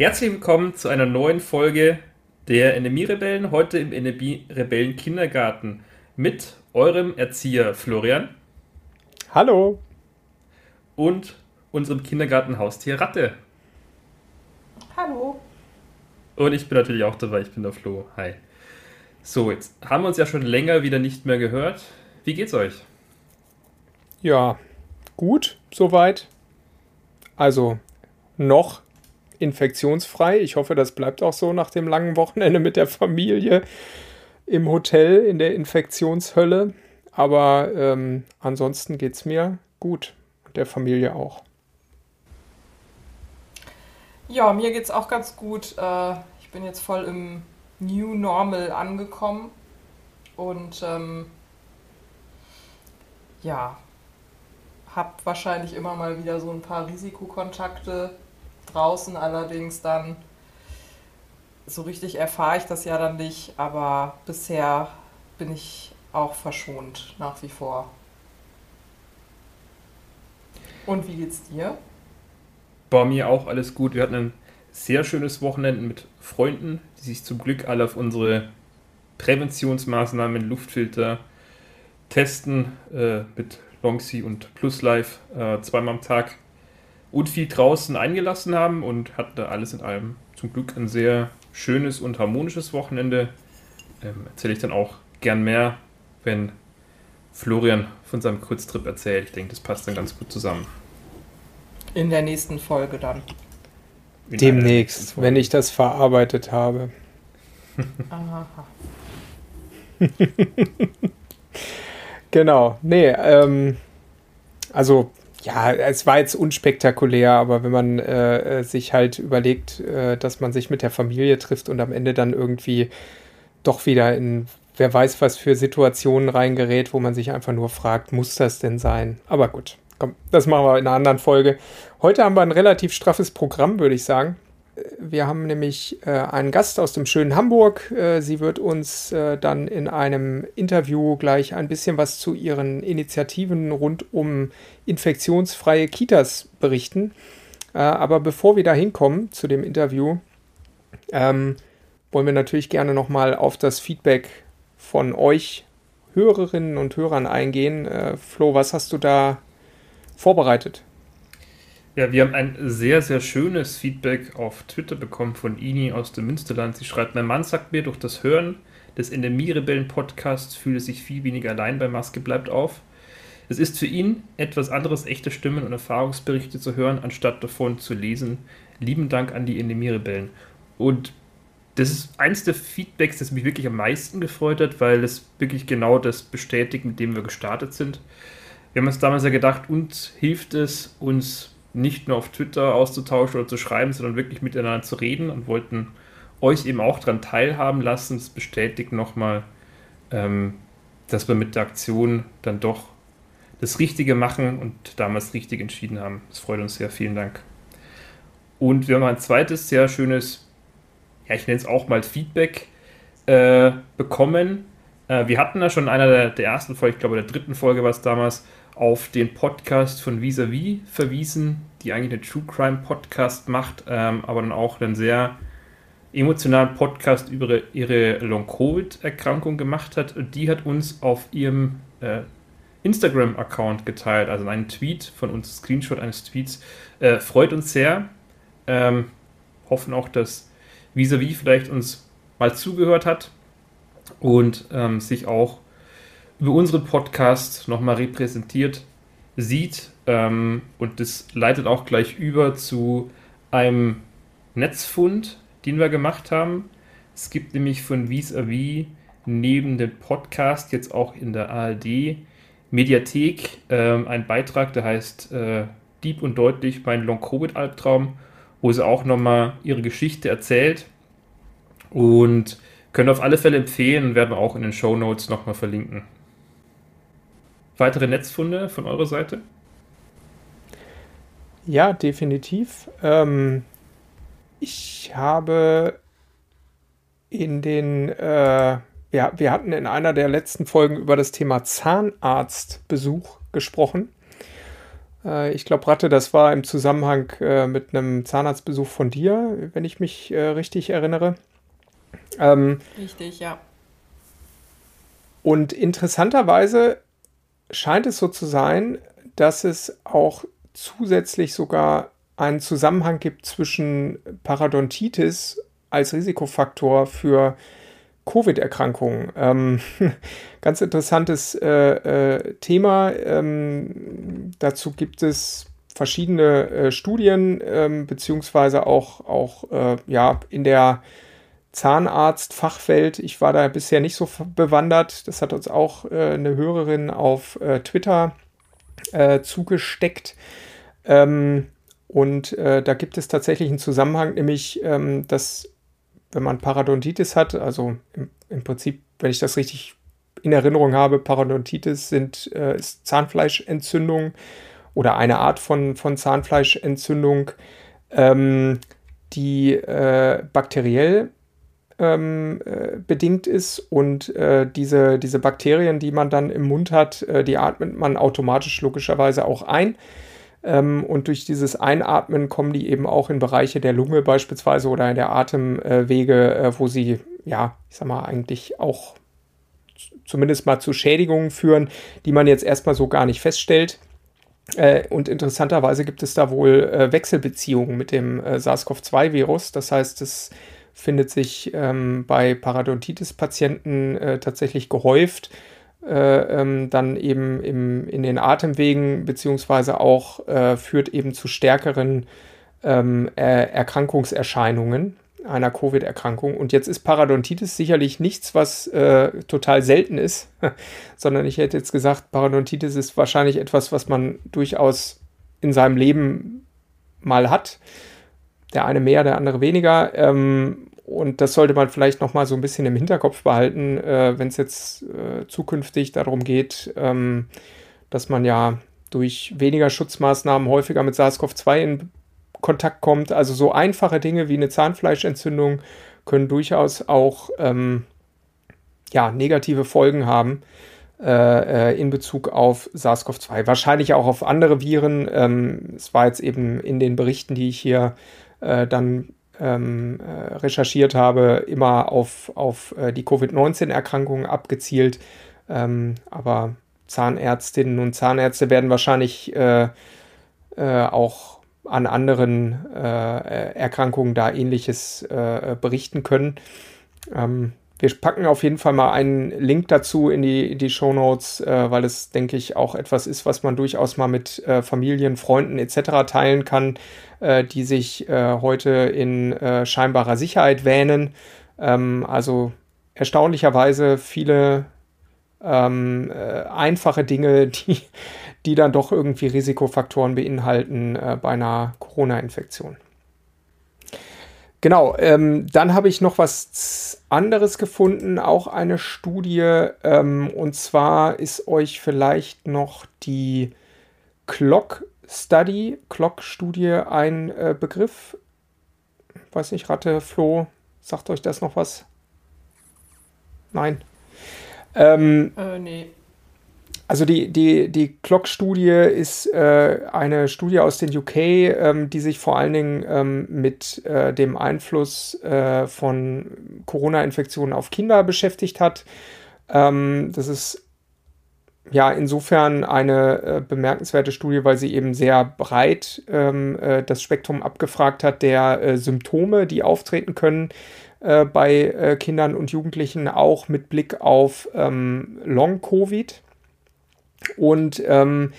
Herzlich willkommen zu einer neuen Folge der Enemy-Rebellen, heute im Enemy-Rebellen-Kindergarten mit eurem Erzieher Florian. Hallo. Und unserem Kindergartenhaustier Ratte. Hallo. Und ich bin natürlich auch dabei, ich bin der Flo. Hi. So, jetzt haben wir uns ja schon länger wieder nicht mehr gehört. Wie geht's euch? Ja, gut, soweit. Also noch infektionsfrei. Ich hoffe, das bleibt auch so nach dem langen Wochenende mit der Familie im Hotel in der Infektionshölle. Aber ähm, ansonsten geht es mir gut und der Familie auch. Ja, mir geht es auch ganz gut. Äh, ich bin jetzt voll im New Normal angekommen und ähm, ja, habe wahrscheinlich immer mal wieder so ein paar Risikokontakte draußen allerdings dann so richtig erfahre ich das ja dann nicht, aber bisher bin ich auch verschont nach wie vor. Und wie geht's dir? Bei mir auch alles gut. Wir hatten ein sehr schönes Wochenende mit Freunden, die sich zum Glück alle auf unsere Präventionsmaßnahmen, Luftfilter testen äh, mit Longsy und Plus Life äh, zweimal am Tag und viel draußen eingelassen haben und hatte alles in allem zum Glück ein sehr schönes und harmonisches Wochenende. Ähm, Erzähle ich dann auch gern mehr, wenn Florian von seinem Kurztrip erzählt. Ich denke, das passt dann ganz gut zusammen. In der nächsten Folge dann. In Demnächst, wenn ich das verarbeitet habe. Aha. genau. Nee, ähm, also ja, es war jetzt unspektakulär, aber wenn man äh, äh, sich halt überlegt, äh, dass man sich mit der Familie trifft und am Ende dann irgendwie doch wieder in wer weiß was für Situationen reingerät, wo man sich einfach nur fragt, muss das denn sein? Aber gut, komm, das machen wir in einer anderen Folge. Heute haben wir ein relativ straffes Programm, würde ich sagen. Wir haben nämlich äh, einen Gast aus dem schönen Hamburg. Äh, sie wird uns äh, dann in einem Interview gleich ein bisschen was zu ihren Initiativen rund um infektionsfreie Kitas berichten. Äh, aber bevor wir da hinkommen zu dem Interview, ähm, wollen wir natürlich gerne nochmal auf das Feedback von euch Hörerinnen und Hörern eingehen. Äh, Flo, was hast du da vorbereitet? Ja, wir haben ein sehr, sehr schönes Feedback auf Twitter bekommen von Ini aus dem Münsterland. Sie schreibt, mein Mann sagt mir, durch das Hören des Endemie-Rebellen-Podcasts fühle sich viel weniger allein bei Maske bleibt auf. Es ist für ihn etwas anderes, echte Stimmen und Erfahrungsberichte zu hören, anstatt davon zu lesen. Lieben Dank an die Endemie-Rebellen. Und das ist eins der Feedbacks, das mich wirklich am meisten gefreut hat, weil es wirklich genau das bestätigt, mit dem wir gestartet sind. Wir haben uns damals ja gedacht, uns hilft es, uns nicht nur auf Twitter auszutauschen oder zu schreiben, sondern wirklich miteinander zu reden und wollten euch eben auch daran teilhaben lassen. Es bestätigt nochmal, ähm, dass wir mit der Aktion dann doch das Richtige machen und damals richtig entschieden haben. Das freut uns sehr. Vielen Dank. Und wir haben ein zweites sehr schönes, ja, ich nenne es auch mal Feedback äh, bekommen. Äh, wir hatten da schon in einer der, der ersten Folge, ich glaube der dritten Folge war es damals, auf den Podcast von Visavi verwiesen, die eigentlich einen True Crime Podcast macht, ähm, aber dann auch einen sehr emotionalen Podcast über ihre Long-Covid-Erkrankung gemacht hat. Und die hat uns auf ihrem äh, Instagram-Account geteilt, also einen Tweet von uns, Screenshot eines Tweets. Äh, freut uns sehr. Ähm, hoffen auch, dass Visavi vielleicht uns mal zugehört hat und ähm, sich auch über unseren Podcast nochmal repräsentiert sieht. Ähm, und das leitet auch gleich über zu einem Netzfund, den wir gemacht haben. Es gibt nämlich von Vis-a-vis neben dem Podcast jetzt auch in der ARD Mediathek ähm, einen Beitrag, der heißt äh, Deep und deutlich mein Long-Covid-Albtraum, wo sie auch nochmal ihre Geschichte erzählt. Und können auf alle Fälle empfehlen, werden wir auch in den Show Notes nochmal verlinken. Weitere Netzfunde von eurer Seite? Ja, definitiv. Ähm, ich habe in den, äh, ja, wir hatten in einer der letzten Folgen über das Thema Zahnarztbesuch gesprochen. Äh, ich glaube, Ratte, das war im Zusammenhang äh, mit einem Zahnarztbesuch von dir, wenn ich mich äh, richtig erinnere. Ähm, richtig, ja. Und interessanterweise scheint es so zu sein, dass es auch zusätzlich sogar einen Zusammenhang gibt zwischen Parodontitis als Risikofaktor für Covid-Erkrankungen. Ähm, ganz interessantes äh, äh, Thema. Ähm, dazu gibt es verschiedene äh, Studien, ähm, beziehungsweise auch, auch äh, ja, in der Zahnarzt-Fachwelt. Ich war da bisher nicht so bewandert. Das hat uns auch äh, eine Hörerin auf äh, Twitter zugesteckt. Ähm, und da gibt es tatsächlich einen Zusammenhang, nämlich, ähm, dass wenn man Parodontitis hat, also im, im, Prinzip, wenn ich das richtig in Erinnerung habe, Parodontitis sind, äh, ist Zahnfleischentzündung oder eine Art von, von Zahnfleischentzündung, ähm, die äh, bakteriell ähm, äh, bedingt ist und äh, diese, diese Bakterien, die man dann im Mund hat, äh, die atmet man automatisch logischerweise auch ein. Ähm, und durch dieses Einatmen kommen die eben auch in Bereiche der Lunge beispielsweise oder in der Atemwege, äh, wo sie, ja, ich sag mal, eigentlich auch zumindest mal zu Schädigungen führen, die man jetzt erstmal so gar nicht feststellt. Äh, und interessanterweise gibt es da wohl äh, Wechselbeziehungen mit dem äh, SARS-CoV-2-Virus. Das heißt, es findet sich ähm, bei Parodontitis-Patienten äh, tatsächlich gehäuft äh, ähm, dann eben im, in den Atemwegen, beziehungsweise auch äh, führt eben zu stärkeren ähm, Erkrankungserscheinungen einer Covid-Erkrankung. Und jetzt ist Parodontitis sicherlich nichts, was äh, total selten ist, sondern ich hätte jetzt gesagt, Parodontitis ist wahrscheinlich etwas, was man durchaus in seinem Leben mal hat. Der eine mehr, der andere weniger. Ähm, und das sollte man vielleicht noch mal so ein bisschen im Hinterkopf behalten, äh, wenn es jetzt äh, zukünftig darum geht, ähm, dass man ja durch weniger Schutzmaßnahmen häufiger mit SARS-CoV-2 in Kontakt kommt. Also so einfache Dinge wie eine Zahnfleischentzündung können durchaus auch ähm, ja, negative Folgen haben äh, äh in Bezug auf SARS-CoV-2. Wahrscheinlich auch auf andere Viren. Ähm, es war jetzt eben in den Berichten, die ich hier äh, dann ähm, äh, recherchiert habe, immer auf, auf äh, die Covid-19-Erkrankungen abgezielt. Ähm, aber Zahnärztinnen und Zahnärzte werden wahrscheinlich äh, äh auch an anderen äh, Erkrankungen da ähnliches äh, berichten können. Ähm, wir packen auf jeden Fall mal einen Link dazu in die, die Show Notes, äh, weil es, denke ich, auch etwas ist, was man durchaus mal mit äh, Familien, Freunden etc. teilen kann, äh, die sich äh, heute in äh, scheinbarer Sicherheit wähnen. Ähm, also erstaunlicherweise viele ähm, äh, einfache Dinge, die, die dann doch irgendwie Risikofaktoren beinhalten bei einer Corona-Infektion. Genau, ähm, dann habe ich noch was anderes gefunden, auch eine Studie. Ähm, und zwar ist euch vielleicht noch die Clock Study, Clock-Studie ein äh, Begriff. Weiß nicht, Ratte, Flo, sagt euch das noch was? Nein. Ähm, äh, nee. Also die, die, die Clock-Studie ist äh, eine Studie aus den UK, ähm, die sich vor allen Dingen ähm, mit äh, dem Einfluss äh, von Corona-Infektionen auf Kinder beschäftigt hat. Ähm, das ist ja insofern eine äh, bemerkenswerte Studie, weil sie eben sehr breit ähm, äh, das Spektrum abgefragt hat der äh, Symptome, die auftreten können bei Kindern und Jugendlichen, auch mit Blick auf ähm, Long-Covid. Und ähm,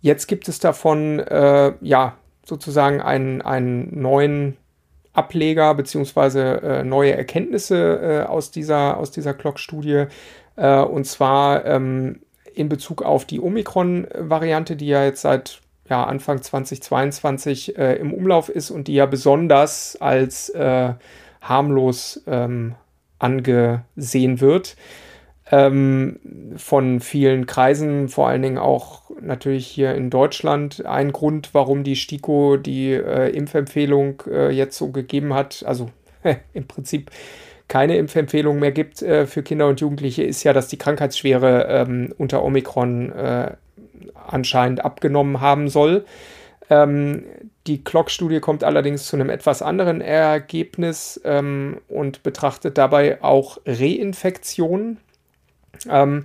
jetzt gibt es davon äh, ja sozusagen einen, einen neuen Ableger beziehungsweise äh, neue Erkenntnisse äh, aus dieser, aus dieser Clock-Studie. Äh, und zwar ähm, in Bezug auf die Omikron-Variante, die ja jetzt seit ja, Anfang 2022 äh, im Umlauf ist und die ja besonders als äh, harmlos ähm, angesehen wird ähm, von vielen Kreisen, vor allen Dingen auch natürlich hier in Deutschland. Ein Grund, warum die STIKO die äh, Impfempfehlung äh, jetzt so gegeben hat, also im Prinzip keine Impfempfehlung mehr gibt äh, für Kinder und Jugendliche, ist ja, dass die Krankheitsschwere ähm, unter Omikron äh, anscheinend abgenommen haben soll. Ähm, die Clock-Studie kommt allerdings zu einem etwas anderen Ergebnis ähm, und betrachtet dabei auch Reinfektionen. Ähm,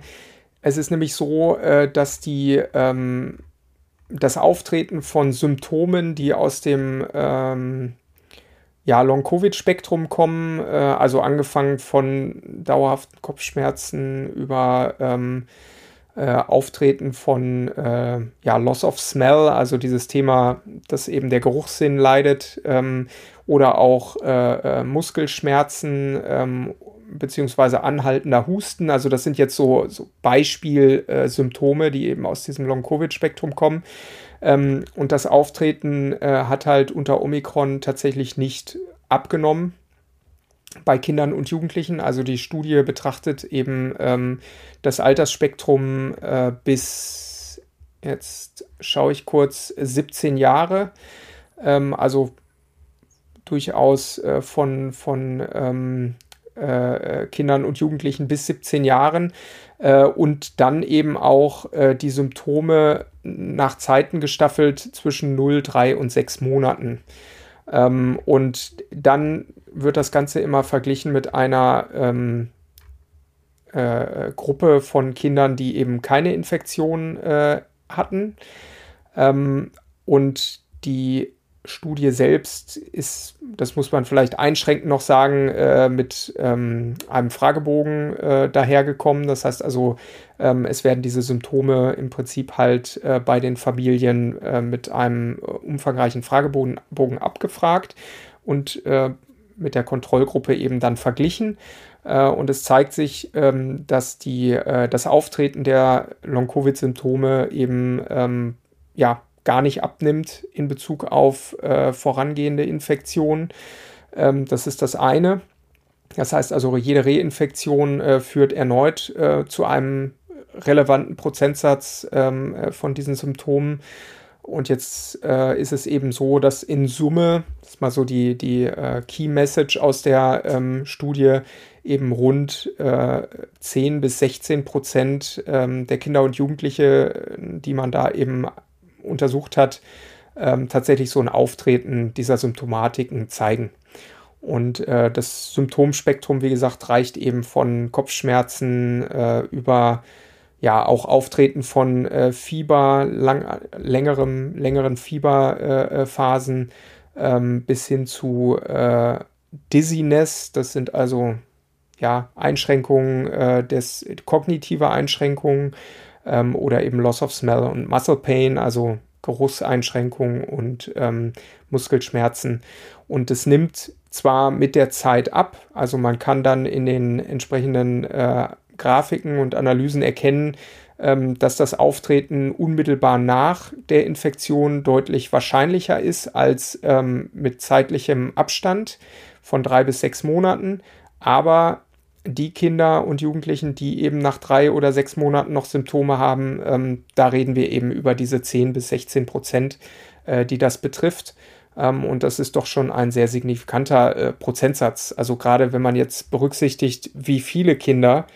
es ist nämlich so, äh, dass die, ähm, das Auftreten von Symptomen, die aus dem ähm, ja, Long-Covid-Spektrum kommen, äh, also angefangen von dauerhaften Kopfschmerzen über ähm, äh, Auftreten von äh, ja, Loss of Smell, also dieses Thema, dass eben der Geruchssinn leidet, ähm, oder auch äh, äh Muskelschmerzen ähm, beziehungsweise anhaltender Husten. Also das sind jetzt so, so Beispielsymptome, die eben aus diesem Long-Covid-Spektrum kommen. Ähm, und das Auftreten äh, hat halt unter Omikron tatsächlich nicht abgenommen bei Kindern und Jugendlichen. Also die Studie betrachtet eben ähm, das Altersspektrum äh, bis, jetzt schaue ich kurz, 17 Jahre. Ähm, also durchaus äh, von, von ähm, äh, Kindern und Jugendlichen bis 17 Jahren äh, und dann eben auch äh, die Symptome nach Zeiten gestaffelt zwischen 0, 3 und 6 Monaten. Ähm, und dann wird das Ganze immer verglichen mit einer ähm, äh, Gruppe von Kindern, die eben keine Infektion äh, hatten. Ähm, und die Studie selbst ist, das muss man vielleicht einschränkend noch sagen, äh, mit ähm, einem Fragebogen äh, dahergekommen. Das heißt also, ähm, es werden diese Symptome im Prinzip halt äh, bei den Familien äh, mit einem äh, umfangreichen Fragebogen Bogen abgefragt und äh, mit der Kontrollgruppe eben dann verglichen. und es zeigt sich, ähm, dass die, das Auftreten der Long-Covid-Symptome eben ähm, ja, gar nicht abnimmt in Bezug auf äh, vorangehende Infektionen. Ähm, das ist das eine. Das heißt also, jede Reinfektion äh, führt erneut äh, zu einem relevanten Prozentsatz ähm, äh, von diesen Symptomen. Und jetzt äh, ist es eben so, dass in Summe, das ist mal so die, die äh, Key Message aus der ähm, Studie, eben rund äh, 10 bis 16 Prozent ähm, der Kinder und Jugendliche, die man da eben untersucht hat, ähm, tatsächlich so ein Auftreten dieser Symptomatiken zeigen. Und äh, das Symptomspektrum, wie gesagt, reicht eben von Kopfschmerzen äh, über ja auch Auftreten von äh, Fieber, lang, längerem, längeren Fieberphasen ähm, bis hin zu äh, Dizziness. Das sind also ja Einschränkungen äh, des kognitive Einschränkungen ähm, oder eben Loss of Smell und Muscle Pain, also Geruchseinschränkungen und ähm, Muskelschmerzen. Und es nimmt zwar mit der Zeit ab, also man kann dann in den entsprechenden äh, Grafiken und Analysen erkennen, ähm, dass das Auftreten unmittelbar nach der Infektion deutlich wahrscheinlicher ist als ähm, mit zeitlichem Abstand von drei bis sechs Monaten. Aber die Kinder und Jugendlichen, die eben nach drei oder sechs Monaten noch Symptome haben, ähm, da reden wir eben über diese 10 bis 16 Prozent, äh, die das betrifft. Ähm, und das ist doch schon ein sehr signifikanter äh, Prozentsatz. Also gerade wenn man jetzt berücksichtigt, wie viele Kinder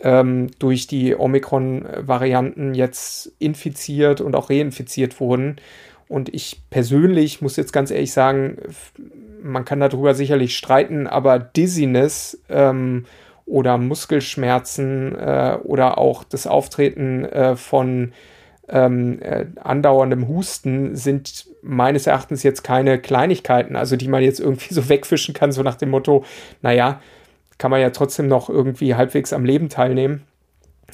ähm, durch die Omikron-Varianten jetzt infiziert und auch reinfiziert wurden. Und ich persönlich muss jetzt ganz ehrlich sagen, man kann darüber sicherlich streiten, aber Dizziness ähm, oder Muskelschmerzen äh, oder auch das Auftreten äh, von ähm, äh, andauerndem Husten sind meines Erachtens jetzt keine Kleinigkeiten, also die man jetzt irgendwie so wegfischen kann, so nach dem Motto, naja, kann man ja trotzdem noch irgendwie halbwegs am Leben teilnehmen.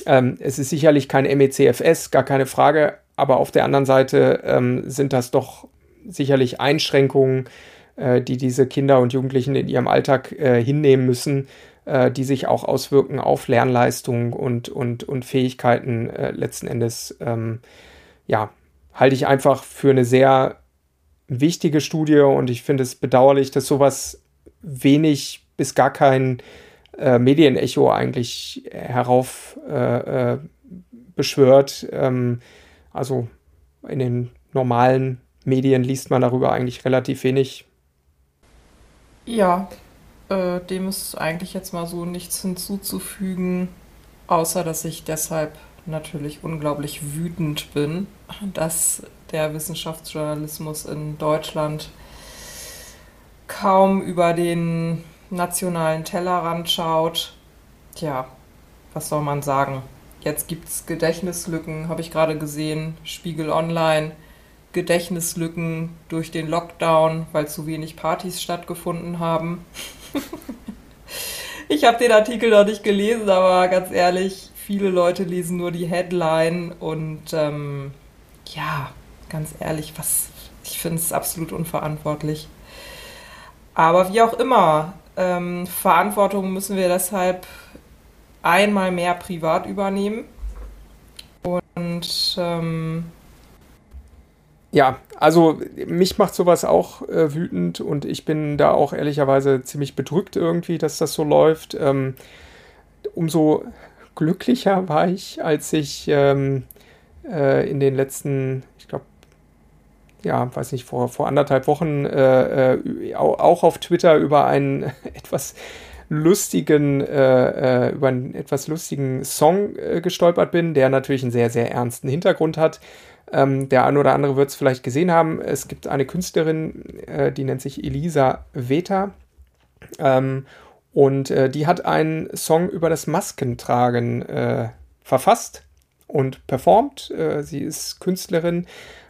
Ähm, es ist sicherlich kein MECFS, gar keine Frage, aber auf der anderen Seite ähm, sind das doch sicherlich Einschränkungen, äh, die diese Kinder und Jugendlichen in ihrem Alltag äh, hinnehmen müssen, äh, die sich auch auswirken auf Lernleistung und, und, und Fähigkeiten äh, letzten Endes. Ähm, ja, halte ich einfach für eine sehr wichtige Studie und ich finde es bedauerlich, dass sowas wenig bis gar kein äh, Medienecho eigentlich herauf äh, beschwört. Ähm, also in den normalen Medien liest man darüber eigentlich relativ wenig. Ja, äh, dem ist eigentlich jetzt mal so nichts hinzuzufügen, außer dass ich deshalb natürlich unglaublich wütend bin, dass der Wissenschaftsjournalismus in Deutschland kaum über den nationalen Tellerrand schaut. Tja, was soll man sagen? Jetzt gibt es Gedächtnislücken, habe ich gerade gesehen, Spiegel Online Gedächtnislücken durch den Lockdown, weil zu wenig Partys stattgefunden haben. ich habe den Artikel noch nicht gelesen, aber ganz ehrlich, viele Leute lesen nur die Headline und ähm, ja, ganz ehrlich, was ich finde es absolut unverantwortlich. Aber wie auch immer, ähm, Verantwortung müssen wir deshalb einmal mehr privat übernehmen. Und ähm, ja, also mich macht sowas auch äh, wütend und ich bin da auch ehrlicherweise ziemlich bedrückt irgendwie, dass das so läuft. Ähm, umso glücklicher war ich, als ich ähm, äh, in den letzten, ich glaube, ja, weiß nicht, vor, vor anderthalb Wochen äh, äh auch auf Twitter über einen etwas lustigen, äh, äh, über einen etwas lustigen Song äh, gestolpert bin, der natürlich einen sehr, sehr ernsten Hintergrund hat, ähm, der ein oder andere wird es vielleicht gesehen haben. Es gibt eine Künstlerin, äh, die nennt sich Elisa Veta. Ähm, und äh, die hat einen Song über das Maskentragen äh, verfasst und performt. Äh, sie ist Künstlerin.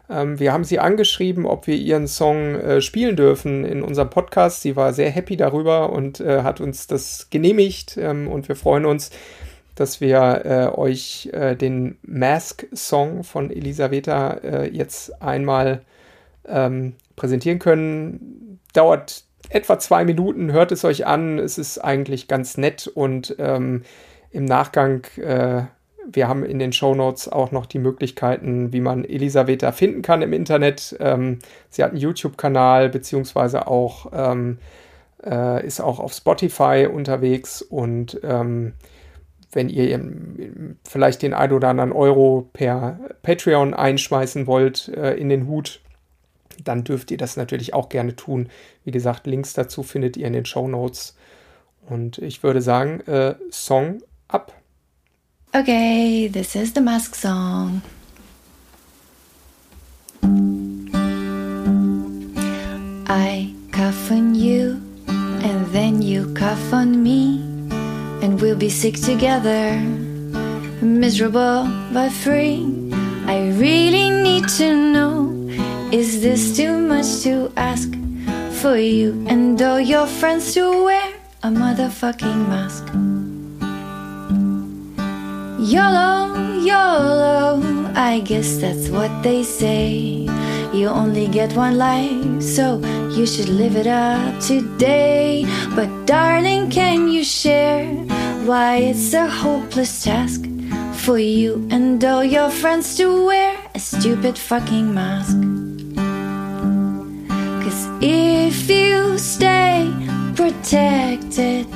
Ähm, wir haben sie angeschrieben, ob wir ihren Song äh, spielen dürfen in unserem Podcast. Sie war sehr happy darüber und äh, hat uns das genehmigt. Ähm, und wir freuen uns, dass wir äh, euch äh, den Mask-Song von Elisaveta äh, jetzt einmal ähm, präsentieren können. Dauert etwa zwei Minuten, hört es euch an. Es ist eigentlich ganz nett und ähm, im Nachgang, äh, wir haben in den Show Notes auch noch die Möglichkeiten, wie man Elisaveta finden kann im Internet. Ähm, sie hat einen YouTube-Kanal, beziehungsweise auch ähm, äh, ist auch auf Spotify unterwegs und ähm, wenn ihr ähm, vielleicht den ein oder anderen Euro per Patreon einschmeißen wollt äh, in den Hut, dann dürft ihr das natürlich auch gerne tun. Wie gesagt, Links dazu findet ihr in den Show Notes. Und ich würde sagen, äh, Song ab. Okay, this is the Mask Song. I cough on you, and then you cough on me. and we'll be sick together, miserable but free. I really need to know is this too much to ask for you and all your friends to wear a motherfucking mask? YOLO, YOLO, I guess that's what they say. You only get one life, so you should live it up today. But darling, can you share? why it's a hopeless task for you and all your friends to wear a stupid fucking mask. Cause if you stay protected,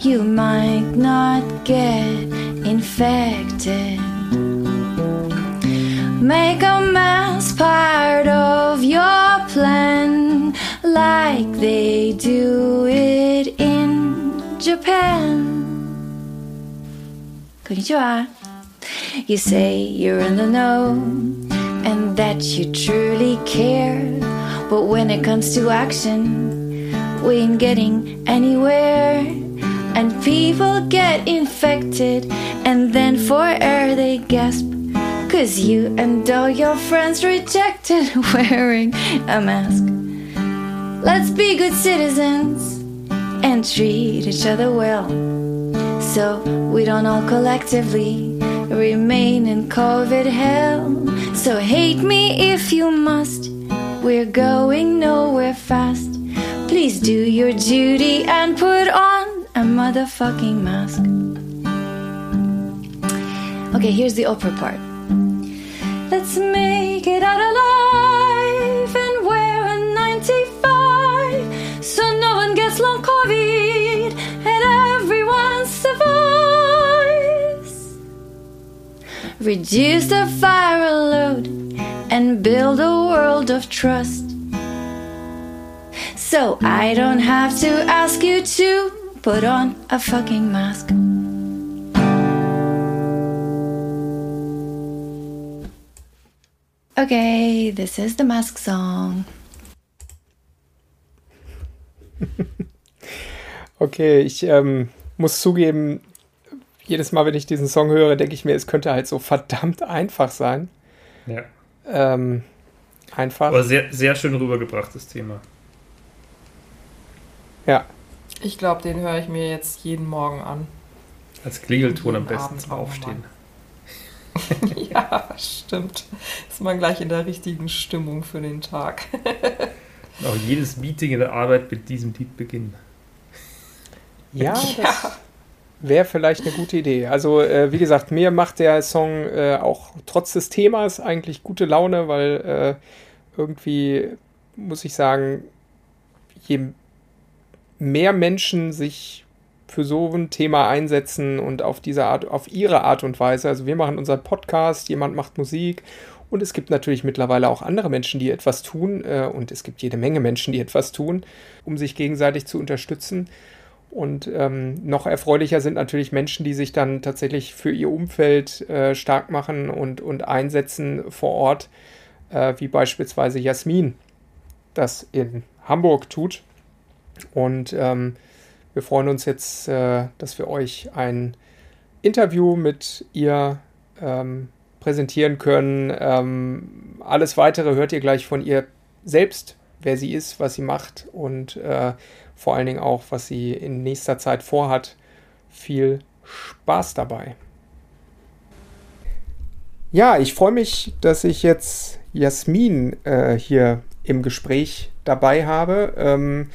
you might not get infected. Make a mask part of your plan, like they do it in Japan. Konnichiwa. You say you're in the know and that you truly care. But when it comes to action, we ain't getting anywhere. And people get infected, and then for air they gasp. Cause you and all your friends rejected wearing a mask. Let's be good citizens and treat each other well. So we don't all collectively remain in COVID hell. So hate me if you must. We're going nowhere fast. Please do your duty and put on a motherfucking mask. Okay, here's the opera part. Let's make it out alive. Reduce the fire load and build a world of trust. So I don't have to ask you to put on a fucking mask. Okay, this is the mask song. okay, ich ähm, muss zugeben, jedes Mal, wenn ich diesen Song höre, denke ich mir, es könnte halt so verdammt einfach sein. Ja. Ähm, einfach. Aber sehr, sehr schön rübergebracht, das Thema. Ja. Ich glaube, den höre ich mir jetzt jeden Morgen an. Als Klingelton am besten zum Aufstehen. ja, stimmt. Ist man gleich in der richtigen Stimmung für den Tag. Auch jedes Meeting in der Arbeit mit diesem Lied beginnen. Ja, das wäre vielleicht eine gute Idee. Also, äh, wie gesagt, mir macht der Song äh, auch trotz des Themas eigentlich gute Laune, weil äh, irgendwie, muss ich sagen, je mehr Menschen sich für so ein Thema einsetzen und auf diese Art, auf ihre Art und Weise. Also wir machen unseren Podcast, jemand macht Musik und es gibt natürlich mittlerweile auch andere Menschen, die etwas tun äh, und es gibt jede Menge Menschen, die etwas tun, um sich gegenseitig zu unterstützen. Und ähm, noch erfreulicher sind natürlich Menschen, die sich dann tatsächlich für ihr Umfeld äh, stark machen und, und einsetzen vor Ort, äh, wie beispielsweise Jasmin das in Hamburg tut. Und ähm, wir freuen uns jetzt, äh, dass wir euch ein Interview mit ihr ähm, präsentieren können. Ähm, alles weitere hört ihr gleich von ihr selbst, wer sie ist, was sie macht und äh, vor allen Dingen auch, was sie in nächster Zeit vorhat. Viel Spaß dabei. Ja, ich freue mich, dass ich jetzt Jasmin äh, hier im Gespräch dabei habe. Ähm,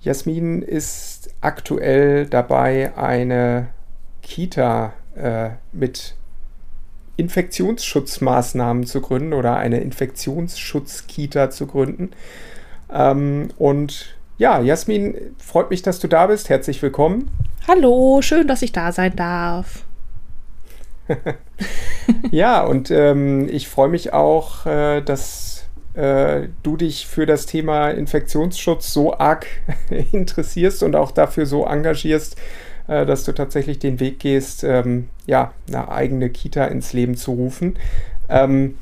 Jasmin ist aktuell dabei, eine Kita äh, mit Infektionsschutzmaßnahmen zu gründen oder eine Infektionsschutzkita zu gründen. Ähm, und ja, Jasmin, freut mich, dass du da bist. Herzlich willkommen. Hallo, schön, dass ich da sein darf. ja, und ähm, ich freue mich auch, äh, dass äh, du dich für das Thema Infektionsschutz so arg interessierst und auch dafür so engagierst, äh, dass du tatsächlich den Weg gehst, ähm, ja, eine eigene Kita ins Leben zu rufen. Ähm,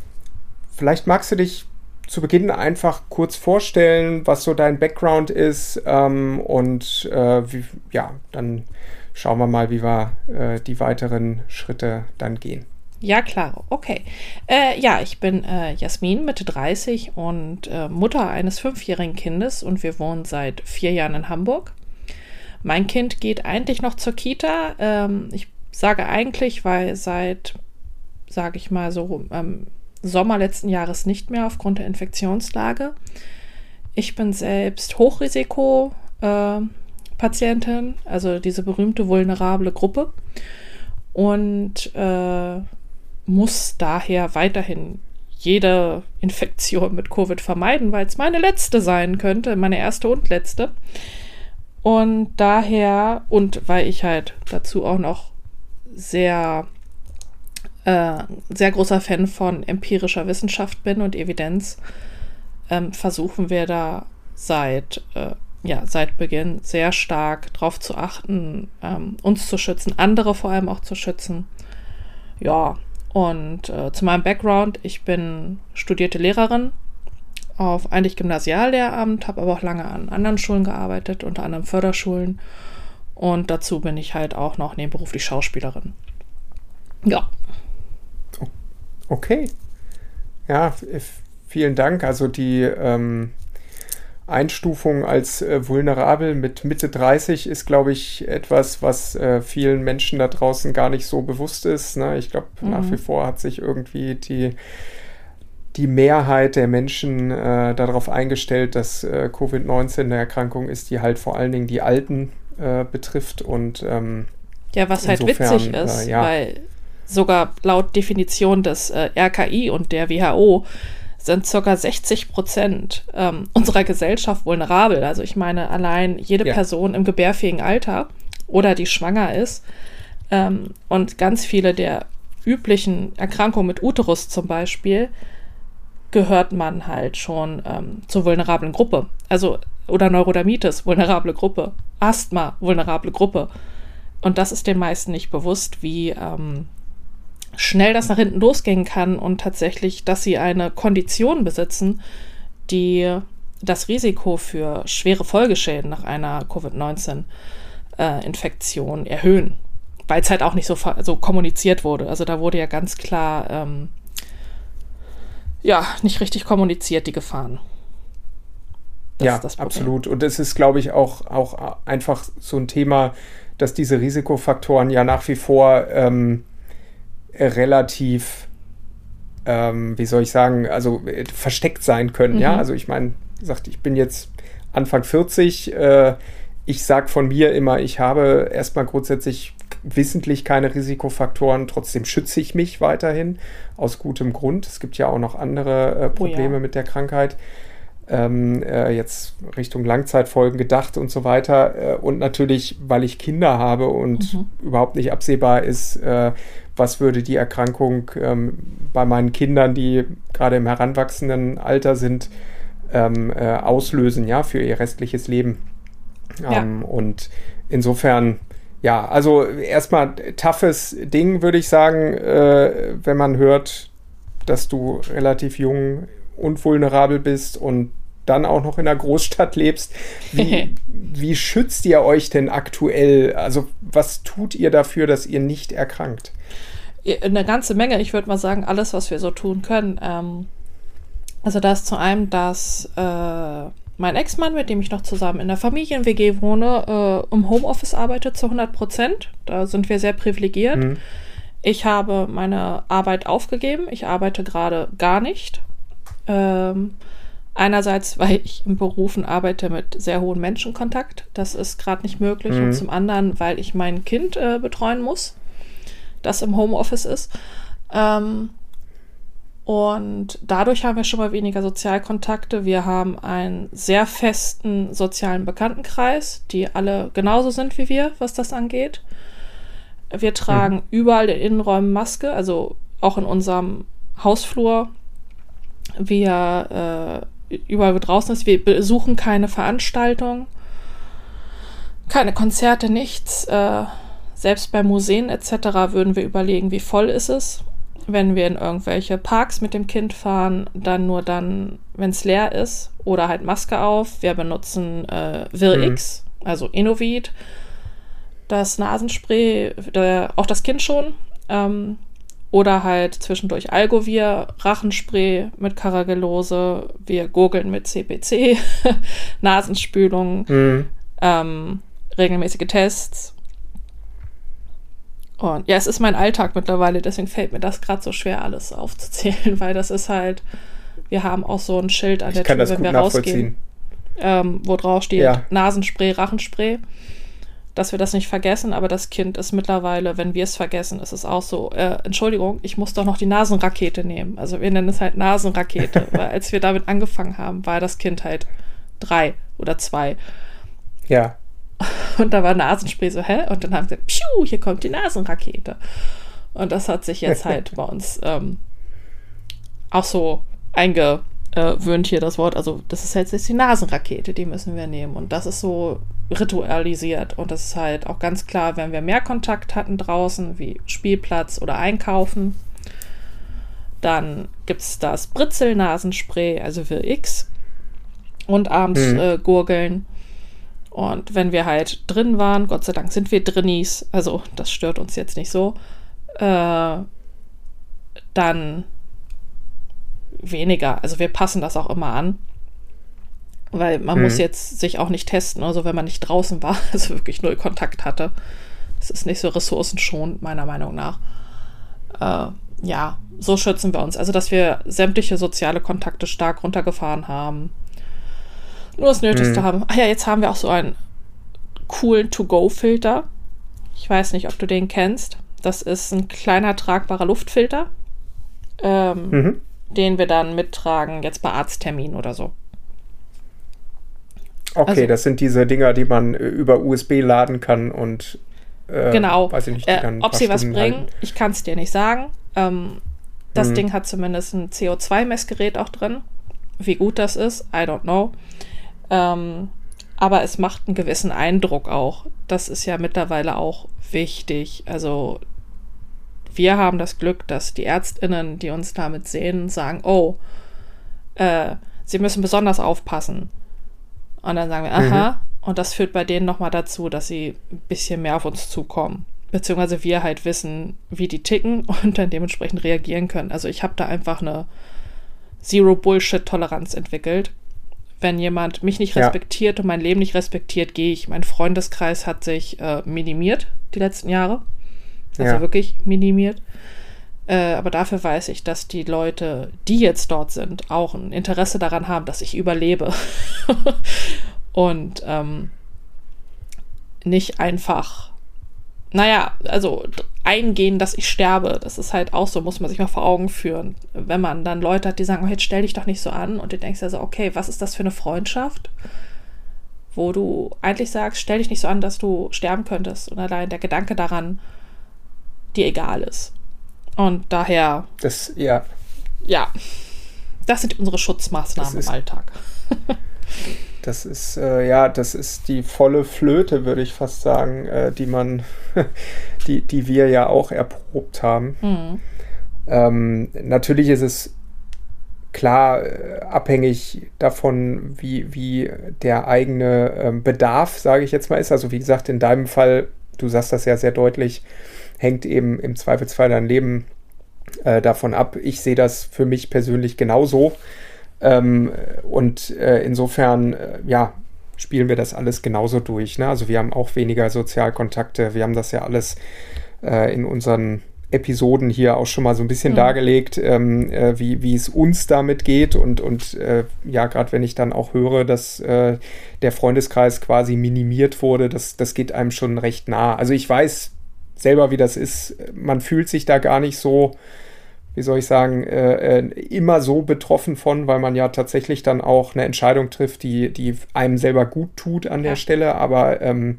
vielleicht magst du dich zu Beginn einfach kurz vorstellen, was so dein Background ist ähm, und äh, wie, ja, dann schauen wir mal, wie wir äh, die weiteren Schritte dann gehen. Ja, klar, okay. Äh, ja, ich bin äh, Jasmin, Mitte 30 und äh, Mutter eines fünfjährigen Kindes und wir wohnen seit vier Jahren in Hamburg. Mein Kind geht eigentlich noch zur Kita. Ähm, ich sage eigentlich, weil seit, sage ich mal so, ähm, Sommer letzten Jahres nicht mehr aufgrund der Infektionslage. Ich bin selbst Hochrisiko-Patientin, äh, also diese berühmte vulnerable Gruppe. Und äh, muss daher weiterhin jede Infektion mit Covid vermeiden, weil es meine letzte sein könnte, meine erste und letzte. Und daher, und weil ich halt dazu auch noch sehr, äh, sehr großer Fan von empirischer Wissenschaft bin und Evidenz, ähm, versuchen wir da seit, äh, ja, seit Beginn sehr stark darauf zu achten, ähm, uns zu schützen, andere vor allem auch zu schützen. Ja, und äh, zu meinem Background, ich bin studierte Lehrerin auf eigentlich Gymnasiallehramt, habe aber auch lange an anderen Schulen gearbeitet, unter anderem Förderschulen. Und dazu bin ich halt auch noch nebenberuflich Schauspielerin. Ja. Okay. Ja, vielen Dank. Also die ähm, Einstufung als äh, vulnerabel mit Mitte 30 ist, glaube ich, etwas, was äh, vielen Menschen da draußen gar nicht so bewusst ist. Ne? Ich glaube, mhm. nach wie vor hat sich irgendwie die, die Mehrheit der Menschen äh, darauf eingestellt, dass äh, Covid-19 eine Erkrankung ist, die halt vor allen Dingen die Alten äh, betrifft. Und ähm, ja, was halt witzig äh, ist, ja. weil sogar laut Definition des RKI und der WHO sind ca. 60 Prozent ähm, unserer Gesellschaft vulnerabel. Also ich meine, allein jede ja. Person im gebärfähigen Alter oder die schwanger ist ähm, und ganz viele der üblichen Erkrankungen mit Uterus zum Beispiel, gehört man halt schon ähm, zur vulnerablen Gruppe. Also, oder Neurodermitis, vulnerable Gruppe. Asthma, vulnerable Gruppe. Und das ist den meisten nicht bewusst, wie, ähm, schnell das nach hinten losgehen kann und tatsächlich, dass sie eine Kondition besitzen, die das Risiko für schwere Folgeschäden nach einer Covid-19-Infektion äh, erhöhen. Weil es halt auch nicht so, so kommuniziert wurde. Also da wurde ja ganz klar, ähm, ja, nicht richtig kommuniziert, die Gefahren. Das ja, absolut. Und es ist, glaube ich, auch, auch einfach so ein Thema, dass diese Risikofaktoren ja nach wie vor ähm, relativ, ähm, wie soll ich sagen, also äh, versteckt sein können. Mhm. Ja, also ich meine, sagt, ich bin jetzt Anfang 40. Äh, ich sage von mir immer, ich habe erstmal grundsätzlich wissentlich keine Risikofaktoren, trotzdem schütze ich mich weiterhin aus gutem Grund. Es gibt ja auch noch andere äh, Probleme oh ja. mit der Krankheit. Ähm, äh, jetzt Richtung Langzeitfolgen gedacht und so weiter. Äh, und natürlich, weil ich Kinder habe und mhm. überhaupt nicht absehbar ist, äh, was würde die Erkrankung ähm, bei meinen Kindern, die gerade im heranwachsenden Alter sind, ähm, äh, auslösen, ja, für ihr restliches Leben. Ja. Ähm, und insofern, ja, also erstmal toughes Ding, würde ich sagen, äh, wenn man hört, dass du relativ jung und vulnerabel bist und dann auch noch in einer Großstadt lebst. Wie, wie schützt ihr euch denn aktuell? Also was tut ihr dafür, dass ihr nicht erkrankt? Eine ganze Menge. Ich würde mal sagen, alles, was wir so tun können. Ähm, also da ist zu einem, dass äh, mein Ex-Mann, mit dem ich noch zusammen in der Familien-WG wohne, äh, im Homeoffice arbeitet zu 100 Prozent. Da sind wir sehr privilegiert. Mhm. Ich habe meine Arbeit aufgegeben. Ich arbeite gerade gar nicht. Ähm, einerseits, weil ich im Berufen arbeite mit sehr hohem Menschenkontakt. Das ist gerade nicht möglich. Mhm. Und zum anderen, weil ich mein Kind äh, betreuen muss, das im Homeoffice ist. Ähm, und dadurch haben wir schon mal weniger Sozialkontakte. Wir haben einen sehr festen sozialen Bekanntenkreis, die alle genauso sind wie wir, was das angeht. Wir tragen mhm. überall in Innenräumen Maske, also auch in unserem Hausflur. Wir äh, überall, wo draußen ist, wir besuchen keine Veranstaltung, keine Konzerte, nichts. Äh, selbst bei Museen etc. würden wir überlegen, wie voll ist es wenn wir in irgendwelche Parks mit dem Kind fahren, dann nur dann, wenn es leer ist oder halt Maske auf. Wir benutzen äh, Virx, mhm. also Innovid, das Nasenspray, der, auch das Kind schon. Ähm, oder halt zwischendurch Algovir, Rachenspray mit Karagellose, wir gurgeln mit CPC, Nasenspülung, mhm. ähm, regelmäßige Tests und ja, es ist mein Alltag mittlerweile, deswegen fällt mir das gerade so schwer, alles aufzuzählen, weil das ist halt, wir haben auch so ein Schild an der Tür, wenn wir rausgehen, ähm, wo drauf steht ja. Nasenspray, Rachenspray, dass wir das nicht vergessen, aber das Kind ist mittlerweile, wenn wir es vergessen, ist es auch so, äh, Entschuldigung, ich muss doch noch die Nasenrakete nehmen. Also wir nennen es halt Nasenrakete, weil als wir damit angefangen haben, war das Kind halt drei oder zwei. Ja. Und da war Nasenspray so, hä? Und dann haben sie, piu, hier kommt die Nasenrakete. Und das hat sich jetzt halt bei uns ähm, auch so eingewöhnt hier das Wort. Also das ist jetzt die Nasenrakete, die müssen wir nehmen. Und das ist so ritualisiert. Und das ist halt auch ganz klar, wenn wir mehr Kontakt hatten draußen, wie Spielplatz oder Einkaufen, dann gibt es das Britzelnasenspray, also für X. Und abends mhm. äh, Gurgeln. Und wenn wir halt drin waren, Gott sei Dank sind wir Drinnies, also das stört uns jetzt nicht so, äh, dann weniger. Also wir passen das auch immer an. Weil man mhm. muss jetzt sich auch nicht testen, also wenn man nicht draußen war, also wirklich null Kontakt hatte. Es ist nicht so ressourcenschonend, meiner Meinung nach. Äh, ja, so schützen wir uns. Also, dass wir sämtliche soziale Kontakte stark runtergefahren haben nur das Nötigste mhm. haben. Ah ja, jetzt haben wir auch so einen coolen To-Go-Filter. Ich weiß nicht, ob du den kennst. Das ist ein kleiner tragbarer Luftfilter, ähm, mhm. den wir dann mittragen, jetzt bei Arztterminen oder so. Okay, also, das sind diese Dinger, die man äh, über USB laden kann und äh, genau. Weiß ich nicht, äh, ob sie was bringen, halten. ich kann es dir nicht sagen. Ähm, das mhm. Ding hat zumindest ein CO2-Messgerät auch drin. Wie gut das ist, I don't know. Ähm, aber es macht einen gewissen Eindruck auch. Das ist ja mittlerweile auch wichtig. Also wir haben das Glück, dass die Ärztinnen, die uns damit sehen, sagen, oh, äh, sie müssen besonders aufpassen. Und dann sagen wir, aha. Mhm. Und das führt bei denen nochmal dazu, dass sie ein bisschen mehr auf uns zukommen. Beziehungsweise wir halt wissen, wie die ticken und dann dementsprechend reagieren können. Also ich habe da einfach eine Zero-Bullshit-Toleranz entwickelt. Wenn jemand mich nicht respektiert ja. und mein Leben nicht respektiert, gehe ich. Mein Freundeskreis hat sich äh, minimiert die letzten Jahre. Also ja. wirklich minimiert. Äh, aber dafür weiß ich, dass die Leute, die jetzt dort sind, auch ein Interesse daran haben, dass ich überlebe. und ähm, nicht einfach, naja, also eingehen, dass ich sterbe. Das ist halt auch so, muss man sich mal vor Augen führen. Wenn man dann Leute hat, die sagen, oh, jetzt stell dich doch nicht so an und du denkst ja so, okay, was ist das für eine Freundschaft? Wo du eigentlich sagst, stell dich nicht so an, dass du sterben könntest. Und allein der Gedanke daran dir egal ist. Und daher. Das, ja. Ja. Das sind unsere Schutzmaßnahmen im Alltag. das ist, äh, ja, das ist die volle Flöte, würde ich fast sagen, äh, die man, die, die wir ja auch erprobt haben. Mhm. Ähm, natürlich ist es klar äh, abhängig davon, wie, wie der eigene ähm, Bedarf, sage ich jetzt mal, ist. Also wie gesagt, in deinem Fall, du sagst das ja sehr deutlich, hängt eben im Zweifelsfall dein Leben äh, davon ab. Ich sehe das für mich persönlich genauso. Ähm, und äh, insofern, äh, ja, spielen wir das alles genauso durch. Ne? Also wir haben auch weniger Sozialkontakte. Wir haben das ja alles äh, in unseren Episoden hier auch schon mal so ein bisschen mhm. dargelegt, ähm, äh, wie, wie es uns damit geht. Und, und äh, ja, gerade wenn ich dann auch höre, dass äh, der Freundeskreis quasi minimiert wurde, das, das geht einem schon recht nah. Also ich weiß selber, wie das ist. Man fühlt sich da gar nicht so, wie soll ich sagen, äh, äh, immer so betroffen von, weil man ja tatsächlich dann auch eine Entscheidung trifft, die, die einem selber gut tut an der ja. Stelle. Aber ähm,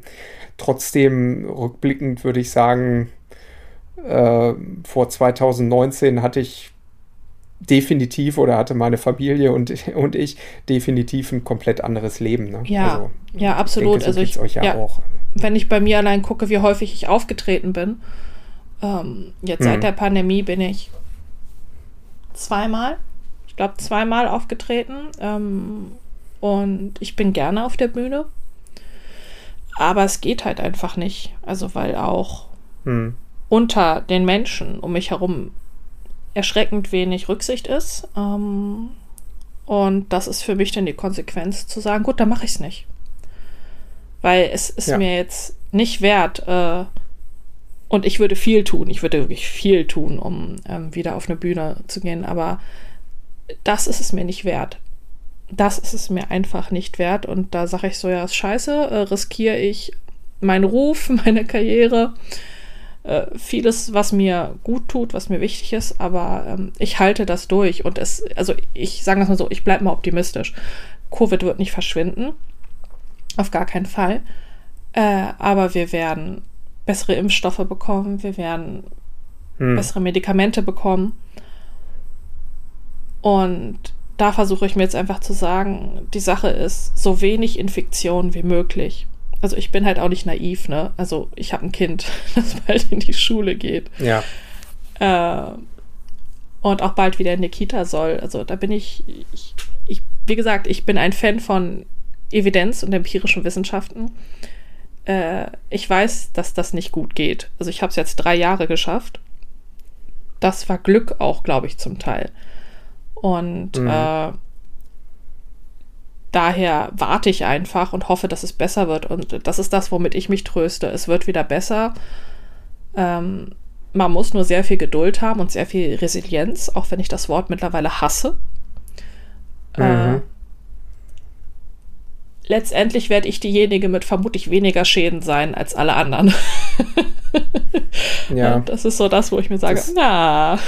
trotzdem rückblickend würde ich sagen, äh, vor 2019 hatte ich definitiv oder hatte meine Familie und, und ich definitiv ein komplett anderes Leben. Ne? Ja, also, ja, absolut. Denke, so also ich, euch ja, ja, auch wenn ich bei mir allein gucke, wie häufig ich aufgetreten bin. Ähm, jetzt mhm. seit der Pandemie bin ich zweimal, ich glaube zweimal aufgetreten. Ähm, und ich bin gerne auf der Bühne. Aber es geht halt einfach nicht. Also weil auch mhm. unter den Menschen um mich herum erschreckend wenig Rücksicht ist. Ähm, und das ist für mich dann die Konsequenz zu sagen, gut, dann mache ich es nicht. Weil es ist ja. mir jetzt nicht wert, äh, und ich würde viel tun, ich würde wirklich viel tun, um ähm, wieder auf eine Bühne zu gehen, aber das ist es mir nicht wert. Das ist es mir einfach nicht wert. Und da sage ich so, ja, ist scheiße, äh, riskiere ich meinen Ruf, meine Karriere, äh, vieles, was mir gut tut, was mir wichtig ist, aber ähm, ich halte das durch. Und es, also ich sage das mal so, ich bleibe mal optimistisch. Covid wird nicht verschwinden. Auf gar keinen Fall. Äh, aber wir werden bessere Impfstoffe bekommen, wir werden hm. bessere Medikamente bekommen. Und da versuche ich mir jetzt einfach zu sagen, die Sache ist, so wenig Infektion wie möglich. Also ich bin halt auch nicht naiv, ne? Also ich habe ein Kind, das bald in die Schule geht. Ja. Äh, und auch bald wieder in die Kita soll. Also da bin ich, ich, ich, wie gesagt, ich bin ein Fan von Evidenz und empirischen Wissenschaften. Äh, ich weiß, dass das nicht gut geht. Also ich habe es jetzt drei Jahre geschafft. Das war Glück auch, glaube ich, zum Teil. Und mhm. äh, daher warte ich einfach und hoffe, dass es besser wird. Und das ist das, womit ich mich tröste. Es wird wieder besser. Ähm, man muss nur sehr viel Geduld haben und sehr viel Resilienz, auch wenn ich das Wort mittlerweile hasse. Äh, mhm. Äh, letztendlich werde ich diejenige mit vermutlich weniger Schäden sein als alle anderen. ja. Das ist so das, wo ich mir sage, das, na,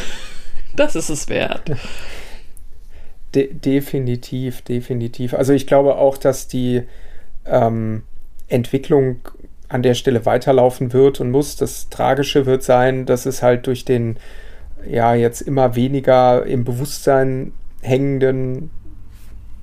das ist es wert. De definitiv, definitiv. Also ich glaube auch, dass die ähm, Entwicklung an der Stelle weiterlaufen wird und muss. Das Tragische wird sein, dass es halt durch den ja jetzt immer weniger im Bewusstsein hängenden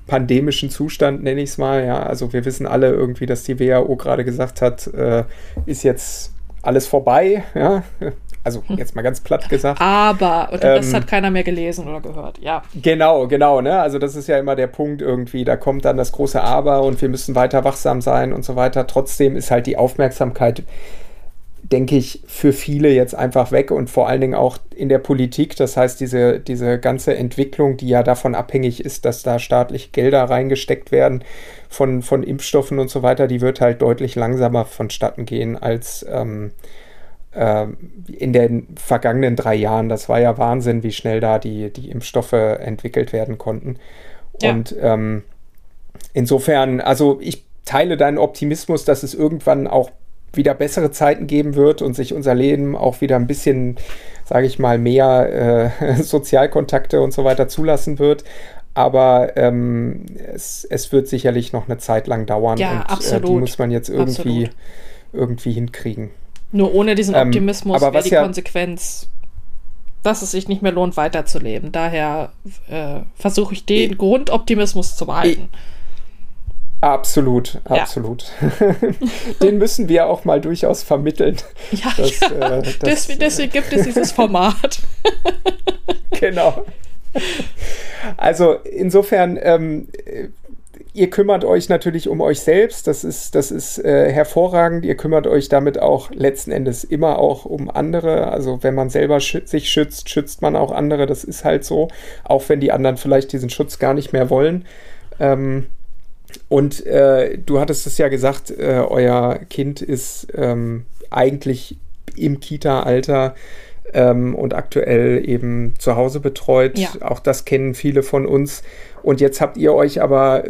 pandemischen Zustand, nenne ich es mal. Ja, also wir wissen alle irgendwie, dass die WHO gerade gesagt hat, äh, ist jetzt alles vorbei. Ja, Also jetzt mal ganz platt gesagt. Aber, und das Ähm, hat keiner mehr gelesen oder gehört. Ja. Genau, genau, ne? Also das ist ja immer der Punkt irgendwie, da kommt dann das große Aber und wir müssen weiter wachsam sein und so weiter. Trotzdem ist halt die Aufmerksamkeit, denke ich, für viele jetzt einfach weg und vor allen Dingen auch in der Politik. Das heißt, diese, diese ganze Entwicklung, die ja davon abhängig ist, dass da staatlich Gelder reingesteckt werden von, von Impfstoffen und so weiter, die wird halt deutlich langsamer vonstatten gehen als ähm, ähm, in den vergangenen drei Jahren. Das war ja Wahnsinn, wie schnell da die, die Impfstoffe entwickelt werden konnten. Ja. Und ähm, insofern, also ich teile deinen Optimismus, dass es irgendwann auch wieder bessere Zeiten geben wird und sich unser Leben auch wieder ein bisschen, sage ich mal, mehr äh, Sozialkontakte und so weiter zulassen wird. Aber ähm, es, es wird sicherlich noch eine Zeit lang dauern Ja, und Äh, die absolut. muss man jetzt irgendwie, Absolut. irgendwie hinkriegen. Nur ohne diesen Ähm, Optimismus aber wäre die ja- Konsequenz, dass es sich nicht mehr lohnt, weiterzuleben. Daher äh, versuche ich den Grundoptimismus zu behalten. Absolut, Ja. absolut. Den müssen wir auch mal durchaus vermitteln. Ja, Das, ja. äh, das- deswegen, deswegen gibt es dieses Format. genau. Also insofern, ähm, äh, ihr kümmert euch natürlich um euch selbst. Das ist, das ist äh, hervorragend. Ihr kümmert euch damit auch letzten Endes immer auch um andere. Also wenn man selber schü sich schützt, schützt man auch andere. Das ist halt so. Auch wenn die anderen vielleicht diesen Schutz gar nicht mehr wollen. Ähm, und äh, du hattest es ja gesagt, äh, euer Kind ist ähm, eigentlich im Kita-Alter ähm, und aktuell eben zu Hause betreut. Ja. Auch das kennen viele von uns. Und jetzt habt ihr euch aber,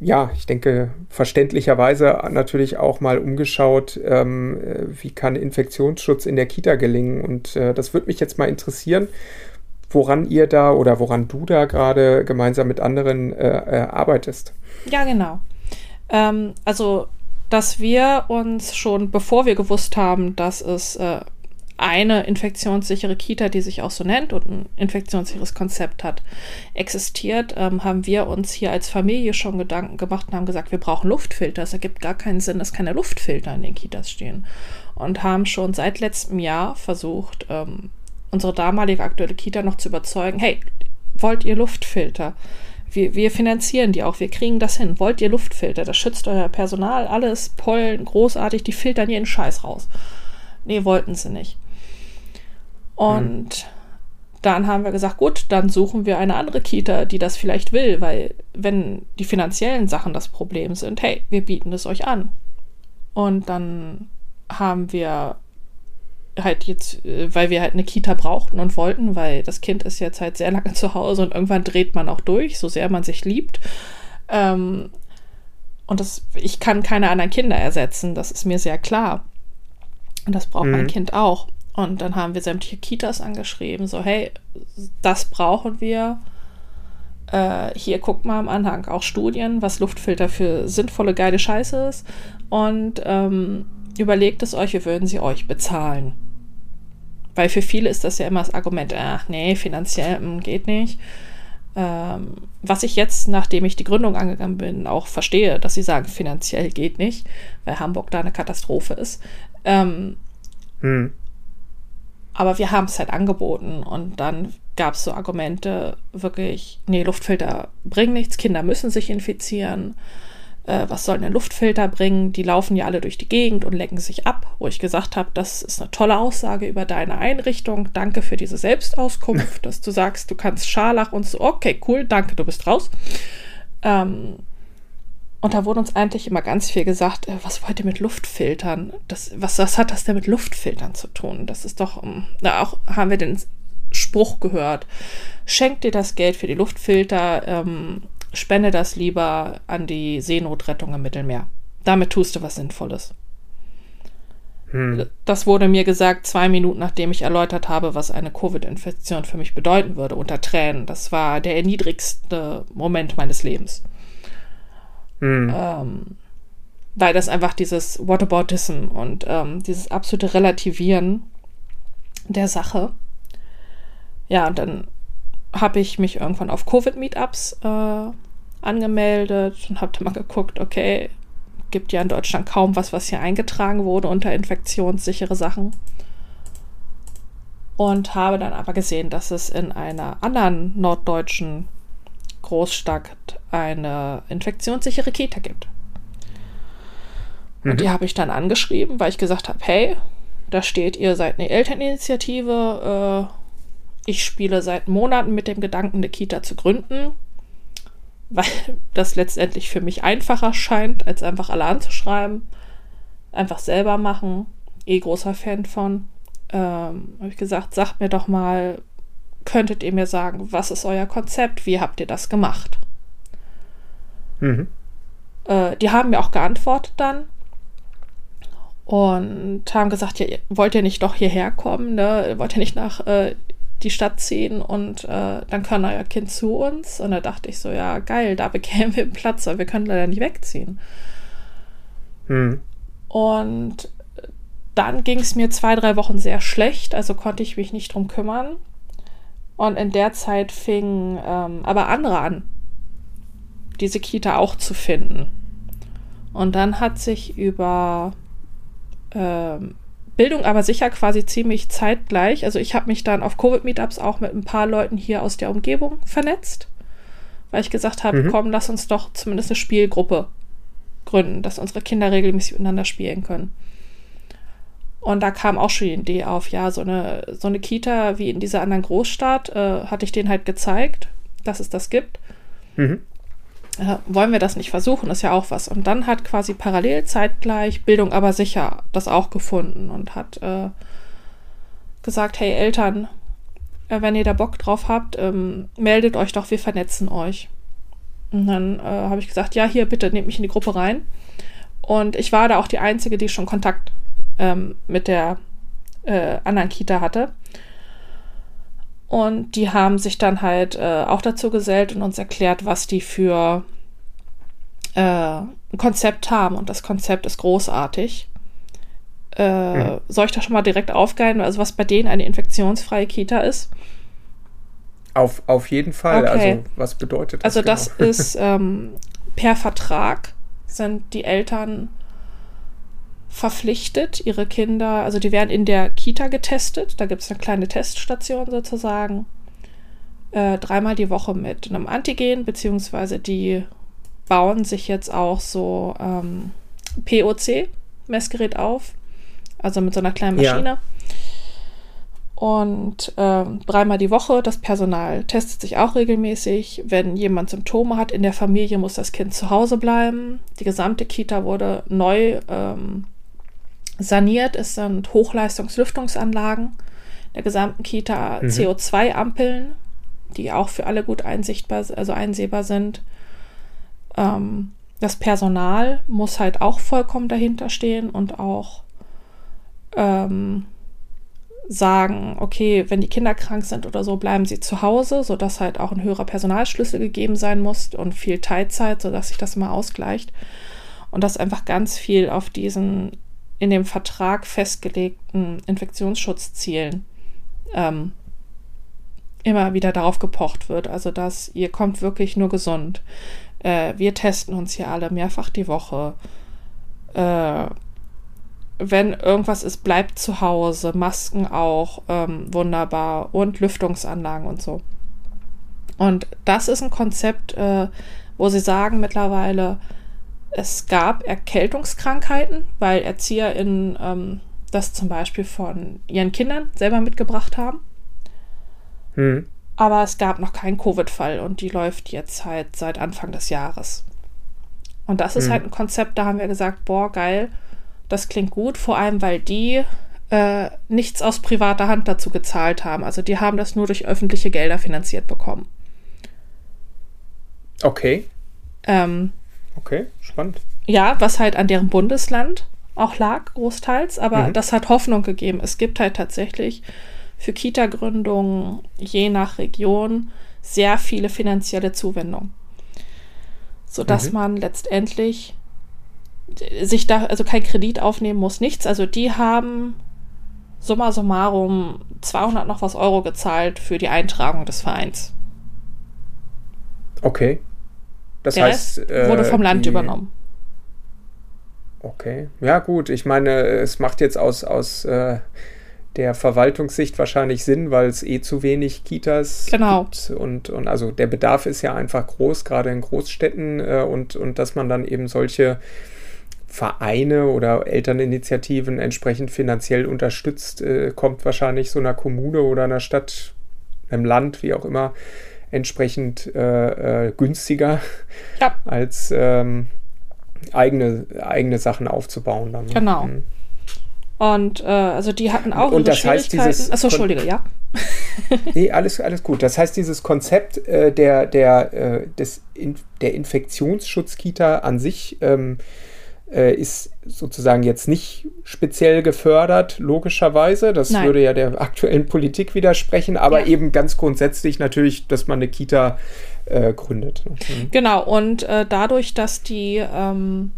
ja, ich denke, verständlicherweise natürlich auch mal umgeschaut, ähm, äh, wie kann Infektionsschutz in der Kita gelingen. Und äh, das würde mich jetzt mal interessieren, woran ihr da oder woran du da gerade gemeinsam mit anderen äh, äh, arbeitest. Ja, genau. Ähm, also, dass wir uns schon, bevor wir gewusst haben, dass es äh, eine infektionssichere Kita, die sich auch so nennt und ein infektionssicheres Konzept hat, existiert, ähm, haben wir uns hier als Familie schon Gedanken gemacht und haben gesagt, wir brauchen Luftfilter. Es ergibt gar keinen Sinn, dass keine Luftfilter in den Kitas stehen. Und haben schon seit letztem Jahr versucht, ähm, unsere damalige aktuelle Kita noch zu überzeugen, hey, wollt ihr Luftfilter? Wir, wir finanzieren die auch, wir kriegen das hin. Wollt ihr Luftfilter? Das schützt euer Personal, alles, Pollen, großartig, die filtern jeden Scheiß raus. Nee, wollten sie nicht. Und dann haben wir gesagt, gut, dann suchen wir eine andere Kita, die das vielleicht will, weil wenn die finanziellen Sachen das Problem sind, hey, wir bieten es euch an. Und dann haben wir halt jetzt, äh, weil wir halt eine Kita brauchten und wollten, weil das Kind ist jetzt halt sehr lange zu Hause und irgendwann dreht man auch durch, so sehr man sich liebt. Ähm, und das, ich kann keine anderen Kinder ersetzen, das ist mir sehr klar. Und das braucht mein Mhm. Kind auch. Und dann haben wir sämtliche Kitas angeschrieben, so, hey, das brauchen wir. Äh, hier guckt mal im Anhang auch Studien, was Luftfilter für sinnvolle, geile Scheiße ist. Und ähm, überlegt es euch, wir würden sie euch bezahlen. Weil für viele ist das ja immer das Argument, ach nee, finanziell mm, geht nicht. Ähm, was ich jetzt, nachdem ich die Gründung angegangen bin, auch verstehe, dass sie sagen, finanziell geht nicht, weil Hamburg da eine Katastrophe ist. Ähm, Hm. aber wir haben es halt angeboten und dann gab es so Argumente, wirklich, nee, Luftfilter bringen nichts, Kinder müssen sich infizieren. Äh, was soll denn ein Luftfilter bringen? Die laufen ja alle durch die Gegend und lecken sich ab, wo ich gesagt habe, das ist eine tolle Aussage über deine Einrichtung. Danke für diese Selbstauskunft, dass du sagst, du kannst Scharlach und so. Okay, cool, danke, du bist raus. Ähm, und da wurde uns eigentlich immer ganz viel gesagt, äh, was wollt ihr mit Luftfiltern? Das, was, was hat das denn mit Luftfiltern zu tun? Das ist doch, ähm, na, auch haben wir den Spruch gehört, schenkt dir das Geld für die Luftfilter, ähm, spende das lieber an die Seenotrettung im Mittelmeer. Damit tust du was Sinnvolles. Hm. Das wurde mir gesagt, zwei Minuten nachdem ich erläutert habe, was eine Covid-Infektion für mich bedeuten würde, unter Tränen. Das war der erniedrigste Moment meines Lebens. Hm. Ähm, weil das einfach dieses Whataboutism und ähm, dieses absolute Relativieren der Sache. Ja, und dann habe ich mich irgendwann auf Covid-Meetups äh, angemeldet und habe mal geguckt, okay, gibt ja in Deutschland kaum was, was hier eingetragen wurde unter infektionssichere Sachen. und habe dann aber gesehen, dass es in einer anderen norddeutschen Großstadt eine infektionssichere Kita gibt. Und Mhm. die habe ich dann angeschrieben, weil ich gesagt habe, hey, da steht, ihr seid eine Elterninitiative. Äh, ich spiele seit Monaten mit dem Gedanken, eine Kita zu gründen, weil das letztendlich für mich einfacher scheint, als einfach alle anzuschreiben. Einfach selber machen. Eh großer Fan von. Ähm, habe ich gesagt, sagt mir doch mal, könntet ihr mir sagen, was ist euer Konzept? Wie habt ihr das gemacht? Mhm. Äh, die haben mir auch geantwortet dann und haben gesagt, ja, ihr- wollt ihr nicht doch hierher kommen, ne? wollt ihr nicht nach äh, die Stadt ziehen und äh, dann kann euer Kind zu uns? Und da dachte ich so, ja geil, da bekämen wir einen Platz, aber wir können leider nicht wegziehen. Mhm. Und dann ging es mir zwei, drei Wochen sehr schlecht, also konnte ich mich nicht drum kümmern. Und in der Zeit fingen ähm, aber andere an, diese Kita auch zu finden. Und dann hat sich über ähm, Bildung aber sicher quasi ziemlich zeitgleich, also ich habe mich dann auf Covid-Meetups auch mit ein paar Leuten hier aus der Umgebung vernetzt, weil ich gesagt habe, Mhm. komm, lass uns doch zumindest eine Spielgruppe gründen, dass unsere Kinder regelmäßig miteinander spielen können. Und da kam auch schon die Idee auf, ja, so eine, so eine Kita wie in dieser anderen Großstadt, äh, hatte ich denen halt gezeigt, dass es das gibt. Mhm. Äh, wollen wir das nicht versuchen, ist ja auch was. Und dann hat quasi parallel zeitgleich Bildung aber sicher das auch gefunden und hat äh, gesagt, hey Eltern, äh, wenn ihr da Bock drauf habt, ähm, meldet euch doch, wir vernetzen euch. Und dann äh, habe ich gesagt, ja, hier bitte nehmt mich in die Gruppe rein. Und ich war da auch die Einzige, die schon Kontakt ähm, mit der anderen Kita hatte. Und die haben sich dann halt äh, auch dazu gesellt und uns erklärt, was die für äh, ein Konzept haben. Und das Konzept ist großartig. Äh, Mhm. Soll ich da schon mal direkt aufgeilen, also was bei denen eine infektionsfreie Kita ist? Auf, auf jeden Fall. Okay. Also, was bedeutet das? Also das genau? ist ähm, per Vertrag sind die Eltern verpflichtet, ihre Kinder, also die werden in der Kita getestet, da gibt es eine kleine Teststation sozusagen, äh, dreimal die Woche mit einem Antigen, beziehungsweise die bauen sich jetzt auch so ähm, POC-Messgerät auf, also mit so einer kleinen Ja. Maschine. Und ähm, dreimal die Woche, das Personal testet sich auch regelmäßig. Wenn jemand Symptome hat in der Familie, muss das Kind zu Hause bleiben. Die gesamte Kita wurde neu ähm, saniert. Es sind Hochleistungslüftungsanlagen der gesamten Kita, Mhm. CO2-Ampeln, die auch für alle gut einsehbar, also einsehbar sind. Ähm, das Personal muss halt auch vollkommen dahinter stehen und auch ähm, sagen, okay, wenn die Kinder krank sind oder so, bleiben sie zu Hause, sodass halt auch ein höherer Personalschlüssel gegeben sein muss und viel Teilzeit, sodass sich das mal ausgleicht. Und dass einfach ganz viel auf diesen in dem Vertrag festgelegten Infektionsschutzzielen ähm, immer wieder darauf gepocht wird. Also, dass ihr kommt wirklich nur gesund. Äh, wir testen uns hier alle mehrfach die Woche. Äh, wenn irgendwas ist, bleibt zu Hause, Masken auch, ähm, wunderbar und Lüftungsanlagen und so. Und das ist ein Konzept, äh, wo sie sagen mittlerweile, es gab Erkältungskrankheiten, weil ErzieherInnen ähm, das zum Beispiel von ihren Kindern selber mitgebracht haben. Mhm. Aber es gab noch keinen Covid-Fall und die läuft jetzt halt seit Anfang des Jahres. Und das ist Mhm. halt ein Konzept, da haben wir gesagt, boah, geil, das klingt gut, vor allem weil die äh, nichts aus privater Hand dazu gezahlt haben. Also die haben das nur durch öffentliche Gelder finanziert bekommen. Okay, Ähm, okay, spannend. ja, was halt an deren Bundesland auch lag, großteils, aber Mhm. das hat Hoffnung gegeben. Es gibt halt tatsächlich für Kita-Gründungen je nach Region sehr viele finanzielle Zuwendungen. Sodass Mhm. man letztendlich sich da, also kein Kredit aufnehmen muss, nichts. Also die haben summa summarum 200 noch was Euro gezahlt für die Eintragung des Vereins. Okay. Das Der heißt. Rest äh, wurde vom Land die- übernommen. Okay. Ja, gut. Ich meine, es macht jetzt aus, aus äh, der Verwaltungssicht wahrscheinlich Sinn, weil es eh zu wenig Kitas Genau. gibt. Und, und also der Bedarf ist ja einfach groß, gerade in Großstädten. Äh, und, und dass man dann eben solche Vereine oder Elterninitiativen entsprechend finanziell unterstützt, äh, kommt wahrscheinlich so einer Kommune oder einer Stadt, einem Land, wie auch immer, entsprechend äh, äh, günstiger Ja. als ähm, eigene, eigene Sachen aufzubauen. Dann? Genau. Mhm. Und äh, also die hatten auch Und das heißt, dieses Achso, Kon- Entschuldige, ja. Nee, alles, alles gut. Das heißt, dieses Konzept äh, der, der, äh, des In der Infektionsschutzkita an sich ähm, äh, ist sozusagen jetzt nicht speziell gefördert, logischerweise. Das Nein. würde ja der aktuellen Politik widersprechen, aber Ja. eben ganz grundsätzlich natürlich, dass man eine Kita äh, gründet. Mhm. Genau, und äh, dadurch, dass die ähm,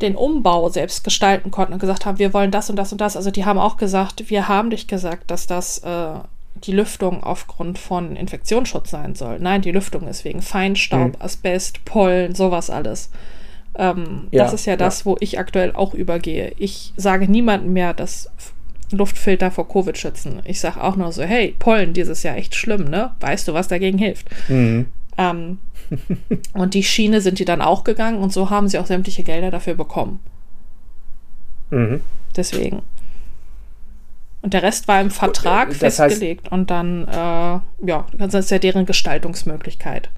den Umbau selbst gestalten konnten und gesagt haben, wir wollen das und das und das, also die haben auch gesagt, wir haben nicht gesagt, dass das äh, die Lüftung aufgrund von Infektionsschutz sein soll. Nein, die Lüftung ist wegen Feinstaub, Hm. Asbest, Pollen, sowas alles. Ähm, Ja, das ist ja das, ja. wo ich aktuell auch übergehe. Ich sage niemandem mehr, dass Luftfilter vor Covid schützen. Ich sage auch nur so, hey, Pollen dieses Jahr echt schlimm, ne? Weißt du, was dagegen hilft? Mhm. Ähm, und die Schiene sind die dann auch gegangen und so haben sie auch sämtliche Gelder dafür bekommen. Mhm. Deswegen. Und der Rest war im Vertrag äh, das heißt- festgelegt und dann, äh, ja, das ist ja deren Gestaltungsmöglichkeit.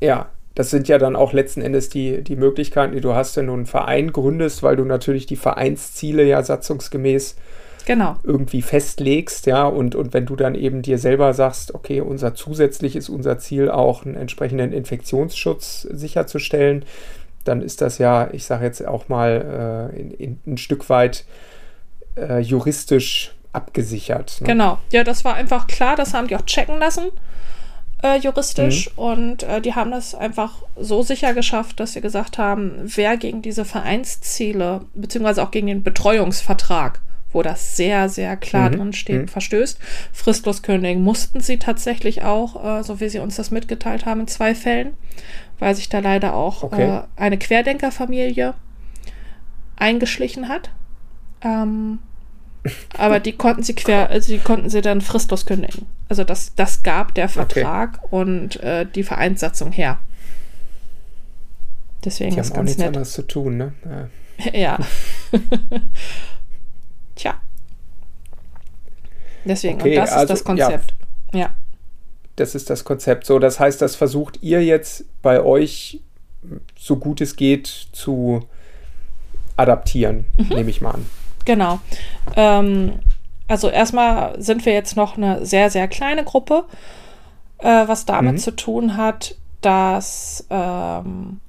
Ja, das sind ja dann auch letzten Endes die, die Möglichkeiten, die du hast, wenn du einen Verein gründest, weil du natürlich die Vereinsziele ja satzungsgemäß Genau. irgendwie festlegst, ja, und, und wenn du dann eben dir selber sagst, okay, unser zusätzlich ist unser Ziel auch, einen entsprechenden Infektionsschutz sicherzustellen, dann ist das ja, ich sage jetzt auch mal, äh, in, in, ein Stück weit äh, juristisch abgesichert. Ne? Genau. Ja, das war einfach klar, das haben die auch checken lassen, äh, juristisch. Mhm. Und äh, die haben das einfach so sicher geschafft, dass sie gesagt haben, wer gegen diese Vereinsziele, beziehungsweise auch gegen den Betreuungsvertrag, wo das sehr, sehr klar Mhm. drin steht, Mhm. verstößt. Fristlos kündigen mussten sie tatsächlich auch, äh, so wie sie uns das mitgeteilt haben, in zwei Fällen, weil sich da leider auch Okay. äh, eine Querdenkerfamilie eingeschlichen hat. Ähm, aber die konnten sie quer, also die konnten sie dann fristlos kündigen. Also das, das gab der Vertrag und äh, die Vereinssatzung her. Deswegen Die ist haben auch ganz nichts nett. anderes zu tun, ne? Ja. Ja. Tja. Deswegen, Okay, und das also, ist das Konzept. Ja. Das ist das Konzept. So, das heißt, das versucht ihr jetzt bei euch, so gut es geht, zu adaptieren, Mhm. nehme ich mal an. Genau. Ähm, also erstmal sind wir jetzt noch eine sehr, sehr kleine Gruppe, äh, was damit Mhm. zu tun hat, dass ähm,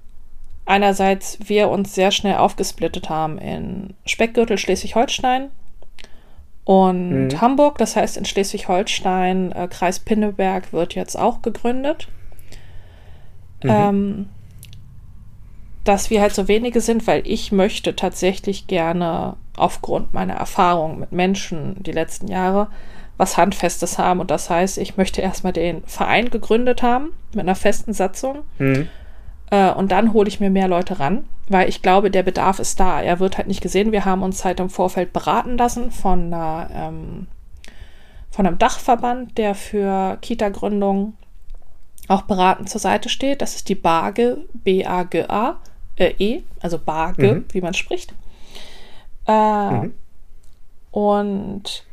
einerseits wir uns sehr schnell aufgesplittet haben in Speckgürtel Schleswig-Holstein und Mhm. Hamburg. Das heißt, in Schleswig-Holstein, äh, Kreis Pinneberg wird jetzt auch gegründet. Mhm. Ähm, dass wir halt so wenige sind, weil ich möchte tatsächlich gerne aufgrund meiner Erfahrung mit Menschen die letzten Jahre was Handfestes haben. Und das heißt, ich möchte erstmal den Verein gegründet haben mit einer festen Satzung. Mhm. Äh, und dann hole ich mir mehr Leute ran, weil ich glaube, der Bedarf ist da. Er wird halt nicht gesehen. Wir haben uns halt im Vorfeld beraten lassen von einer, ähm, von einem Dachverband, der für Kita-Gründung auch beratend zur Seite steht. Das ist die BAGE, B-A-G-A, äh, E, also BAGE, Mhm. wie man spricht. Äh, Mhm. Und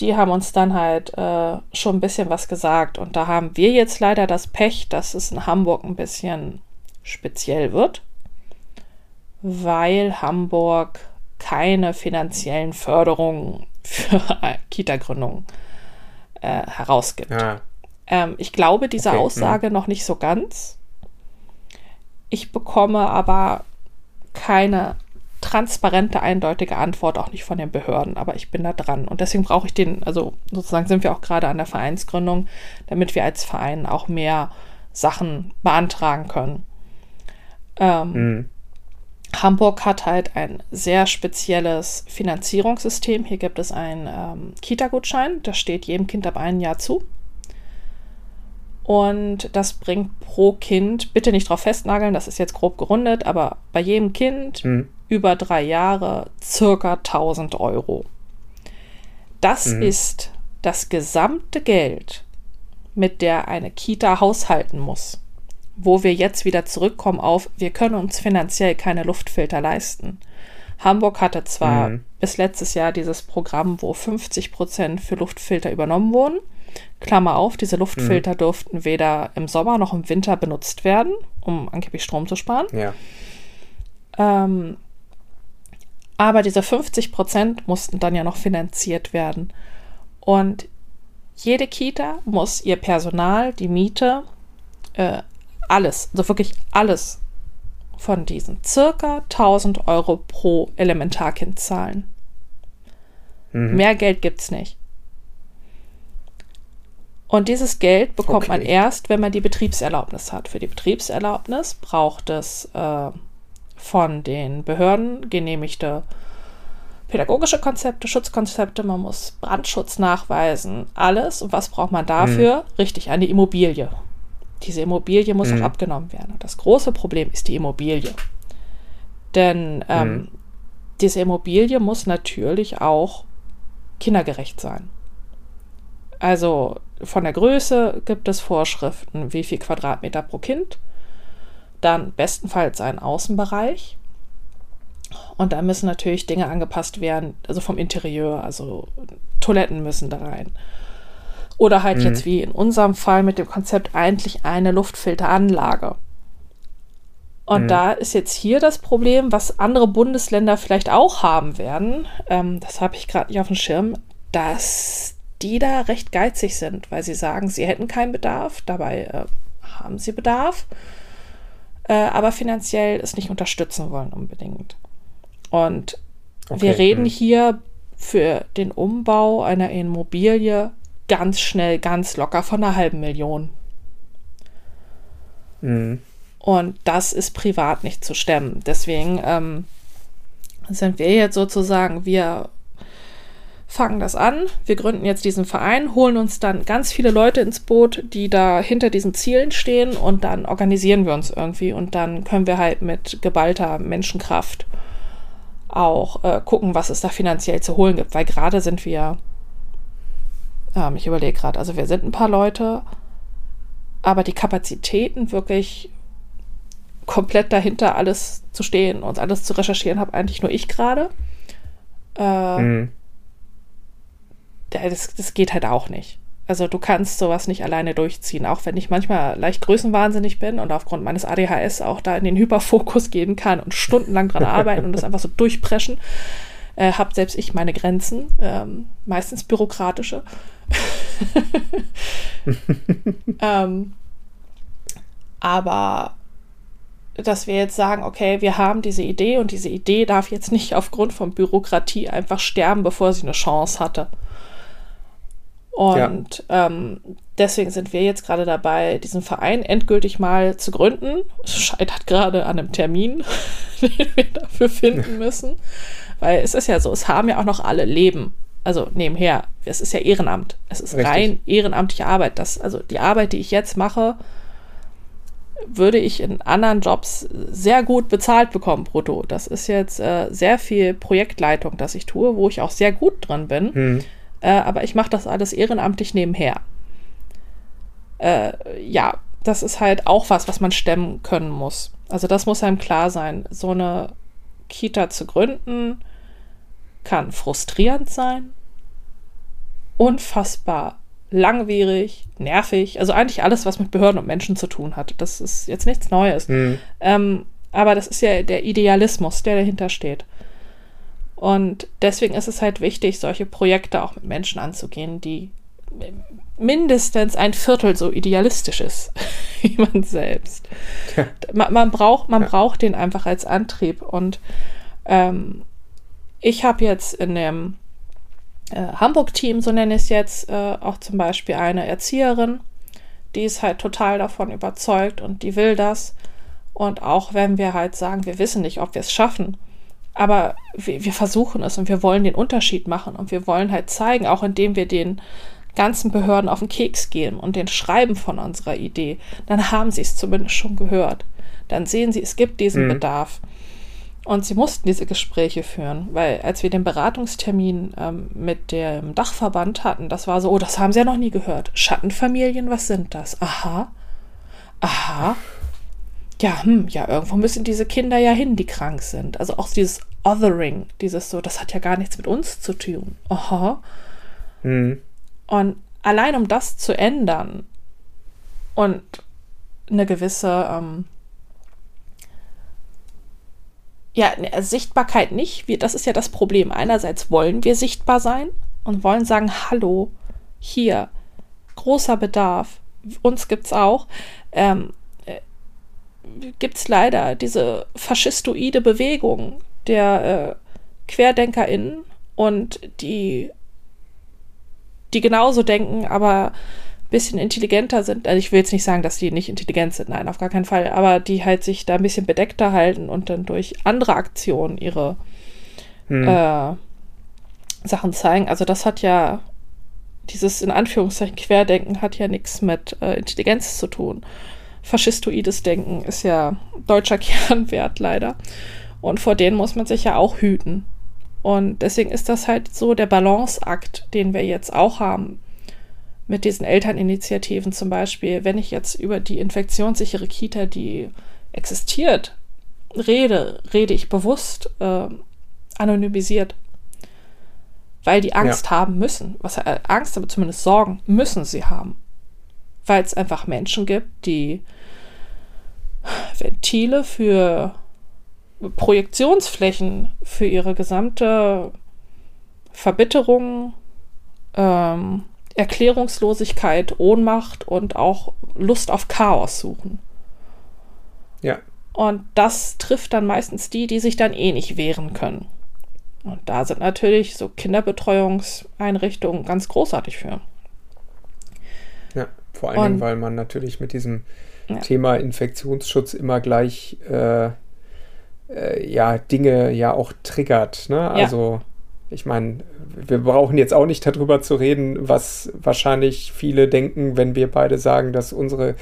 die haben uns dann halt äh, schon ein bisschen was gesagt. Und da haben wir jetzt leider das Pech, dass es in Hamburg ein bisschen speziell wird, weil Hamburg keine finanziellen Förderungen für Kita-Gründung äh, herausgibt. Ja. Ähm, ich glaube dieser Okay, Aussage noch nicht so ganz. Ich bekomme aber keine transparente, eindeutige Antwort, auch nicht von den Behörden, aber ich bin da dran. Und deswegen brauche ich den, also sozusagen sind wir auch gerade an der Vereinsgründung, damit wir als Verein auch mehr Sachen beantragen können. Ähm, Mhm. Hamburg hat halt ein sehr spezielles Finanzierungssystem. Hier gibt es einen ähm, Kita-Gutschein, das steht jedem Kind ab einem Jahr zu. Und das bringt pro Kind, bitte nicht drauf festnageln, das ist jetzt grob gerundet, aber bei jedem Kind Mhm. über drei Jahre circa 1000 Euro. Das Mhm. ist das gesamte Geld, mit der eine Kita haushalten muss. Wo wir jetzt wieder zurückkommen auf, wir können uns finanziell keine Luftfilter leisten. Hamburg hatte zwar Mhm. bis letztes Jahr dieses Programm, wo 50 Prozent für Luftfilter übernommen wurden. Klammer auf, diese Luftfilter durften weder im Sommer noch im Winter benutzt werden, um angeblich Strom zu sparen. Ja. Ähm, aber diese 50 Prozent mussten dann ja noch finanziert werden. Und jede Kita muss ihr Personal, die Miete, äh, alles, also wirklich alles von diesen circa 1000 Euro pro Elementarkind zahlen. Mhm. Mehr Geld gibt's nicht. Und dieses Geld bekommt man Okay. erst, wenn man die Betriebserlaubnis hat. Für die Betriebserlaubnis braucht es äh, von den Behörden genehmigte pädagogische Konzepte, Schutzkonzepte, man muss Brandschutz nachweisen, alles. Und was braucht man dafür? Richtig, eine Immobilie. Diese Immobilie muss Mhm. auch abgenommen werden. Und das große Problem ist die Immobilie. Denn ähm, Mhm. diese Immobilie muss natürlich auch kindergerecht sein. Also von der Größe gibt es Vorschriften, wie viel Quadratmeter pro Kind. Dann bestenfalls ein Außenbereich. Und da müssen natürlich Dinge angepasst werden, also vom Interieur, also Toiletten müssen da rein. Oder halt Mhm. jetzt wie in unserem Fall mit dem Konzept eigentlich eine Luftfilteranlage. Und Mhm. da ist jetzt hier das Problem, was andere Bundesländer vielleicht auch haben werden, ähm, das habe ich gerade nicht auf dem Schirm, dass die da recht geizig sind, weil sie sagen, sie hätten keinen Bedarf, dabei äh, haben sie Bedarf, äh, aber finanziell es nicht unterstützen wollen unbedingt. Und wir Okay, reden mhm. hier für den Umbau einer Immobilie ganz schnell, ganz locker von einer halben Million. Mhm. Und das ist privat nicht zu stemmen. Deswegen ähm, sind wir jetzt sozusagen, wir fangen das an, wir gründen jetzt diesen Verein, holen uns dann ganz viele Leute ins Boot, die da hinter diesen Zielen stehen und dann organisieren wir uns irgendwie und dann können wir halt mit geballter Menschenkraft auch äh, gucken, was es da finanziell zu holen gibt, weil gerade sind wir, ähm, ich überlege gerade, also wir sind ein paar Leute, aber die Kapazitäten wirklich komplett dahinter alles zu stehen und alles zu recherchieren, habe eigentlich nur ich gerade. Äh, Mhm. Das, das geht halt auch nicht. Also du kannst sowas nicht alleine durchziehen, auch wenn ich manchmal leicht größenwahnsinnig bin und aufgrund meines ADHS auch da in den Hyperfokus gehen kann und stundenlang dran arbeiten und das einfach so durchpreschen, äh, habe selbst ich meine Grenzen, ähm, meistens bürokratische. ähm, aber dass wir jetzt sagen, okay, wir haben diese Idee und diese Idee darf jetzt nicht aufgrund von Bürokratie einfach sterben, bevor sie eine Chance hatte. Und ähm, deswegen sind wir jetzt gerade dabei, diesen Verein endgültig mal zu gründen. Es scheitert gerade an einem Termin, den wir dafür finden müssen. Weil es ist ja so, es haben ja auch noch alle Leben. Also nebenher. Es ist ja Ehrenamt. Es ist Richtig. rein ehrenamtliche Arbeit. Das, also die Arbeit, die ich jetzt mache, würde ich in anderen Jobs sehr gut bezahlt bekommen, brutto. Das ist jetzt äh, sehr viel Projektleitung, das ich tue, wo ich auch sehr gut drin bin. Mhm. Äh, aber ich mache das alles ehrenamtlich nebenher. Äh, ja, das ist halt auch was, was man stemmen können muss. Also das muss einem klar sein. So eine Kita zu gründen kann frustrierend sein, unfassbar langwierig, nervig. Also eigentlich alles, was mit Behörden und Menschen zu tun hat. Das ist jetzt nichts Neues. Mhm. Ähm, aber das ist ja der Idealismus, der dahinter steht. Und deswegen ist es halt wichtig, solche Projekte auch mit Menschen anzugehen, die mindestens ein Viertel so idealistisch ist wie man selbst. Ja. Man, man braucht, man Ja. braucht den einfach als Antrieb. Und ähm, ich habe jetzt in dem äh, Hamburg-Team, so nenne ich es jetzt, äh, auch zum Beispiel eine Erzieherin, die ist halt total davon überzeugt und die will das. Und auch wenn wir halt sagen, wir wissen nicht, ob wir es schaffen, aber wir, wir versuchen es und wir wollen den Unterschied machen und wir wollen halt zeigen, auch indem wir den ganzen Behörden auf den Keks gehen und den schreiben von unserer Idee, dann haben sie es zumindest schon gehört. Dann sehen sie, es gibt diesen Mhm. Bedarf. Und sie mussten diese Gespräche führen, weil als wir den Beratungstermin ähm, mit dem Dachverband hatten, das war so, oh, das haben sie ja noch nie gehört. Schattenfamilien, was sind das? Aha. Aha. Ja, hm, ja, irgendwo müssen diese Kinder ja hin, die krank sind. Also auch dieses Othering, dieses so, das hat ja gar nichts mit uns zu tun. Aha. Mhm. Und allein um das zu ändern und eine gewisse ähm, ja, ne, Sichtbarkeit nicht. Wir, das ist ja das Problem. Einerseits wollen wir sichtbar sein und wollen sagen, hallo, hier, großer Bedarf, uns gibt's auch. Ähm, äh, gibt's leider diese faschistoide Bewegung der äh, QuerdenkerInnen und die, die genauso denken, aber bisschen intelligenter sind. Also ich will jetzt nicht sagen, dass die nicht intelligent sind, nein, auf gar keinen Fall, aber die halt sich da ein bisschen bedeckter halten und dann durch andere Aktionen ihre hm. äh, Sachen zeigen. Also das hat ja, dieses in Anführungszeichen Querdenken hat ja nichts mit äh, Intelligenz zu tun. Faschistoides Denken ist ja deutscher Kernwert leider. Und vor denen muss man sich ja auch hüten. Und deswegen ist das halt so der Balanceakt, den wir jetzt auch haben mit diesen Elterninitiativen zum Beispiel, wenn ich jetzt über die infektionssichere Kita, die existiert, rede, rede ich bewusst äh, anonymisiert. Weil die Angst ja. haben müssen. Was äh, Angst, aber zumindest Sorgen müssen sie haben. Weil es einfach Menschen gibt, die Ventile für Projektionsflächen für ihre gesamte Verbitterung, ähm, Erklärungslosigkeit, Ohnmacht und auch Lust auf Chaos suchen. Ja. Und das trifft dann meistens die, die sich dann eh nicht wehren können. Und da sind natürlich so Kinderbetreuungseinrichtungen ganz großartig für. Ja, vor allen Dingen, weil man natürlich mit diesem ja. Thema Infektionsschutz immer gleich äh, äh, ja Dinge ja auch triggert. Ne? Also ich meine, wir brauchen jetzt auch nicht darüber zu reden, was wahrscheinlich viele denken, wenn wir beide sagen, dass unsere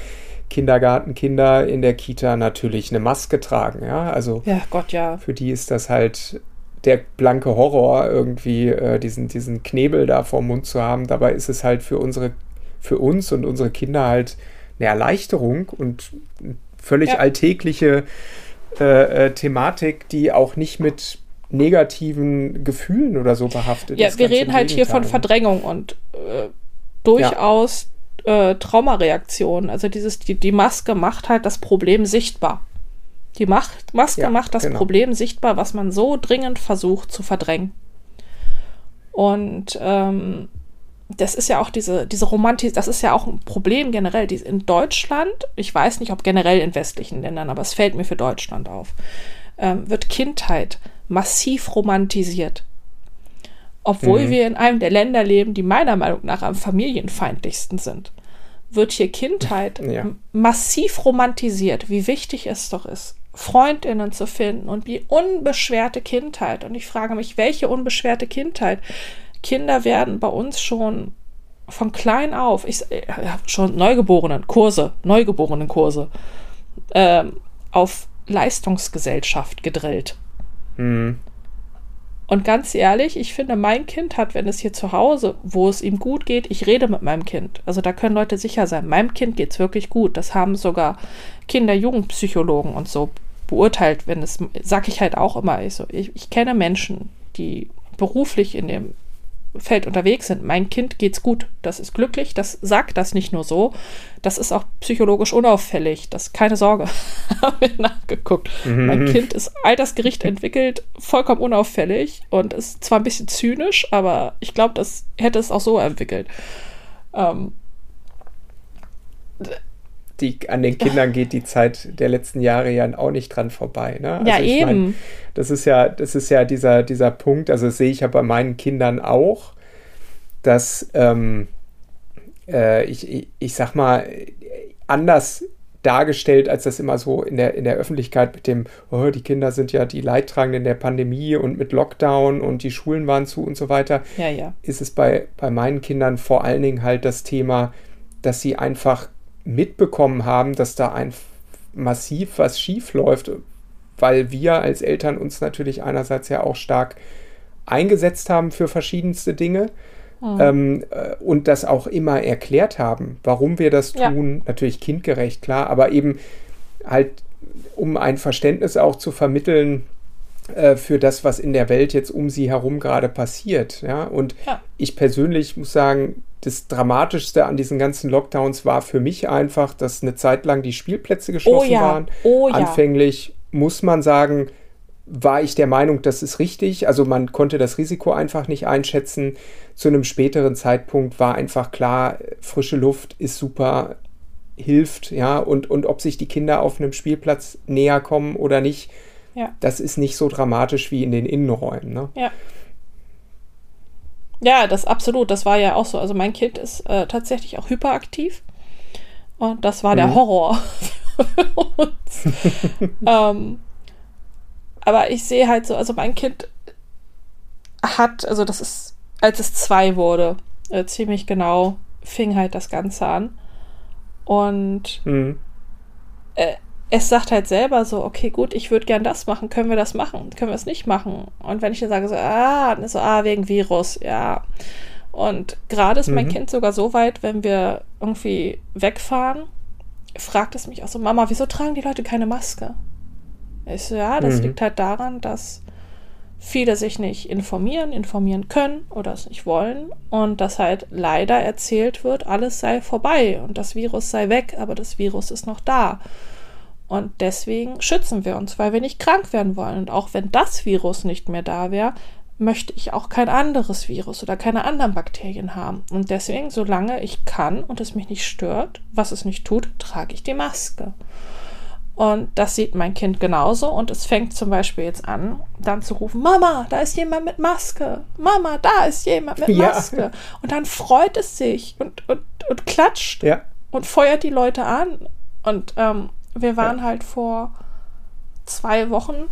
Kindergartenkinder in der Kita natürlich eine Maske tragen. Ja, also ja, Gott, ja. für die ist das halt der blanke Horror, irgendwie äh, diesen, diesen Knebel da vorm Mund zu haben. Dabei ist es halt für unsere, für uns und unsere Kinder halt eine Erleichterung und völlig ja. alltägliche äh, äh, Thematik, die auch nicht mit negativen Gefühlen oder so behaftet ja, ist. Ja, wir reden halt hier von Verdrängung und äh, durchaus ja. äh, Traumareaktionen. Also dieses, die, die Maske macht halt das Problem sichtbar. Die macht, Maske ja, macht das genau. Problem sichtbar, was man so dringend versucht zu verdrängen. Und ähm, das ist ja auch diese, diese Romantik, das ist ja auch ein Problem generell. Die, in Deutschland, ich weiß nicht, ob generell in westlichen Ländern, aber es fällt mir für Deutschland auf, ähm, wird Kindheit massiv romantisiert. Obwohl mhm. wir in einem der Länder leben, die meiner Meinung nach am familienfeindlichsten sind, wird hier Kindheit ja. massiv romantisiert, wie wichtig es doch ist, Freundinnen zu finden und wie unbeschwerte Kindheit. Und ich frage mich, welche unbeschwerte Kindheit? Kinder werden bei uns schon von klein auf, ich äh, schon Neugeborenen Kurse, Neugeborenen Kurse äh, auf Leistungsgesellschaft gedrillt. Mhm. Und ganz ehrlich, ich finde, mein Kind hat, wenn es hier zu Hause, wo es ihm gut geht, ich rede mit meinem Kind. Also da können Leute sicher sein. Meinem Kind geht es wirklich gut. Das haben sogar Kinder-Jugendpsychologen und so beurteilt, wenn es, sag ich halt auch immer, ich, so, ich, ich kenne Menschen, die beruflich in dem Feld unterwegs sind. Mein Kind geht's gut, das ist glücklich, das sagt das nicht nur so, das ist auch psychologisch unauffällig, das keine Sorge, haben wir nachgeguckt. Mhm. Mein Kind ist altersgericht entwickelt, vollkommen unauffällig und ist zwar ein bisschen zynisch, aber ich glaube, das hätte es auch so entwickelt. Ähm, die, an den Kindern geht die Zeit der letzten Jahre ja auch nicht dran vorbei. Ne? Also ja, eben. Mein, das ist ja, das ist ja dieser, dieser Punkt, also das sehe ich ja bei meinen Kindern auch, dass ähm, äh, ich, ich, ich sag mal, anders dargestellt, als das immer so in der, in der Öffentlichkeit mit dem, oh, die Kinder sind ja die Leidtragenden der Pandemie und mit Lockdown und die Schulen waren zu und so weiter, ja, ja. ist es bei, bei meinen Kindern vor allen Dingen halt das Thema, dass sie einfach mitbekommen haben, dass da ein massiv was schief läuft, weil wir als Eltern uns natürlich einerseits ja auch stark eingesetzt haben für verschiedenste Dinge mhm. ähm, äh, und das auch immer erklärt haben, warum wir das tun. Ja. Natürlich kindgerecht, klar, aber eben halt, um ein Verständnis auch zu vermitteln, äh, für das, was in der Welt jetzt um sie herum gerade passiert. Ja? Und ja. ich persönlich muss sagen, das Dramatischste an diesen ganzen Lockdowns war für mich einfach, dass eine Zeit lang die Spielplätze geschlossen oh ja. waren. Oh ja. Anfänglich muss man sagen, war ich der Meinung, das ist richtig. Also man konnte das Risiko einfach nicht einschätzen. Zu einem späteren Zeitpunkt war einfach klar, frische Luft ist super, hilft, ja, und, und ob sich die Kinder auf einem Spielplatz näher kommen oder nicht, ja. das ist nicht so dramatisch wie in den Innenräumen. Ne? Ja. Ja, das absolut. Das war ja auch so. Also mein Kind ist äh, tatsächlich auch hyperaktiv. Und das war mhm. der Horror für uns. ähm, aber ich sehe halt so, also mein Kind hat, also das ist, als es zwei wurde, äh, ziemlich genau, fing halt das Ganze an. Und mhm. äh, es sagt halt selber so, okay, gut, ich würde gern das machen, können wir das machen, können wir es nicht machen? Und wenn ich dann sage so, ah, so, ah, wegen Virus, ja. Und gerade ist mhm. mein Kind sogar so weit, wenn wir irgendwie wegfahren, fragt es mich auch so, Mama, wieso tragen die Leute keine Maske? Ich so, ja, das mhm. liegt halt daran, dass viele sich nicht informieren, informieren können oder es nicht wollen und dass halt leider erzählt wird, alles sei vorbei und das Virus sei weg, aber das Virus ist noch da. Und deswegen schützen wir uns, weil wir nicht krank werden wollen. Und auch wenn das Virus nicht mehr da wäre, möchte ich auch kein anderes Virus oder keine anderen Bakterien haben. Und deswegen, solange ich kann und es mich nicht stört, was es nicht tut, trage ich die Maske. Und das sieht mein Kind genauso. Und es fängt zum Beispiel jetzt an, dann zu rufen, Mama, da ist jemand mit Maske. Mama, da ist jemand mit Maske. Ja. Und dann freut es sich und, und, und klatscht ja. und feuert die Leute an. Und ähm, wir waren ja. halt vor zwei Wochen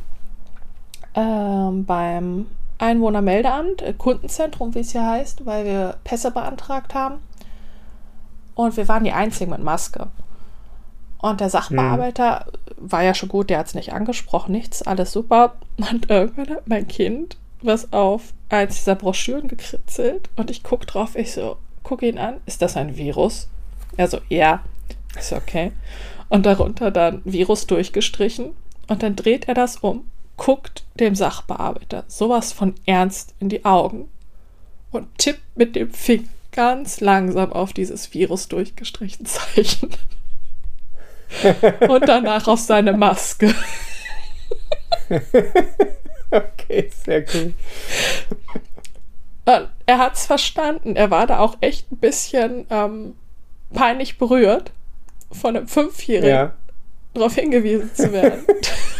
ähm, beim Einwohnermeldeamt, äh, Kundenzentrum, wie es hier heißt, weil wir Pässe beantragt haben. Und wir waren die Einzigen mit Maske. Und der Sachbearbeiter hm. war ja schon gut, der hat es nicht angesprochen, nichts, alles super. Und irgendwann hat mein Kind was auf eins dieser Broschüren gekritzelt und ich gucke drauf, ich so, gucke ihn an, ist das ein Virus? Er so, ja. So, okay. Und darunter dann Virus durchgestrichen und dann dreht er das um, guckt dem Sachbearbeiter sowas von ernst in die Augen und tippt mit dem Finger ganz langsam auf dieses Virus durchgestrichen Zeichen. Und danach auf seine Maske. okay, sehr cool. Er hat es verstanden. Er war da auch echt ein bisschen ähm, peinlich berührt, von einem Fünfjährigen ja. darauf hingewiesen zu werden,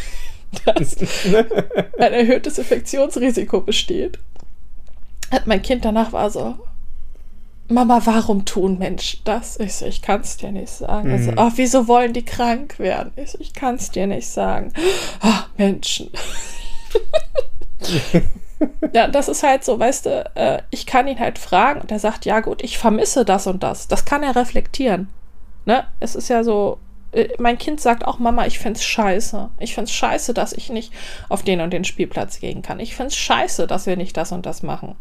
dass ein erhöhtes Infektionsrisiko besteht. Mein Kind danach war so, Mama, warum tun Menschen das? Ich so, ich kann es dir nicht sagen. Mhm. Also, ach, wieso wollen die krank werden? Ich so, ich kann es dir nicht sagen. Ach, Menschen. ja, das ist halt so, weißt du, äh, ich kann ihn halt fragen und er sagt, ja gut, ich vermisse das und das. Das kann er reflektieren. Ne? Es ist ja so, äh, mein Kind sagt auch, Mama, ich find's scheiße. Ich find's scheiße, dass ich nicht auf den und den Spielplatz gehen kann. Ich find's scheiße, dass wir nicht das und das machen.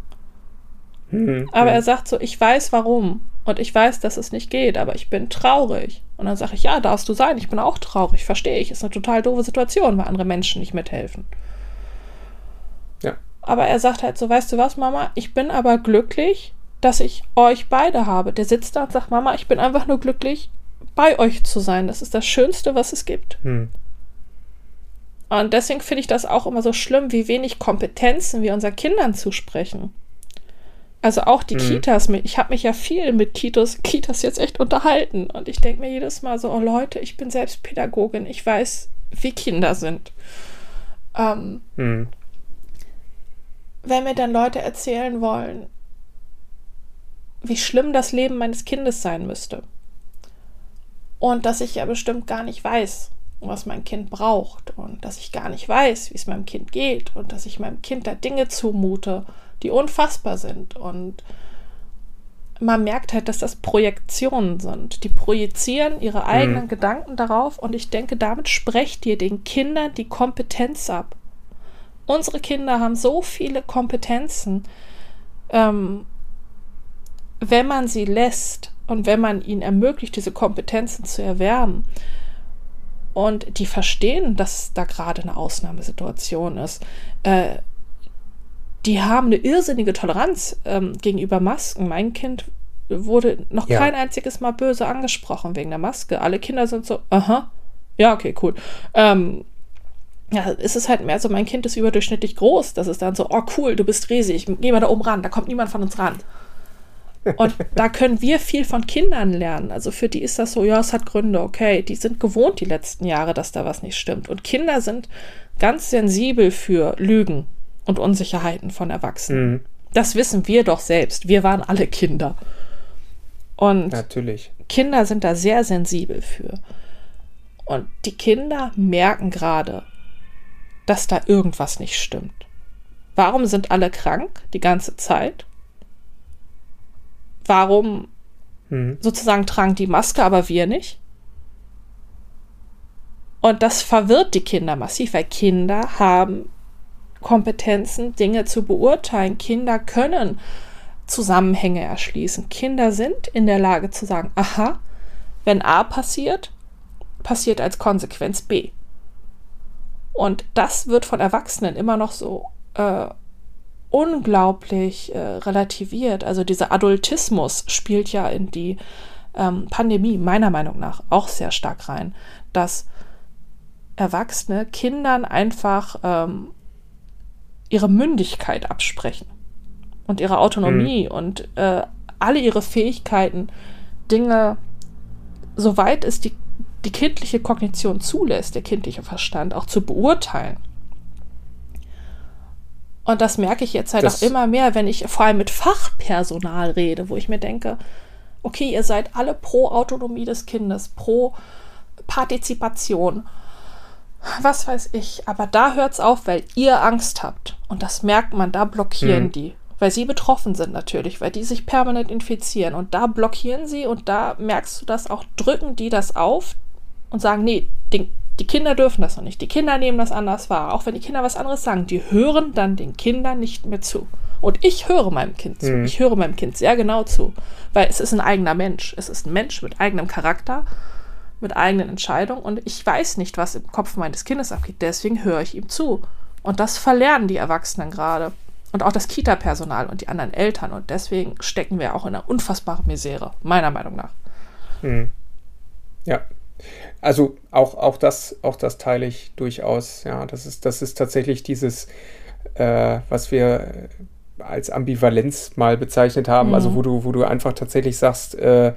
Mhm. Aber er sagt so, ich weiß warum. Und ich weiß, dass es nicht geht, aber ich bin traurig. Und dann sage ich, ja, darfst du sein, ich bin auch traurig, verstehe ich. Ist eine total doofe Situation, weil andere Menschen nicht mithelfen. Ja. Aber er sagt halt so, weißt du was, Mama, ich bin aber glücklich, dass ich euch beide habe. Der sitzt da und sagt, Mama, ich bin einfach nur glücklich, bei euch zu sein. Das ist das Schönste, was es gibt. Hm. Und deswegen finde ich das auch immer so schlimm, wie wenig Kompetenzen wir unseren Kindern zusprechen. Also auch die mhm. Kitas, ich habe mich ja viel mit Kitas, Kitas jetzt echt unterhalten. Und ich denke mir jedes Mal so, oh Leute, ich bin selbst Pädagogin, ich weiß, wie Kinder sind. Ähm, mhm. Wenn mir dann Leute erzählen wollen, wie schlimm das Leben meines Kindes sein müsste. Und dass ich ja bestimmt gar nicht weiß, was mein Kind braucht. Und dass ich gar nicht weiß, wie es meinem Kind geht. Und dass ich meinem Kind da Dinge zumute, die unfassbar sind. Und man merkt halt, dass das Projektionen sind. Die projizieren ihre eigenen mhm. Gedanken darauf und ich denke, damit sprecht ihr den Kindern die Kompetenz ab. Unsere Kinder haben so viele Kompetenzen, ähm, wenn man sie lässt und wenn man ihnen ermöglicht, diese Kompetenzen zu erwerben. Und die verstehen, dass da gerade eine Ausnahmesituation ist. Äh, die haben eine irrsinnige Toleranz ähm, gegenüber Masken. Mein Kind wurde noch ja. kein einziges Mal böse angesprochen wegen der Maske. Alle Kinder sind so, aha, ja, okay, cool. Ähm, ja, ist es halt mehr so, mein Kind ist überdurchschnittlich groß. Das ist dann so, oh cool, du bist riesig, geh mal da oben ran, da kommt niemand von uns ran. Und da können wir viel von Kindern lernen. Also für die ist das so, ja, es hat Gründe, okay. Die sind gewohnt die letzten Jahre, dass da was nicht stimmt. Und Kinder sind ganz sensibel für Lügen und Unsicherheiten von Erwachsenen. Mhm. Das wissen wir doch selbst. Wir waren alle Kinder. Und Natürlich. Kinder sind da sehr sensibel für. Und die Kinder merken gerade, dass da irgendwas nicht stimmt. Warum sind alle krank die ganze Zeit? Warum mhm. sozusagen tragen die Maske, aber wir nicht? Und das verwirrt die Kinder massiv, weil Kinder haben Kompetenzen, Dinge zu beurteilen. Kinder können Zusammenhänge erschließen. Kinder sind in der Lage zu sagen, aha, wenn A passiert, passiert als Konsequenz B. Und das wird von Erwachsenen immer noch so äh, unglaublich äh, relativiert. Also dieser Adultismus spielt ja in die ähm, Pandemie meiner Meinung nach auch sehr stark rein, dass Erwachsene Kindern einfach ähm, ihre Mündigkeit absprechen und ihre Autonomie mhm. und äh, alle ihre Fähigkeiten, Dinge, soweit es die, die kindliche Kognition zulässt, der kindliche Verstand, auch zu beurteilen. Und das merke ich jetzt halt das auch immer mehr, wenn ich vor allem mit Fachpersonal rede, wo ich mir denke, okay, ihr seid alle pro Autonomie des Kindes, pro Partizipation, was weiß ich. Aber da hört es auf, weil ihr Angst habt. Und das merkt man, da blockieren mhm. die. Weil sie betroffen sind natürlich, weil die sich permanent infizieren. Und da blockieren sie und da merkst du das auch, drücken die das auf und sagen, nee, den, die Kinder dürfen das noch nicht. Die Kinder nehmen das anders wahr. Auch wenn die Kinder was anderes sagen, die hören dann den Kindern nicht mehr zu. Und ich höre meinem Kind zu. Mhm. Ich höre meinem Kind sehr genau zu. Weil es ist ein eigener Mensch. Es ist ein Mensch mit eigenem Charakter mit eigenen Entscheidungen und ich weiß nicht, was im Kopf meines Kindes abgeht. Deswegen höre ich ihm zu. Und das verlernen die Erwachsenen gerade. Und auch das Kita-Personal und die anderen Eltern. Und deswegen stecken wir auch in einer unfassbaren Misere, meiner Meinung nach. Hm. Ja. Also auch, auch, das, auch das teile ich durchaus. Ja, das ist, das ist tatsächlich dieses, äh, was wir als Ambivalenz mal bezeichnet haben, also mhm. also wo du, wo du einfach tatsächlich sagst, äh,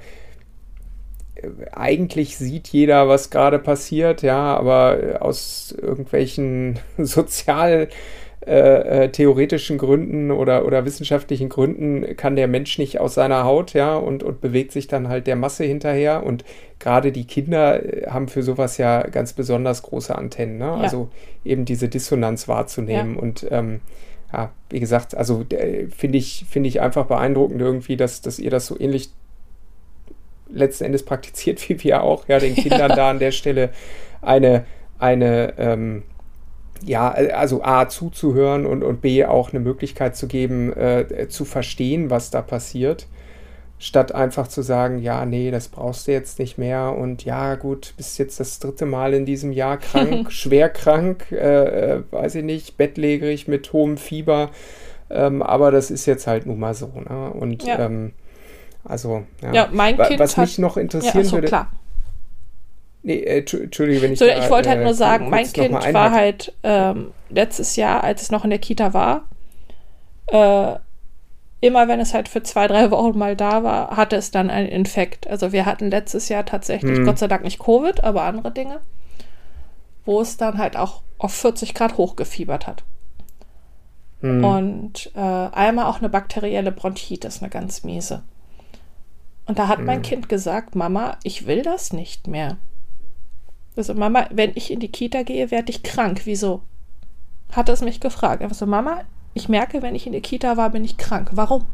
eigentlich sieht jeder, was gerade passiert, ja, aber aus irgendwelchen sozial äh, äh, theoretischen Gründen oder, oder wissenschaftlichen Gründen kann der Mensch nicht aus seiner Haut, ja, und, und bewegt sich dann halt der Masse hinterher. Und gerade die Kinder äh, haben für sowas ja ganz besonders große Antennen, ne? Ja. Also eben diese Dissonanz wahrzunehmen. Ja. Und ähm, ja, wie gesagt, also äh, finde ich, finde ich einfach beeindruckend irgendwie, dass, dass ihr das so ähnlich letzten Endes praktiziert, wie wir auch, ja, den Kindern da an der Stelle eine, eine ähm, ja, also A, zuzuhören und, und B, auch eine Möglichkeit zu geben, äh, zu verstehen, was da passiert, statt einfach zu sagen, ja, nee, das brauchst du jetzt nicht mehr und ja, gut, bist jetzt das dritte Mal in diesem Jahr krank, schwer krank, äh, äh, weiß ich nicht, bettlägerig mit hohem Fieber, ähm, aber das ist jetzt halt nun mal so, ne? Und ja. ähm, also, ja. ja mein Kind Was mich noch interessieren ja, so, würde. Klar. Nee, äh, Entschuldige, wenn ich. So, da, ich wollte halt nur äh, sagen, mein Kind war halt ähm, letztes Jahr, als es noch in der Kita war, äh, immer wenn es halt für zwei, drei Wochen mal da war, hatte es dann einen Infekt. Also wir hatten letztes Jahr tatsächlich, hm. Gott sei Dank nicht Covid, aber andere Dinge, wo es dann halt auch auf 40 Grad hochgefiebert hat. Hm. Und äh, einmal auch eine bakterielle Bronchitis, eine ganz miese. Und da hat mein mhm. Kind gesagt, Mama, ich will das nicht mehr. Also Mama, wenn ich in die Kita gehe, werde ich krank. Wieso? Hat es mich gefragt. Einfach so, Mama, ich merke, wenn ich in der Kita war, bin ich krank. Warum?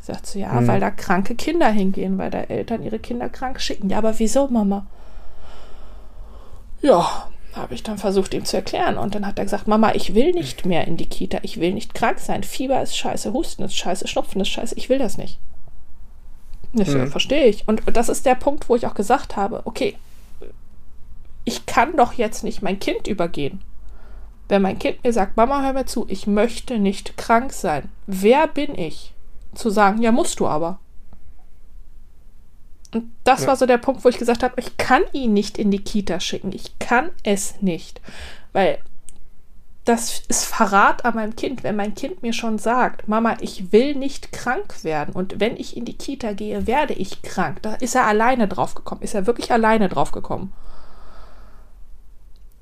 Sagt sie, ja, mhm. weil da kranke Kinder hingehen, weil da Eltern ihre Kinder krank schicken. Ja, aber wieso, Mama? Ja, habe ich dann versucht, ihm zu erklären. Und dann hat er gesagt, Mama, ich will nicht mehr in die Kita. Ich will nicht krank sein. Fieber ist scheiße, Husten ist scheiße, Schnupfen ist scheiße. Ich will das nicht. Das mhm. verstehe ich. Und das ist der Punkt, wo ich auch gesagt habe, okay, ich kann doch jetzt nicht mein Kind übergehen. Wenn mein Kind mir sagt, Mama, hör mir zu, ich möchte nicht krank sein. Wer bin ich? Zu sagen, ja, musst du aber. Und das ja. war so der Punkt, wo ich gesagt habe, ich kann ihn nicht in die Kita schicken. Ich kann es nicht. Weil das ist Verrat an meinem Kind, wenn mein Kind mir schon sagt, Mama, ich will nicht krank werden und wenn ich in die Kita gehe, werde ich krank. Da ist er alleine drauf gekommen, ist er wirklich alleine drauf gekommen.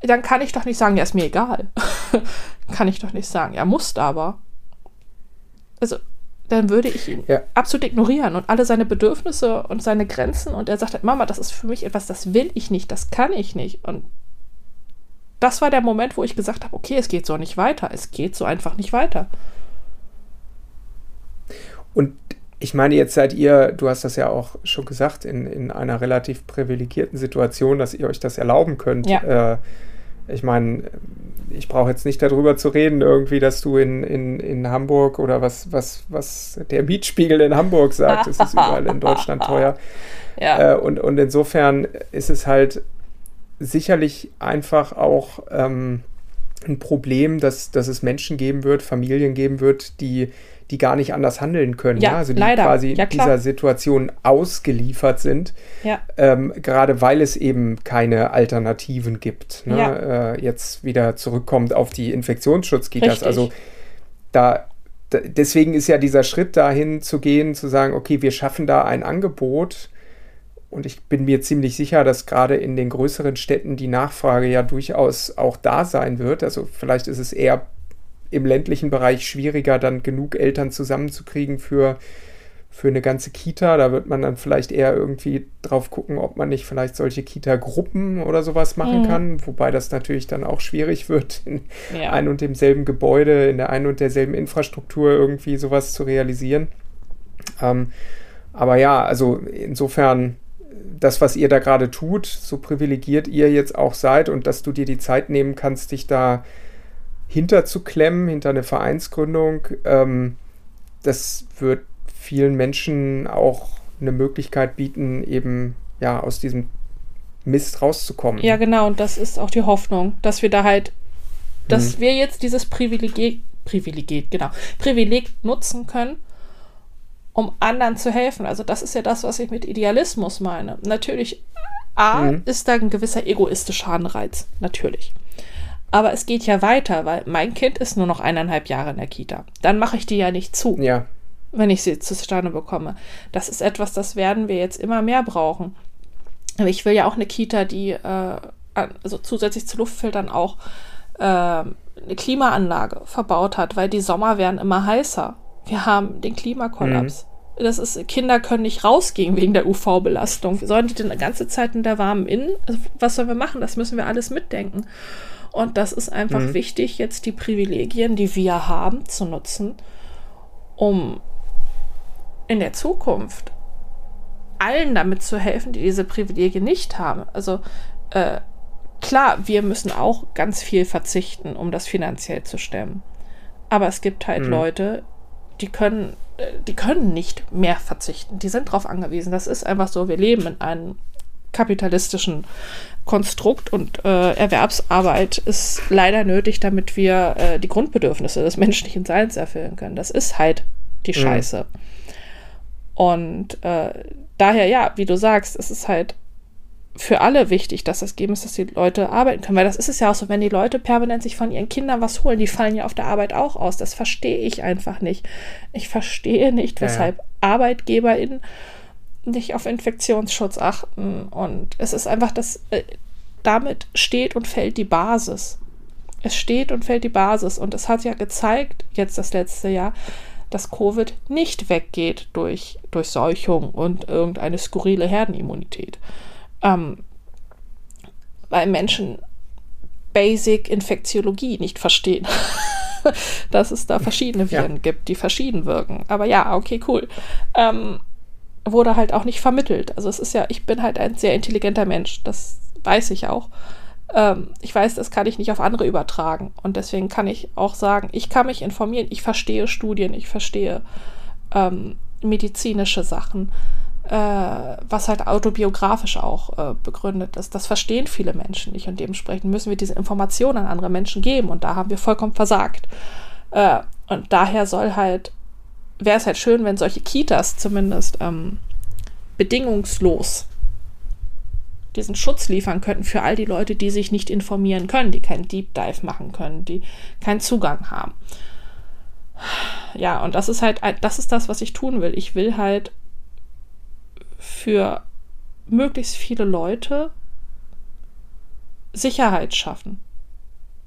Dann kann ich doch nicht sagen, ja, ist mir egal. kann ich doch nicht sagen, ja, musst aber. Also, dann würde ich ihn ja. absolut ignorieren und alle seine Bedürfnisse und seine Grenzen und er sagt halt, Mama, das ist für mich etwas, das will ich nicht, das kann ich nicht und das war der Moment, wo ich gesagt habe, okay, es geht so nicht weiter. Es geht so einfach nicht weiter. Und ich meine, jetzt seid ihr, du hast das ja auch schon gesagt, in, in einer relativ privilegierten Situation, dass ihr euch das erlauben könnt. Ja. Äh, ich meine, ich brauche jetzt nicht darüber zu reden, irgendwie, dass du in, in, in Hamburg oder was, was, was der Mietspiegel in Hamburg sagt, es ist überall in Deutschland teuer. Ja. Äh, und, und insofern ist es halt sicherlich einfach auch ähm, ein Problem, dass, dass es Menschen geben wird, Familien geben wird, die, die gar nicht anders handeln können. Ja, ja? Also die leider. quasi ja, dieser Situation ausgeliefert sind. Ja. Ähm, gerade weil es eben keine Alternativen gibt. Ne? Ja. Äh, jetzt wieder zurückkommt auf die Infektionsschutzkitas. Also da, da, deswegen ist ja dieser Schritt dahin zu gehen, zu sagen, okay, wir schaffen da ein Angebot, und ich bin mir ziemlich sicher, dass gerade in den größeren Städten die Nachfrage ja durchaus auch da sein wird. Also vielleicht ist es eher im ländlichen Bereich schwieriger, dann genug Eltern zusammenzukriegen für, für eine ganze Kita. Da wird man dann vielleicht eher irgendwie drauf gucken, ob man nicht vielleicht solche Kita-Gruppen oder sowas machen mhm. kann. Wobei das natürlich dann auch schwierig wird, in ja. ein und demselben Gebäude, in der einen und derselben Infrastruktur irgendwie sowas zu realisieren. Ähm, aber ja, also insofern das, was ihr da gerade tut, so privilegiert ihr jetzt auch seid und dass du dir die Zeit nehmen kannst, dich da hinterzuklemmen, hinter eine Vereinsgründung, ähm, das wird vielen Menschen auch eine Möglichkeit bieten, eben ja aus diesem Mist rauszukommen. Ja, genau, und das ist auch die Hoffnung, dass wir da halt, dass hm. wir jetzt dieses Privileg, Privileg, genau, Privileg nutzen können um anderen zu helfen. Also das ist ja das, was ich mit Idealismus meine. Natürlich, A, mhm. ist da ein gewisser egoistischer Anreiz, natürlich. Aber es geht ja weiter, weil mein Kind ist nur noch eineinhalb Jahre in der Kita. Dann mache ich die ja nicht zu. Ja. Wenn ich sie zustande bekomme. Das ist etwas, das werden wir jetzt immer mehr brauchen. Aber ich will ja auch eine Kita, die äh, also zusätzlich zu Luftfiltern auch äh, eine Klimaanlage verbaut hat, weil die Sommer werden immer heißer. Wir haben den Klimakollaps. Mhm. Das ist, Kinder können nicht rausgehen wegen der UV-Belastung. Sollen die denn eine ganze Zeit in der warmen Innen? Also was sollen wir machen? Das müssen wir alles mitdenken. Und das ist einfach mhm. wichtig, jetzt die Privilegien, die wir haben, zu nutzen, um in der Zukunft allen damit zu helfen, die diese Privilegien nicht haben. Also äh, klar, wir müssen auch ganz viel verzichten, um das finanziell zu stemmen. Aber es gibt halt mhm. Leute, die können, äh, die können nicht mehr verzichten. Die sind darauf angewiesen. Das ist einfach so. Wir leben in einem kapitalistischen Konstrukt und äh, Erwerbsarbeit ist leider nötig, damit wir äh, die Grundbedürfnisse des menschlichen Seins erfüllen können. Das ist halt die mhm. Scheiße. Mhm. Und äh, daher, ja, wie du sagst, es ist halt für alle wichtig, dass es geben ist, dass die Leute arbeiten können. Weil das ist es ja auch so, wenn die Leute permanent sich von ihren Kindern was holen, die fallen ja auf der Arbeit auch aus. Das verstehe ich einfach nicht. Ich verstehe nicht, weshalb ja, ja. ArbeitgeberInnen nicht auf Infektionsschutz achten. Und es ist einfach das, äh, damit steht und fällt die Basis. Es steht und fällt die Basis. Und es hat ja gezeigt, jetzt das letzte Jahr, dass Covid nicht weggeht durch Durchseuchung und irgendeine skurrile Herdenimmunität ähm, weil Menschen Basic Infektiologie nicht verstehen. dass es da verschiedene Viren ja. gibt, die verschieden wirken. Aber ja, okay, cool. Ähm, wurde halt auch nicht vermittelt. Also es ist ja, ich bin halt ein sehr intelligenter Mensch, das weiß ich auch. Ähm, ich weiß, das kann ich nicht auf andere übertragen. Und deswegen kann ich auch sagen, ich kann mich informieren, ich verstehe Studien, ich verstehe ähm, medizinische Sachen, äh, was halt autobiografisch auch äh, begründet ist. Das verstehen viele Menschen nicht und dementsprechend müssen wir diese Informationen an andere Menschen geben und da haben wir vollkommen versagt. Äh, und daher soll halt, wäre es halt schön, wenn solche Kitas zumindest ähm, bedingungslos diesen Schutz liefern könnten für all die Leute, die sich nicht informieren können, die keinen Deep Dive machen können, die keinen Zugang haben. Ja, und das ist halt, das ist das, was ich tun will. Ich will halt für möglichst viele Leute Sicherheit schaffen.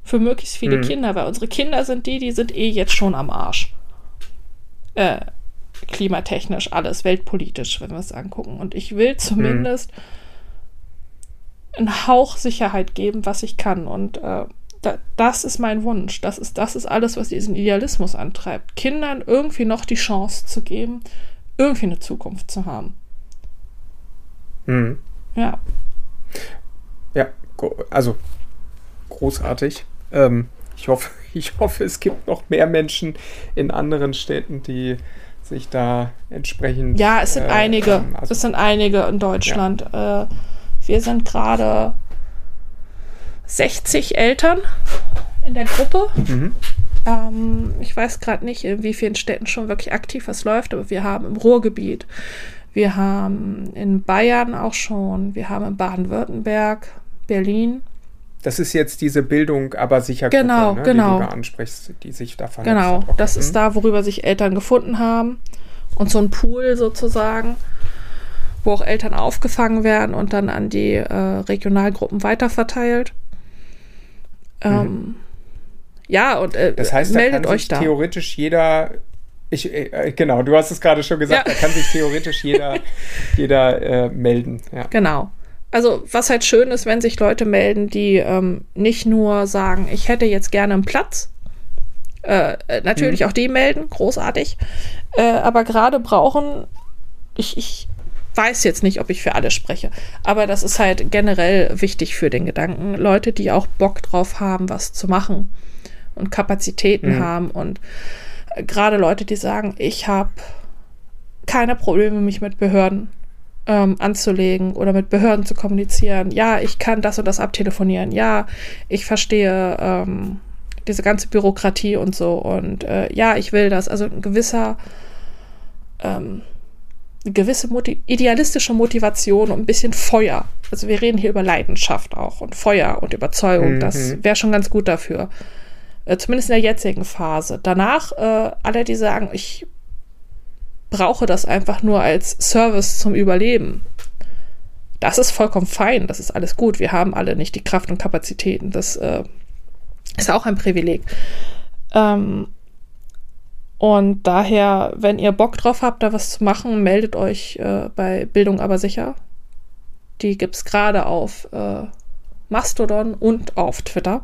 Für möglichst viele mhm. Kinder, weil unsere Kinder sind die, die sind eh jetzt schon am Arsch. Äh, klimatechnisch, alles, weltpolitisch, wenn wir es angucken. Und ich will zumindest mhm einen Hauch Sicherheit geben, was ich kann. Und äh, da, das ist mein Wunsch. Das ist, das ist alles, was diesen Idealismus antreibt. Kindern irgendwie noch die Chance zu geben, irgendwie eine Zukunft zu haben. Mhm. Ja. Ja, also großartig. Ähm, ich, hoffe, ich hoffe, es gibt noch mehr Menschen in anderen Städten, die sich da entsprechend. Ja, es sind äh, einige. Also, es sind einige in Deutschland. Ja. Äh, wir sind gerade 60 Eltern in der Gruppe. Mhm. Ähm, ich weiß gerade nicht, in wie vielen Städten schon wirklich aktiv was läuft, aber wir haben im Ruhrgebiet, wir haben in Bayern auch schon, wir haben in Baden-Württemberg, Berlin. Das ist jetzt diese Bildung, aber sicher genau, Gruppe, ne, genau. die du ansprichst, die sich da Genau, hat. das ist da, worüber sich Eltern gefunden haben. Und so ein Pool sozusagen wo auch Eltern aufgefangen werden und dann an die äh, Regionalgruppen weiterverteilt. Ähm, mhm. Ja, und äh, das heißt, meldet da kann euch da. theoretisch jeder ich, äh, genau, du hast es gerade schon gesagt, ja. da kann sich theoretisch jeder, jeder äh, melden. Ja. Genau. Also, was halt schön ist, wenn sich Leute melden, die ähm, nicht nur sagen, ich hätte jetzt gerne einen Platz. Äh, äh natürlich mhm. auch die melden, großartig. Äh, aber gerade brauchen, ich, ich weiß jetzt nicht, ob ich für alle spreche, aber das ist halt generell wichtig für den Gedanken. Leute, die auch Bock drauf haben, was zu machen und Kapazitäten mhm. haben und äh, gerade Leute, die sagen, ich habe keine Probleme, mich mit Behörden ähm, anzulegen oder mit Behörden zu kommunizieren. Ja, ich kann das und das abtelefonieren. Ja, ich verstehe ähm, diese ganze Bürokratie und so. Und äh, ja, ich will das. Also ein gewisser ähm, eine gewisse Motiv idealistische Motivation und ein bisschen Feuer. Also wir reden hier über Leidenschaft auch und Feuer und Überzeugung. Mhm. Das wäre schon ganz gut dafür. Äh, zumindest in der jetzigen Phase. Danach äh, alle, die sagen, ich brauche das einfach nur als Service zum Überleben. Das ist vollkommen fein, das ist alles gut. Wir haben alle nicht die Kraft und Kapazitäten. Das äh, ist auch ein Privileg. Ähm, und daher, wenn ihr Bock drauf habt, da was zu machen, meldet euch äh, bei Bildung aber sicher. Die gibt es gerade auf äh, Mastodon und auf Twitter.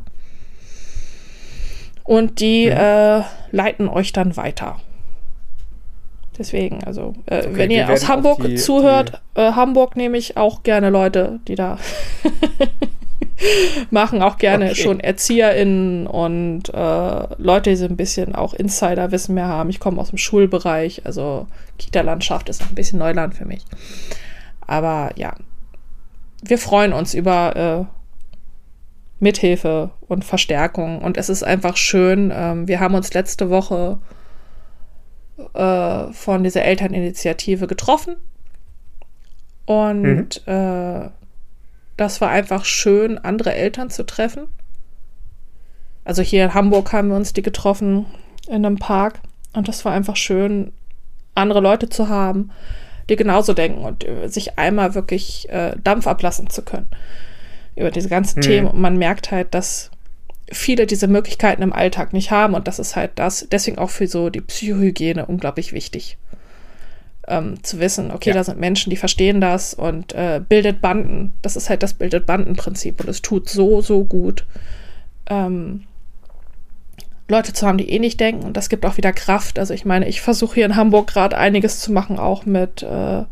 Und die ja. äh, leiten euch dann weiter. Deswegen, also, äh, okay, wenn ihr aus Hamburg die, zuhört, die äh, Hamburg nehme ich auch gerne Leute, die da machen auch gerne okay. schon ErzieherInnen und äh, Leute, die so ein bisschen auch Insider-Wissen mehr haben. Ich komme aus dem Schulbereich, also Kita-Landschaft ist ein bisschen Neuland für mich. Aber ja, wir freuen uns über äh, Mithilfe und Verstärkung und es ist einfach schön. Ähm, wir haben uns letzte Woche äh, von dieser Elterninitiative getroffen und mhm. äh, das war einfach schön, andere Eltern zu treffen. Also hier in Hamburg haben wir uns die getroffen in einem Park und das war einfach schön, andere Leute zu haben, die genauso denken und äh, sich einmal wirklich äh, Dampf ablassen zu können über diese ganzen hm. Themen. Und man merkt halt, dass viele diese Möglichkeiten im Alltag nicht haben und das ist halt das, deswegen auch für so die Psychohygiene unglaublich wichtig ähm, zu wissen, okay, ja. da sind Menschen, die verstehen das und äh, bildet Banden. Das ist halt das bildet Bandenprinzip und es tut so, so gut, ähm, Leute zu haben, die eh nicht denken. Und das gibt auch wieder Kraft. Also ich meine, ich versuche hier in Hamburg gerade einiges zu machen, auch mit äh,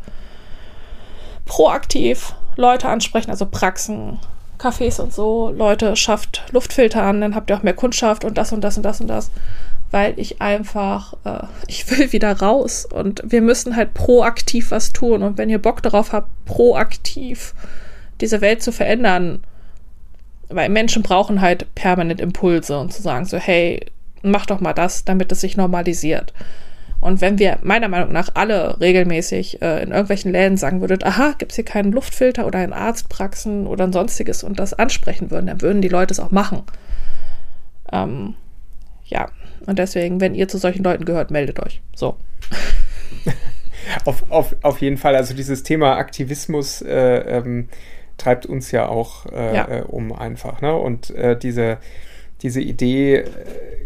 proaktiv Leute ansprechen, also Praxen, Cafés und so. Leute, schafft Luftfilter an, dann habt ihr auch mehr Kundschaft und das und das und das und das. Weil ich einfach, äh, ich will wieder raus und wir müssen halt proaktiv was tun. Und wenn ihr Bock darauf habt, proaktiv diese Welt zu verändern, weil Menschen brauchen halt permanent Impulse und zu sagen so, hey, mach doch mal das, damit es sich normalisiert. Und wenn wir meiner Meinung nach alle regelmäßig äh, in irgendwelchen Läden sagen würden, aha, gibt es hier keinen Luftfilter oder in Arztpraxen oder ein sonstiges und das ansprechen würden, dann würden die Leute es auch machen. Ähm, ja, und deswegen, wenn ihr zu solchen Leuten gehört, meldet euch. So. auf, auf, auf jeden Fall, also dieses Thema Aktivismus äh, ähm, treibt uns ja auch äh, ja. Äh, um einfach. Ne? Und äh, diese, diese Idee, äh,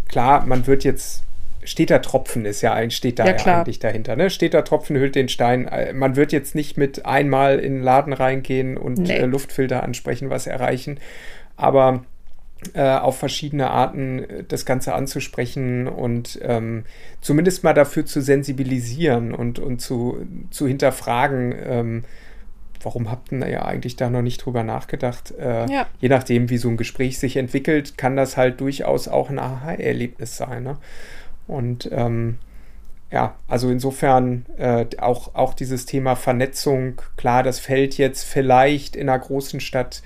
klar, man wird jetzt steter Tropfen ist ja ein, steht da ja, ja eigentlich dahinter. Ne? Steter Tropfen hüllt den Stein. Äh, man wird jetzt nicht mit einmal in den Laden reingehen und nee. äh, Luftfilter ansprechen, was erreichen. Aber äh, auf verschiedene Arten das Ganze anzusprechen und ähm, zumindest mal dafür zu sensibilisieren und, und zu, zu hinterfragen, ähm, warum habt ihr ja eigentlich da noch nicht drüber nachgedacht? Äh, ja. Je nachdem, wie so ein Gespräch sich entwickelt, kann das halt durchaus auch ein Aha-Erlebnis sein. Ne? Und ähm, ja, also insofern äh, auch, auch dieses Thema Vernetzung, klar, das fällt jetzt vielleicht in einer großen Stadt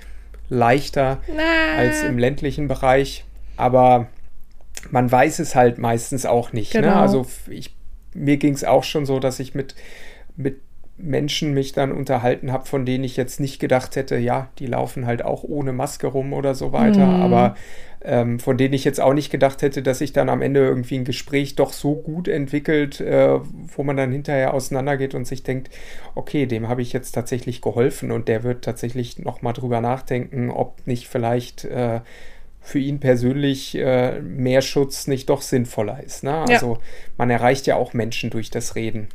leichter Na. als im ländlichen Bereich, aber man weiß es halt meistens auch nicht. Ne? Genau. Ne? Also ich, mir ging es auch schon so, dass ich mit, mit Menschen mich dann unterhalten habe, von denen ich jetzt nicht gedacht hätte, ja, die laufen halt auch ohne Maske rum oder so weiter, mhm. aber ähm, von denen ich jetzt auch nicht gedacht hätte, dass sich dann am Ende irgendwie ein Gespräch doch so gut entwickelt, äh, wo man dann hinterher auseinandergeht und sich denkt, okay, dem habe ich jetzt tatsächlich geholfen und der wird tatsächlich nochmal drüber nachdenken, ob nicht vielleicht äh, für ihn persönlich äh, mehr Schutz nicht doch sinnvoller ist. Ne? Also ja. man erreicht ja auch Menschen durch das Reden.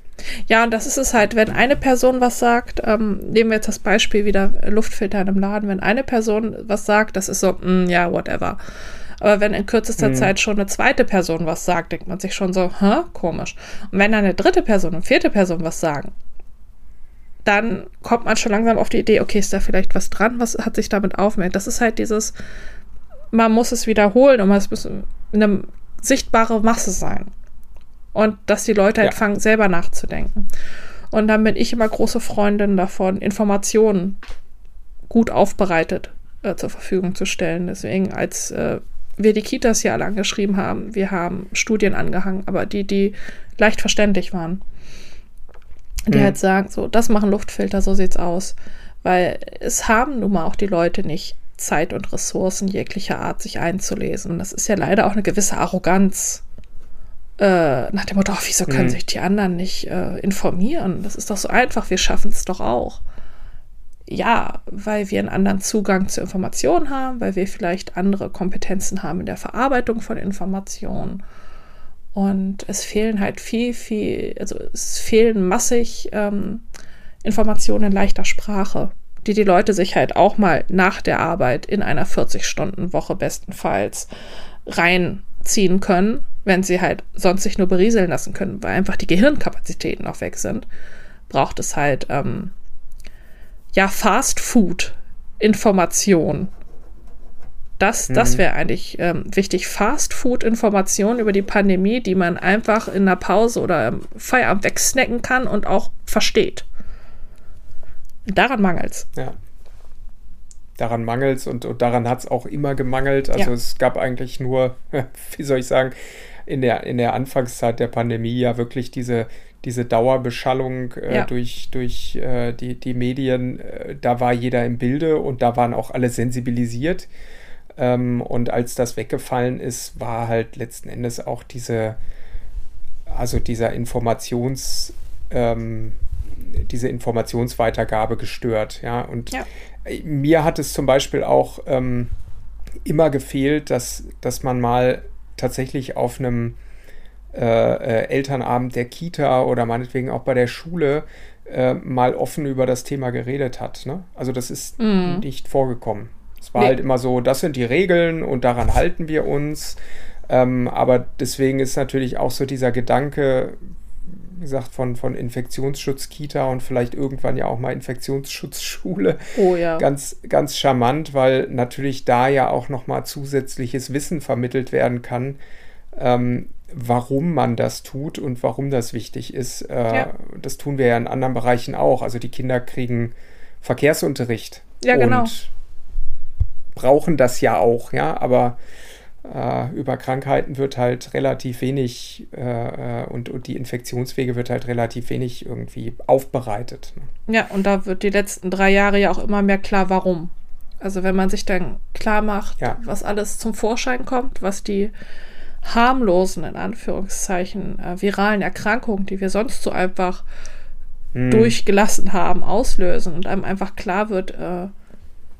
Ja, und das ist es halt, wenn eine Person was sagt, ähm, nehmen wir jetzt das Beispiel wieder Luftfilter in einem Laden, wenn eine Person was sagt, das ist so, mm, ja, whatever. Aber wenn in kürzester hm. Zeit schon eine zweite Person was sagt, denkt man sich schon so, hä, komisch. Und wenn dann eine dritte Person und vierte Person was sagen, dann kommt man schon langsam auf die Idee, okay, ist da vielleicht was dran, was hat sich damit aufmerkt. Das ist halt dieses, man muss es wiederholen und es muss eine sichtbare Masse sein. Und dass die Leute halt ja. fangen, selber nachzudenken. Und dann bin ich immer große Freundin davon, Informationen gut aufbereitet äh, zur Verfügung zu stellen. Deswegen, als äh, wir die Kitas hier alle angeschrieben haben, wir haben Studien angehangen, aber die, die leicht verständlich waren. Die mhm. halt sagen, so, das machen Luftfilter, so sieht's aus. Weil es haben nun mal auch die Leute nicht Zeit und Ressourcen jeglicher Art, sich einzulesen. Und das ist ja leider auch eine gewisse Arroganz. Äh, nach dem Motto, oh, wieso können mhm. sich die anderen nicht äh, informieren? Das ist doch so einfach, wir schaffen es doch auch. Ja, weil wir einen anderen Zugang zu Informationen haben, weil wir vielleicht andere Kompetenzen haben in der Verarbeitung von Informationen. Und es fehlen halt viel, viel, also es fehlen massig ähm, Informationen in leichter Sprache die die Leute sich halt auch mal nach der Arbeit in einer 40-Stunden-Woche bestenfalls reinziehen können, wenn sie halt sonst sich nur berieseln lassen können, weil einfach die Gehirnkapazitäten auch weg sind, braucht es halt ähm, ja Fast Food Information. Das, mhm. das wäre eigentlich ähm, wichtig. Fast Food Information über die Pandemie, die man einfach in der Pause oder im Feierabend wegsnacken kann und auch versteht. Daran mangelt es. Ja. Daran mangelt es und, und daran hat es auch immer gemangelt. Also ja. es gab eigentlich nur, wie soll ich sagen, in der, in der Anfangszeit der Pandemie ja wirklich diese, diese Dauerbeschallung äh, ja. durch, durch äh, die, die Medien. Äh, da war jeder im Bilde und da waren auch alle sensibilisiert. Ähm, und als das weggefallen ist, war halt letzten Endes auch diese, also dieser Informations, ähm, diese Informationsweitergabe gestört. Ja, und ja. Mir hat es zum Beispiel auch ähm, immer gefehlt, dass, dass man mal tatsächlich auf einem äh, äh, Elternabend der Kita oder meinetwegen auch bei der Schule äh, mal offen über das Thema geredet hat. Ne? Also das ist mhm. nicht vorgekommen. Es war nee. halt immer so, das sind die Regeln und daran halten wir uns. Ähm, aber deswegen ist natürlich auch so dieser Gedanke, gesagt, von, von Infektionsschutz-Kita und vielleicht irgendwann ja auch mal Infektionsschutzschule Oh ja. ganz, ganz charmant, weil natürlich da ja auch nochmal zusätzliches Wissen vermittelt werden kann, ähm, warum man das tut und warum das wichtig ist. Äh, Ja. Das tun wir ja in anderen Bereichen auch. Also die Kinder kriegen Verkehrsunterricht Ja, genau. und brauchen das ja auch, ja, aber über Krankheiten wird halt relativ wenig äh, äh, und, und die Infektionswege wird halt relativ wenig irgendwie aufbereitet. Ne? Ja, und da wird die letzten drei Jahre ja auch immer mehr klar, warum. Also wenn man sich dann klar macht, Ja. was alles zum Vorschein kommt, was die harmlosen, in Anführungszeichen, äh, viralen Erkrankungen, die wir sonst so einfach Hm. durchgelassen haben, auslösen und einem einfach klar wird, äh,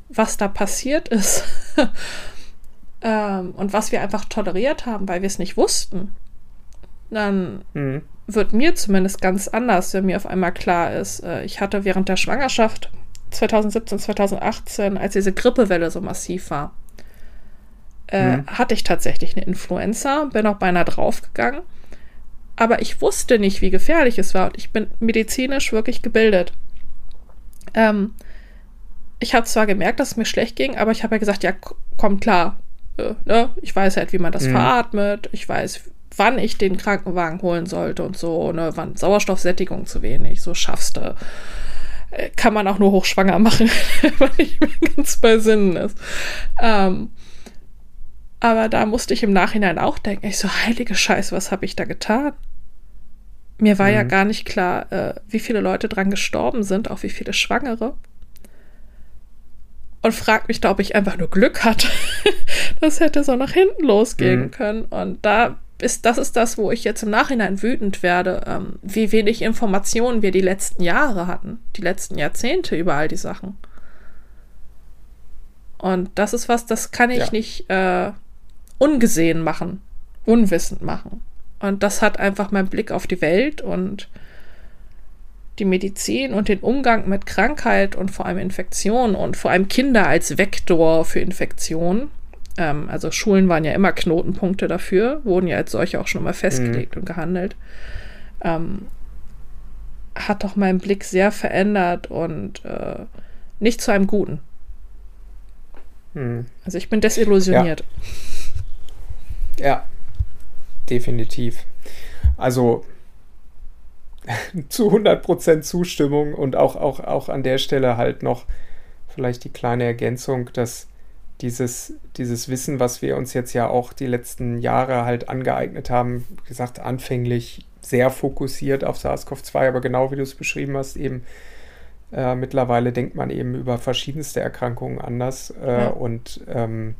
was da passiert ist ähm, und was wir einfach toleriert haben, weil wir es nicht wussten, dann Mhm. wird mir zumindest ganz anders, wenn mir auf einmal klar ist, äh, ich hatte während der Schwangerschaft 2017, 2018, als diese Grippewelle so massiv war, äh, Mhm. hatte ich tatsächlich eine Influenza, bin auch beinahe draufgegangen. Aber ich wusste nicht, wie gefährlich es war. Und ich bin medizinisch wirklich gebildet. Ähm, ich habe zwar gemerkt, dass es mir schlecht ging, aber ich habe ja gesagt, ja, komm klar. Äh, ne? Ich weiß halt, wie man das Mhm. veratmet. Ich weiß, wann ich den Krankenwagen holen sollte und so. Ne? Wann Sauerstoffsättigung zu wenig. So schaffst du. Äh, Kann man auch nur hochschwanger machen, wenn man nicht mehr ganz bei Sinnen ist. Ähm, aber da musste ich im Nachhinein auch denken, ich so, heilige Scheiße, was habe ich da getan? Mir war ja Mhm. gar nicht klar, äh, wie viele Leute dran gestorben sind, auch wie viele Schwangere. Und fragt mich da, ob ich einfach nur Glück hatte. das hätte so nach hinten losgehen Mhm. können. Und da ist, das ist das, wo ich jetzt im Nachhinein wütend werde, ähm, wie wenig Informationen wir die letzten Jahre hatten, die letzten Jahrzehnte über all die Sachen. Und das ist was, das kann ich Ja. nicht äh, ungesehen machen, unwissend machen. Und das hat einfach meinen Blick auf die Welt und die Medizin und den Umgang mit Krankheit und vor allem Infektion und vor allem Kinder als Vektor für Infektion. Ähm, also Schulen waren ja immer Knotenpunkte dafür, wurden ja als solche auch schon immer festgelegt und gehandelt. Ähm, hat doch meinen Blick sehr verändert und äh, nicht zu einem Guten. Mhm. Also ich bin desillusioniert. Ja, definitiv. Also zu 100% Zustimmung und auch, auch, auch an der Stelle halt noch vielleicht die kleine Ergänzung, dass dieses, dieses Wissen, was wir uns jetzt ja auch die letzten Jahre halt angeeignet haben, gesagt, anfänglich sehr fokussiert auf SARS-CoV-2, aber genau wie du es beschrieben hast, eben äh, mittlerweile denkt man eben über verschiedenste Erkrankungen anders äh, Ja. und ähm,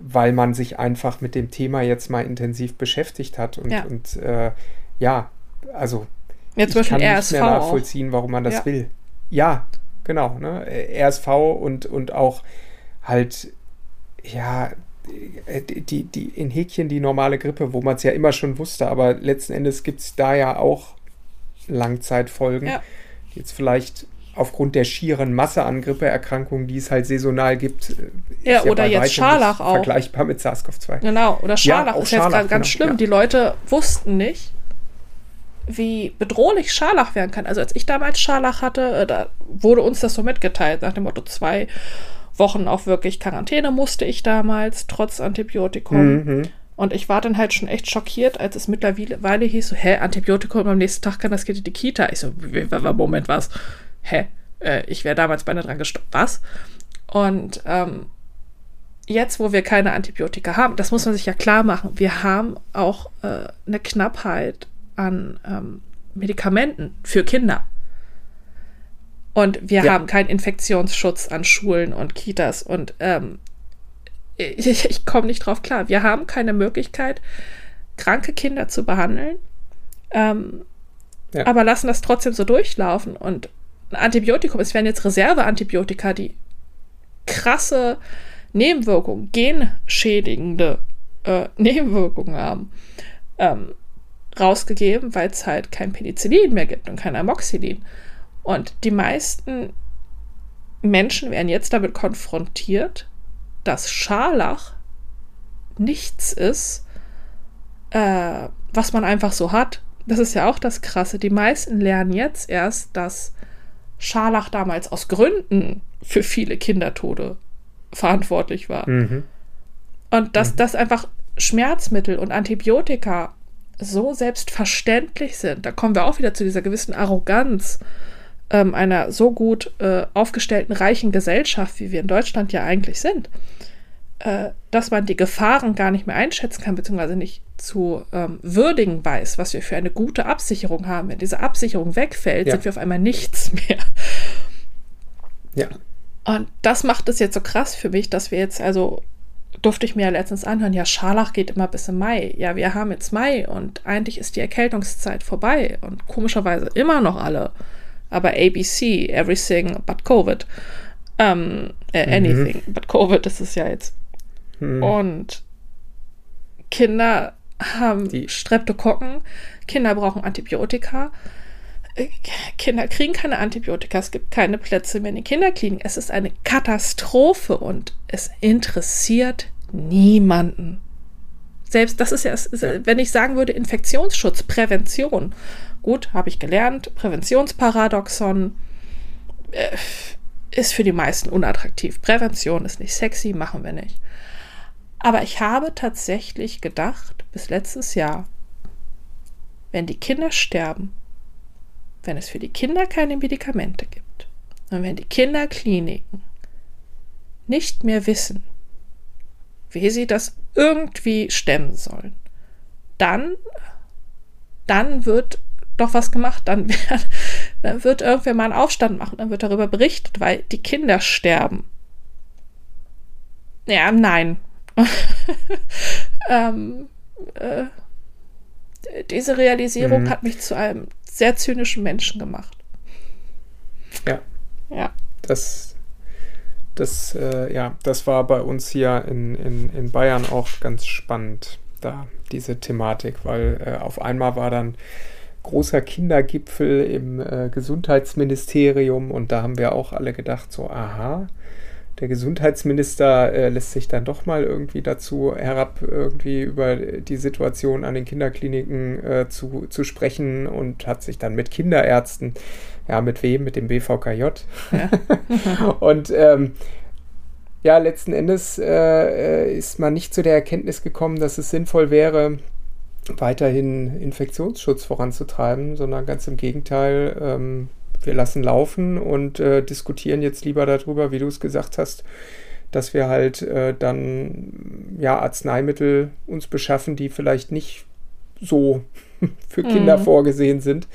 weil man sich einfach mit dem Thema jetzt mal intensiv beschäftigt hat und ja, und, äh, ja also Ja, zum ich Beispiel kann RSV nicht mehr auch. nachvollziehen, warum man das Ja. will. Ja, genau. Ne? RSV und, und auch halt, ja, die, die, in Häkchen die normale Grippe, wo man es ja immer schon wusste, aber letzten Endes gibt es da ja auch Langzeitfolgen, Ja. die jetzt vielleicht aufgrund der schieren Masse an Grippeerkrankungen, die es halt saisonal gibt, äh, Ja, ist oder bei jetzt Scharlach auch. Vergleichbar mit SARS-CoV-2. Genau, oder Scharlach auch ist jetzt Scharlach, gerade ganz genau, schlimm. ja. Die Leute wussten nicht, wie bedrohlich Scharlach werden kann. Also als ich damals Scharlach hatte, äh, da wurde uns das so mitgeteilt, nach dem Motto zwei Wochen auch wirklich Quarantäne musste ich damals, trotz Antibiotikum. Mhm. Und ich war dann halt schon echt schockiert, als es mittlerweile hieß, so, hä, Antibiotikum am nächsten Tag kann das Kind in die Kita. Ich so, Moment, was? Hä? Äh, ich wäre damals beinahe dran gestorben. Was? Und ähm, jetzt, wo wir keine Antibiotika haben, das muss man sich ja klar machen, wir haben auch äh, eine Knappheit an ähm, Medikamenten für Kinder. Und wir Ja. haben keinen Infektionsschutz an Schulen und Kitas. Und ähm, ich, ich komme nicht drauf klar. Wir haben keine Möglichkeit, kranke Kinder zu behandeln, ähm, Ja. aber lassen das trotzdem so durchlaufen. Und ein Antibiotikum, es werden jetzt Reserveantibiotika, die krasse Nebenwirkungen, genschädigende äh, Nebenwirkungen haben, ähm, rausgegeben, weil es halt kein Penicillin mehr gibt und kein Amoxicillin. Und die meisten Menschen werden jetzt damit konfrontiert, dass Scharlach nichts ist äh, was man einfach so hat. Das ist ja auch das Krasse. Die meisten lernen jetzt erst, dass Scharlach damals aus Gründen für viele Kindertode verantwortlich war. Mhm. Und dass das einfach Schmerzmittel und Antibiotika so selbstverständlich sind. Da kommen wir auch wieder zu dieser gewissen Arroganz ähm, einer so gut äh, aufgestellten, reichen Gesellschaft, wie wir in Deutschland ja eigentlich sind, äh, dass man die Gefahren gar nicht mehr einschätzen kann, beziehungsweise nicht zu ähm, würdigen weiß, was wir für eine gute Absicherung haben. Wenn diese Absicherung wegfällt, Ja. sind wir auf einmal nichts mehr. Ja. Und das macht es jetzt so krass für mich, dass wir jetzt, also durfte ich mir ja letztens anhören, ja, Scharlach geht immer bis im Mai. Ja, wir haben jetzt Mai und eigentlich ist die Erkältungszeit vorbei und komischerweise immer noch alle. Aber ABC, everything but Covid. Ähm, äh, anything but Covid ist es ja jetzt. Hm. Und Kinder haben Die- Streptokokken, Kinder brauchen Antibiotika. Kinder kriegen keine Antibiotika, es gibt keine Plätze mehr in den Kinderkliniken. Es ist eine Katastrophe und es interessiert niemanden. Selbst das ist ja, wenn ich sagen würde, Infektionsschutz, Prävention. Gut, habe ich gelernt, Präventionsparadoxon äh, ist für die meisten unattraktiv. Prävention ist nicht sexy, machen wir nicht. Aber ich habe tatsächlich gedacht, bis letztes Jahr, wenn die Kinder sterben, wenn es für die Kinder keine Medikamente gibt und wenn die Kinderkliniken nicht mehr wissen, wie sie das irgendwie stemmen sollen, dann, dann wird doch was gemacht, dann, wird- dann wird irgendwer mal einen Aufstand machen, dann wird darüber berichtet, weil die Kinder sterben. Ja, nein. ähm, äh, diese Realisierung Mhm. hat mich zu einem sehr zynischen Menschen gemacht. Ja. Ja. Das, das, äh, ja, das war bei uns hier in, in, in Bayern auch ganz spannend, da diese Thematik, weil äh, auf einmal war dann großer Kindergipfel im äh, Gesundheitsministerium und da haben wir auch alle gedacht, so, aha, der Gesundheitsminister äh, lässt sich dann doch mal irgendwie dazu herab, irgendwie über die Situation an den Kinderkliniken äh, zu, zu sprechen und hat sich dann mit Kinderärzten, ja, mit wem? Mit dem BVKJ. und ähm, ja, letzten Endes äh, ist man nicht zu der Erkenntnis gekommen, dass es sinnvoll wäre, weiterhin Infektionsschutz voranzutreiben, sondern ganz im Gegenteil, ähm, wir lassen laufen und äh, diskutieren jetzt lieber darüber, wie du es gesagt hast, dass wir halt äh, dann ja Arzneimittel uns beschaffen, die vielleicht nicht so für Kinder Mhm. vorgesehen sind.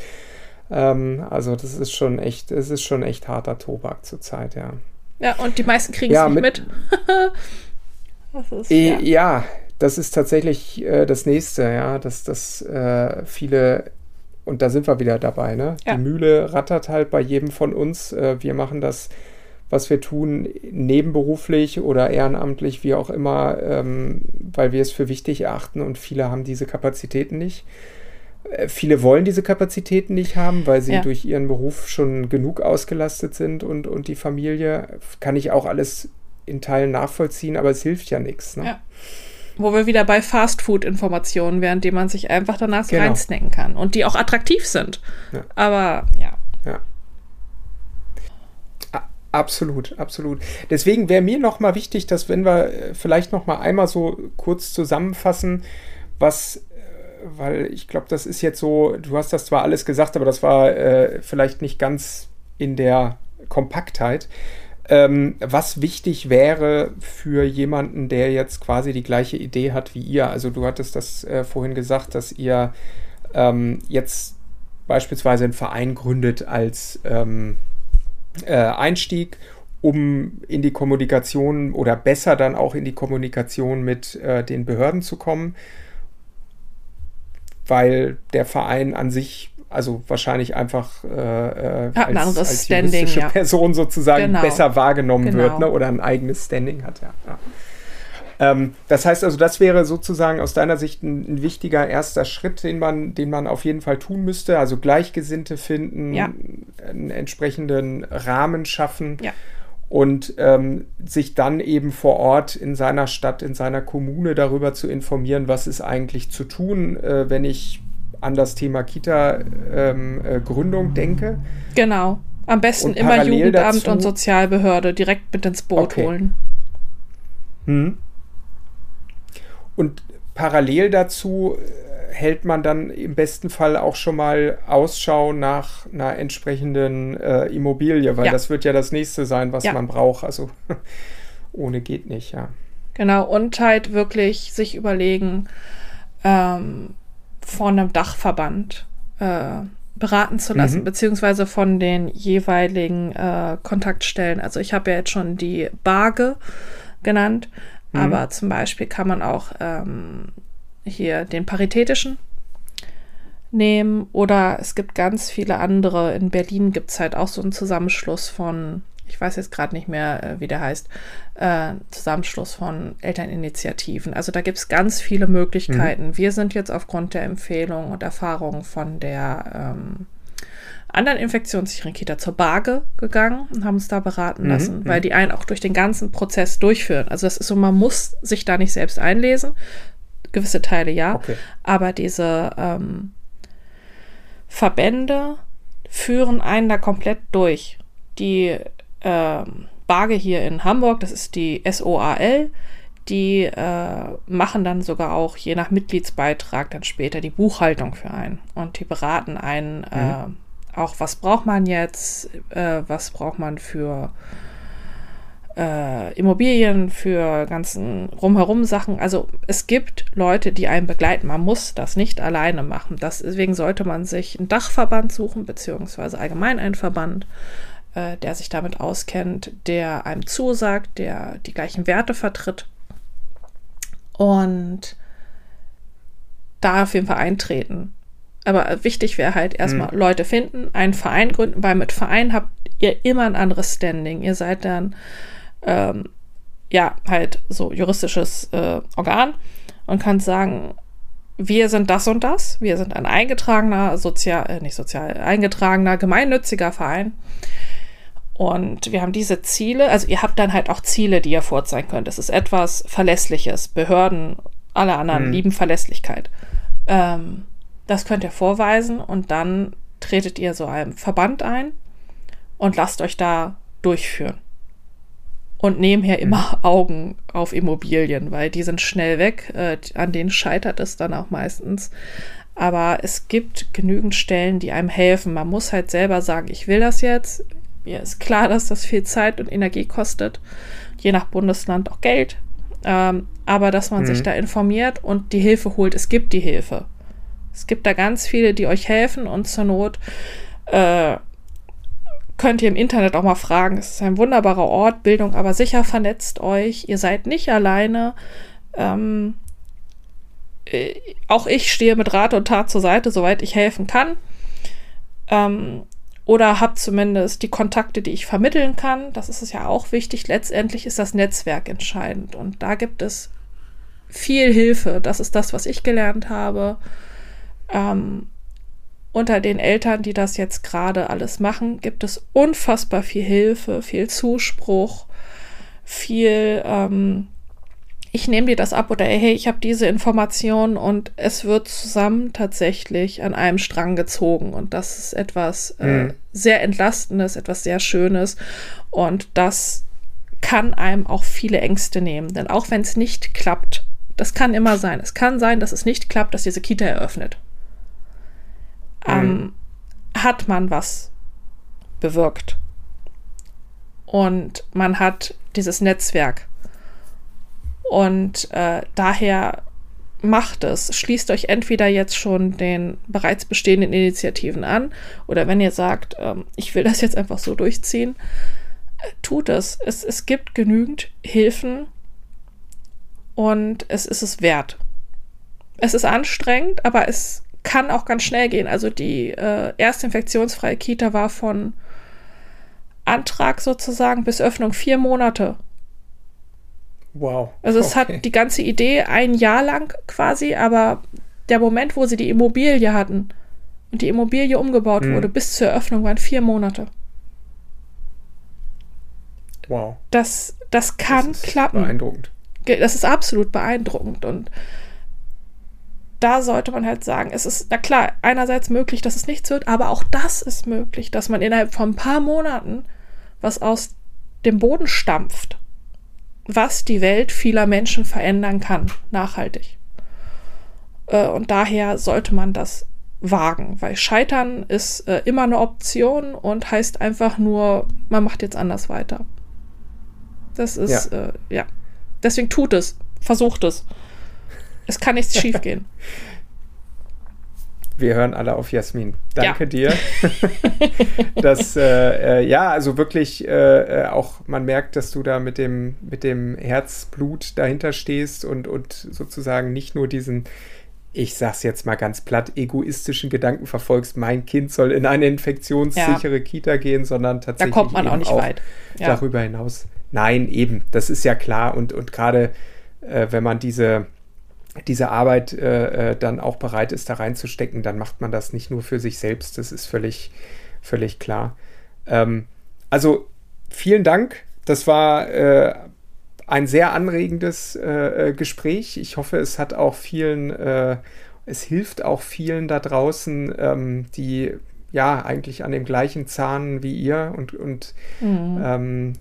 Ähm, also das ist schon echt, es ist schon echt harter Tobak zurzeit, ja. Ja, und die meisten kriegen es Ja, nicht mit- mit. das ist, Eh, ja. ja. das ist tatsächlich äh, das nächste, ja, dass das äh, viele, und da sind wir wieder dabei, ne? Ja. Die Mühle rattert halt bei jedem von uns. Äh, wir machen das, was wir tun, nebenberuflich oder ehrenamtlich, wie auch immer, ähm, weil wir es für wichtig erachten und viele haben diese Kapazitäten nicht. Äh, Viele wollen diese Kapazitäten nicht haben, weil sie Ja. durch ihren Beruf schon genug ausgelastet sind und, und die Familie. Kann ich auch alles in Teilen nachvollziehen, aber es hilft ja nichts. Ne? Ja. Wo wir wieder bei Fastfood-Informationen wären, die man sich einfach danach Genau. reinsnacken kann und die auch attraktiv sind. Ja. Aber ja. A- Absolut, absolut. Deswegen wäre mir noch mal wichtig, dass wenn wir äh, vielleicht noch mal einmal so kurz zusammenfassen, was, äh, weil ich glaube, das ist jetzt so, du hast das zwar alles gesagt, aber das war äh, vielleicht nicht ganz in der Kompaktheit. Ähm, was wichtig wäre für jemanden, der jetzt quasi die gleiche Idee hat wie ihr. Also du hattest das äh, vorhin gesagt, dass ihr ähm, jetzt beispielsweise einen Verein gründet als ähm, äh, Einstieg, um in die Kommunikation oder besser dann auch in die Kommunikation mit äh, den Behörden zu kommen, weil der Verein an sich also wahrscheinlich einfach äh, äh, Hat ein anderes Standing, ja. Person sozusagen Genau. besser wahrgenommen Genau. wird ne? oder ein eigenes Standing hat. Ja. Ja. Ähm, das heißt also, das wäre sozusagen aus deiner Sicht ein, ein wichtiger erster Schritt, den man, den man auf jeden Fall tun müsste. Also Gleichgesinnte finden, Ja. einen entsprechenden Rahmen schaffen Ja. und ähm, sich dann eben vor Ort in seiner Stadt, in seiner Kommune darüber zu informieren, was ist eigentlich zu tun, äh, wenn ich an das Thema Kita-Gründung ähm, äh, denke. Genau. Am besten immer Jugendamt dazu, und Sozialbehörde direkt mit ins Boot okay. holen. Hm. Und parallel dazu hält man dann im besten Fall auch schon mal Ausschau nach einer entsprechenden äh, Immobilie, weil ja. das wird ja das nächste sein, was ja. man braucht. Also ohne geht nicht, ja. Genau, und halt wirklich sich überlegen, ähm, von einem Dachverband äh, beraten zu lassen, mhm. beziehungsweise von den jeweiligen äh, Kontaktstellen. Also ich habe ja jetzt schon die Barge genannt, mhm. aber zum Beispiel kann man auch ähm, hier den paritätischen nehmen oder es gibt ganz viele andere. In Berlin gibt es halt auch so einen Zusammenschluss von, ich weiß jetzt gerade nicht mehr, äh, wie der heißt, äh, Zusammenschluss von Elterninitiativen. Also da gibt es ganz viele Möglichkeiten. Mhm. Wir sind jetzt aufgrund der Empfehlungen und Erfahrungen von der ähm, anderen infektionssicheren Kita zur Barge gegangen und haben uns da beraten mhm, lassen, mhm. weil die einen auch durch den ganzen Prozess durchführen. Also das ist so, man muss sich da nicht selbst einlesen, gewisse Teile ja, okay. aber diese ähm, Verbände führen einen da komplett durch. Die ähm, Barge hier in Hamburg, das ist die SOAL, die äh, machen dann sogar auch je nach Mitgliedsbeitrag dann später die Buchhaltung für einen und die beraten einen mhm. äh, auch, was braucht man jetzt, äh, was braucht man für äh, Immobilien, für ganzen rumherum Sachen. Also es gibt Leute, die einen begleiten. Man muss das nicht alleine machen. Das, deswegen sollte man sich einen Dachverband suchen, beziehungsweise allgemein einen Verband, äh, der sich damit auskennt, der einem zusagt, der die gleichen Werte vertritt. Und da auf jeden Fall eintreten. Aber wichtig wäre halt erstmal hm. Leute finden, einen Verein gründen, weil mit Verein habt ihr immer ein anderes Standing. Ihr seid dann ähm, ja, halt so juristisches äh, Organ und kannst sagen, wir sind das und das, wir sind ein eingetragener, sozial, äh, nicht sozial, eingetragener, gemeinnütziger Verein. Und wir haben diese Ziele, also ihr habt dann halt auch Ziele, die ihr vorzeigen könnt. Es ist etwas Verlässliches. Behörden, alle anderen mhm. lieben Verlässlichkeit. Ähm, das könnt ihr vorweisen und dann tretet ihr so einem Verband ein und lasst euch da durchführen und nebenher immer mhm. Augen auf Immobilien, weil die sind schnell weg. Äh, an denen scheitert es dann auch meistens. Aber es gibt genügend Stellen, die einem helfen. Man muss halt selber sagen, ich will das jetzt. Mir ist klar, dass das viel Zeit und Energie kostet. Je nach Bundesland auch Geld. Ähm, aber dass man mhm. sich da informiert und die Hilfe holt. Es gibt die Hilfe. Es gibt da ganz viele, die euch helfen und zur Not äh, könnt ihr im Internet auch mal fragen. Es ist ein wunderbarer Ort, Bildung, aber sicher vernetzt euch. Ihr seid nicht alleine. Ähm, äh, auch ich stehe mit Rat und Tat zur Seite, soweit ich helfen kann. Ähm, oder habe zumindest die Kontakte, die ich vermitteln kann. Das ist es ja auch wichtig. Letztendlich ist das Netzwerk entscheidend. Und da gibt es viel Hilfe. Das ist das, was ich gelernt habe. Ähm, unter den Eltern, die das jetzt gerade alles machen, gibt es unfassbar viel Hilfe, viel Zuspruch, viel, ähm, ich nehme dir das ab oder hey, ich habe diese Information und es wird zusammen tatsächlich an einem Strang gezogen. Und das ist etwas äh, mhm. sehr Entlastendes, etwas sehr Schönes. Und das kann einem auch viele Ängste nehmen. Denn auch wenn es nicht klappt, das kann immer sein. Es kann sein, dass es nicht klappt, dass diese Kita eröffnet ähm, mhm. hat man was bewirkt. Und man hat dieses Netzwerk. Und äh, daher macht es. Schließt euch entweder jetzt schon den bereits bestehenden Initiativen an oder wenn ihr sagt, ähm, ich will das jetzt einfach so durchziehen, äh, tut es. es. Es gibt genügend Hilfen und es ist es wert. Es ist anstrengend, aber es kann auch ganz schnell gehen. Also die äh, erste infektionsfreie Kita war von Antrag sozusagen bis Öffnung vier Monate. Wow. Also es okay. hat die ganze Idee ein Jahr lang quasi, aber der Moment, wo sie die Immobilie hatten und die Immobilie umgebaut hm. wurde, bis zur Eröffnung waren vier Monate. wow. das, das kann das ist klappen. Beeindruckend. Das ist absolut beeindruckend. Und da sollte man halt sagen, es ist, na klar, einerseits möglich, dass es nichts wird, aber auch das ist möglich, dass man innerhalb von ein paar Monaten was aus dem Boden stampft, was die Welt vieler Menschen verändern kann, nachhaltig. Äh, und daher sollte man das wagen, weil Scheitern ist äh, immer eine Option und heißt einfach nur, man macht jetzt anders weiter. Das ist, ja. Äh, ja. Deswegen tut es, versucht es. Es kann nichts schiefgehen. Wir hören alle auf Jasmin. Danke ja. dir. das, äh, äh, ja, also wirklich äh, äh, auch, man merkt, dass du da mit dem, mit dem Herzblut dahinter stehst und, und sozusagen nicht nur diesen, ich sag's jetzt mal ganz platt, egoistischen Gedanken verfolgst, mein Kind soll in eine infektionssichere ja. Kita gehen, sondern tatsächlich. Da kommt man auch nicht auch weit. Ja. Darüber hinaus. Nein, eben, das ist ja klar. Und, und gerade äh, wenn man diese diese Arbeit äh, äh, dann auch bereit ist, da reinzustecken, dann macht man das nicht nur für sich selbst. Das ist völlig, völlig klar. Ähm, also vielen Dank. Das war äh, ein sehr anregendes äh, äh Gespräch. Ich hoffe, es hat auch vielen, äh, es hilft auch vielen da draußen, ähm, die ja eigentlich an dem gleichen Zahn wie ihr und, und mhm. ähm,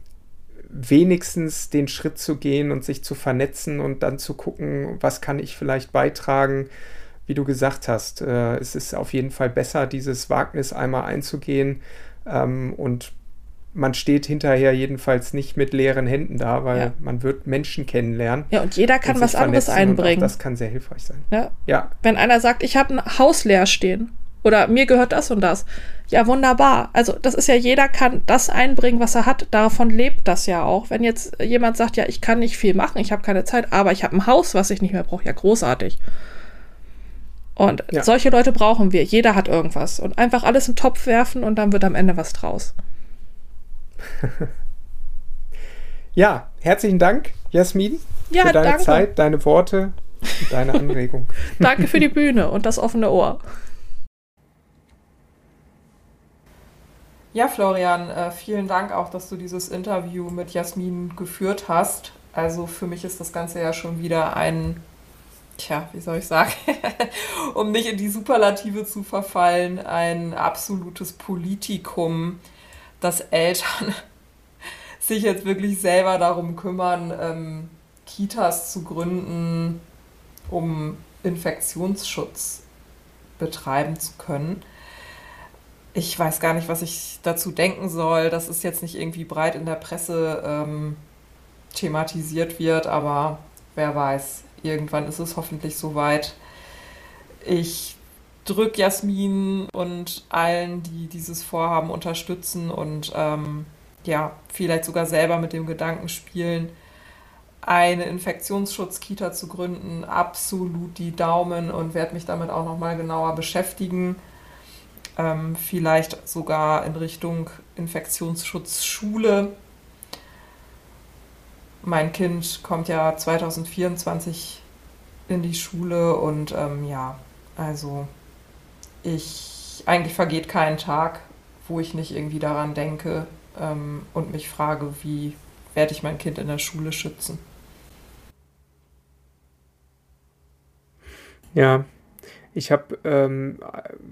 wenigstens den Schritt zu gehen und sich zu vernetzen und dann zu gucken, was kann ich vielleicht beitragen. Wie du gesagt hast, äh, es ist auf jeden Fall besser, dieses Wagnis einmal einzugehen ähm, und man steht hinterher jedenfalls nicht mit leeren Händen da, weil ja. man wird Menschen kennenlernen. Ja, und jeder kann und was anderes einbringen. das kann sehr hilfreich sein. Ja. ja. Wenn einer sagt, ich habe ein Haus leer stehen oder mir gehört das und das. Ja, wunderbar. Also das ist ja, jeder kann das einbringen, was er hat. Davon lebt das ja auch. Wenn jetzt jemand sagt, ja, ich kann nicht viel machen, ich habe keine Zeit, aber ich habe ein Haus, was ich nicht mehr brauche, ja, großartig. Und ja. solche Leute brauchen wir. Jeder hat irgendwas. Und einfach alles in den Topf werfen und dann wird am Ende was draus. ja, herzlichen Dank, Jasmin, ja, für deine danke. Zeit, deine Worte, deine Anregung. danke für die Bühne und das offene Ohr. Ja, Florian, äh, vielen Dank auch, dass du dieses Interview mit Jasmin geführt hast. Also für mich ist das Ganze ja schon wieder ein, tja, wie soll ich sagen, um nicht in die Superlative zu verfallen, ein absolutes Politikum, dass Eltern sich jetzt wirklich selber darum kümmern, ähm, Kitas zu gründen, um Infektionsschutz betreiben zu können ich weiß gar nicht, was ich dazu denken soll. dass es jetzt nicht irgendwie breit in der Presse ähm, thematisiert wird, aber wer weiß, irgendwann ist es hoffentlich soweit. Ich drücke Jasmin und allen, die dieses Vorhaben unterstützen und ähm, ja, vielleicht sogar selber mit dem Gedanken spielen, eine Infektionsschutzkita zu gründen, absolut die Daumen und werde mich damit auch nochmal genauer beschäftigen ähm, vielleicht sogar in Richtung Infektionsschutzschule. Mein Kind kommt ja 2024 in die Schule und ähm, ja, also ich eigentlich vergeht kein Tag, wo ich nicht irgendwie daran denke ähm, und mich frage, wie werde ich mein Kind in der Schule schützen. Ja, ich habe ähm,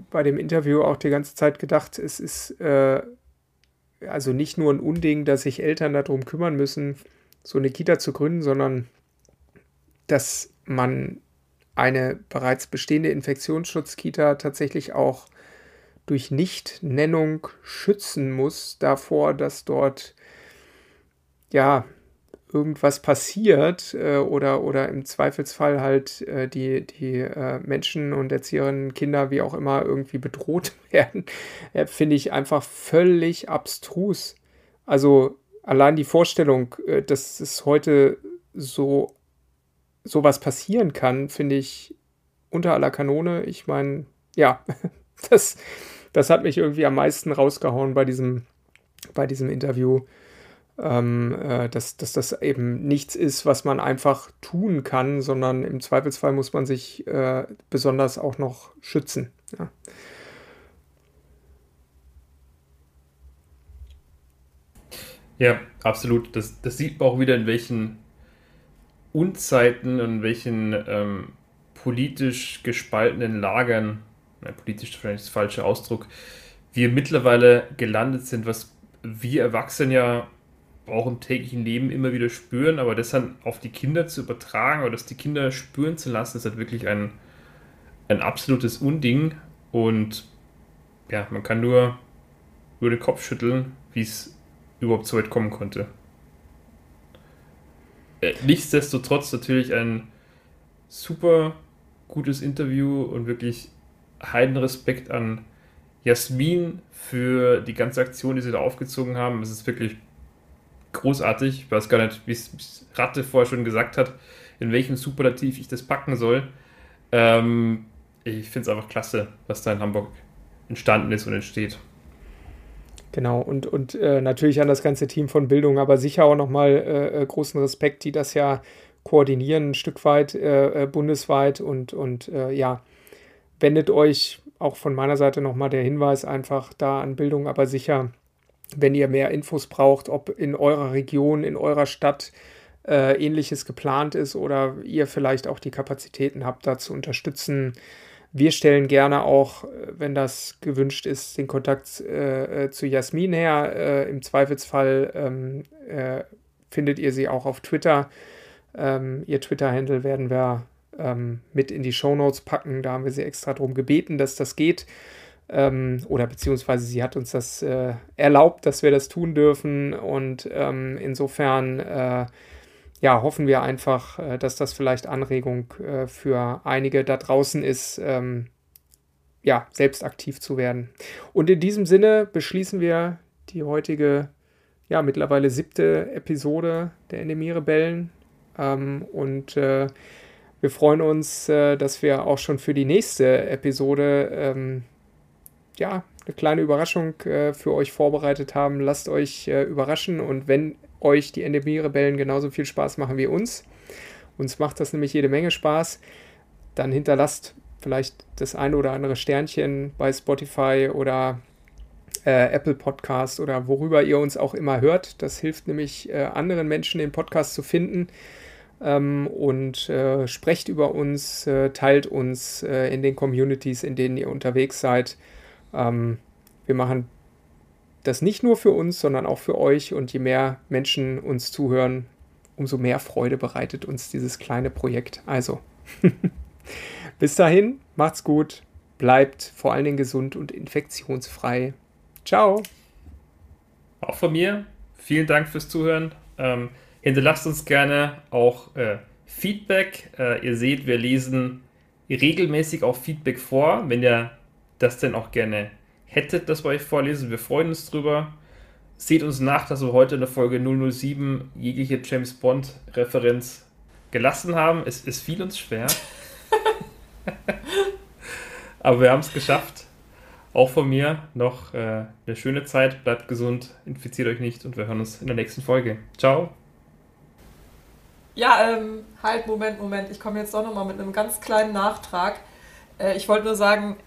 bei dem Interview auch die ganze Zeit gedacht, es ist äh, also nicht nur ein Unding, dass sich Eltern darum kümmern müssen, so eine Kita zu gründen, sondern dass man eine bereits bestehende Infektionsschutzkita tatsächlich auch durch Nichtnennung schützen muss davor, dass dort ja irgendwas passiert äh, oder, oder im Zweifelsfall halt äh, die, die äh, Menschen und Erzieherinnen, Kinder, wie auch immer, irgendwie bedroht werden, äh, finde ich einfach völlig abstrus. Also allein die Vorstellung, äh, dass es heute so sowas passieren kann, finde ich unter aller Kanone. Ich meine, ja, das, das hat mich irgendwie am meisten rausgehauen bei diesem, bei diesem Interview ähm, äh, dass, dass das eben nichts ist, was man einfach tun kann, sondern im Zweifelsfall muss man sich äh, besonders auch noch schützen. Ja. Ja, absolut. Das, das sieht man auch wieder, in welchen Unzeiten und welchen ähm, politisch gespaltenen Lagern, na, politisch vielleicht das falsche Ausdruck, wir mittlerweile gelandet sind, was wir Erwachsene ja auch im täglichen Leben immer wieder spüren, aber das dann auf die Kinder zu übertragen oder das die Kinder spüren zu lassen, ist halt wirklich ein, ein absolutes Unding und ja, man kann nur über den Kopf schütteln, wie es überhaupt so weit kommen konnte. Äh, nichtsdestotrotz natürlich ein super gutes Interview und wirklich heiden Respekt an Jasmin für die ganze Aktion, die sie da aufgezogen haben. Es ist wirklich großartig. Ich weiß gar nicht, wie es Ratte vorher schon gesagt hat, in welchem Superlativ ich das packen soll. Ähm, ich finde es einfach klasse, was da in Hamburg entstanden ist und entsteht. Genau, und, und äh, natürlich an das ganze Team von Bildung, aber sicher auch nochmal äh, äh, großen Respekt, die das ja koordinieren, ein Stück weit äh, äh bundesweit und, und äh, ja, wendet euch auch von meiner Seite nochmal der Hinweis einfach da an Bildung, aber sicher, wenn ihr mehr Infos braucht, ob in eurer Region, in eurer Stadt ähnliches geplant ist oder ihr vielleicht auch die Kapazitäten habt, da zu unterstützen, wir stellen gerne auch, äh, wenn das gewünscht ist, den Kontakt äh, äh, zu Jasmin her. Äh, Im Zweifelsfall ähm, äh, findet ihr sie auch auf Twitter. Ähm, ihr Twitter-Handle werden wir ähm, mit in die Show Notes packen. Da haben wir sie extra darum gebeten, dass das geht. Ähm, oder beziehungsweise sie hat uns das äh, erlaubt, dass wir das tun dürfen. Und ähm, insofern ja, hoffen wir einfach, äh, dass das vielleicht Anregung äh, für einige da draußen ist, ähm, ja, selbst aktiv zu werden. Und in diesem Sinne beschließen wir die heutige, ja, mittlerweile siebte Episode der Endemie-Rebellen. Ähm, und äh, wir freuen uns, äh, dass wir auch schon für die nächste Episode, ähm, ja, eine kleine Überraschung äh, für euch vorbereitet haben. Lasst euch äh, überraschen und wenn euch die Endemie-Rebellen genauso viel Spaß machen wie uns. Uns macht das nämlich jede Menge Spaß. Dann hinterlasst vielleicht das eine oder andere Sternchen bei Spotify oder äh, Apple Podcast oder worüber ihr uns auch immer hört. Das hilft nämlich äh, anderen Menschen, den Podcast zu finden. Ähm, und äh, sprecht über uns, äh, teilt uns äh, in den Communities, in denen ihr unterwegs seid. Ähm, wir machen das nicht nur für uns, sondern auch für euch. Und je mehr Menschen uns zuhören, umso mehr Freude bereitet uns dieses kleine Projekt. Also, bis dahin, macht's gut, bleibt vor allen Dingen gesund und infektionsfrei. Ciao. Auch von mir, vielen Dank fürs Zuhören. Ähm, hinterlasst uns gerne auch äh, Feedback. Äh, ihr seht, wir lesen regelmäßig auch Feedback vor, wenn ihr das denn auch gerne hättet, das wir euch vorlesen. Wir freuen uns drüber. Seht uns nach, dass wir heute in der Folge 007 jegliche James Bond-Referenz gelassen haben. Es, es fiel uns schwer. Aber wir haben es geschafft. Auch von mir noch äh, eine schöne Zeit. Bleibt gesund, infiziert euch nicht und wir hören uns in der nächsten Folge. Ciao. Ja, ähm, halt, Moment, Moment. Ich komme jetzt doch nochmal mit einem ganz kleinen Nachtrag. Äh, ich wollte nur sagen,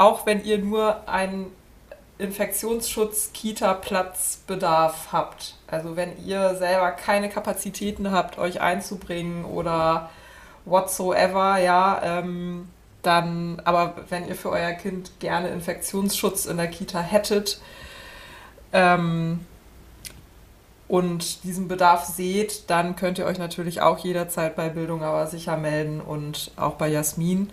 auch wenn ihr nur einen Infektionsschutz-Kita-Platzbedarf habt. Also wenn ihr selber keine Kapazitäten habt, euch einzubringen oder whatsoever, ja, ähm, dann, aber wenn ihr für euer Kind gerne Infektionsschutz in der Kita hättet ähm, und diesen Bedarf seht, dann könnt ihr euch natürlich auch jederzeit bei Bildung aber sicher melden und auch bei Jasmin.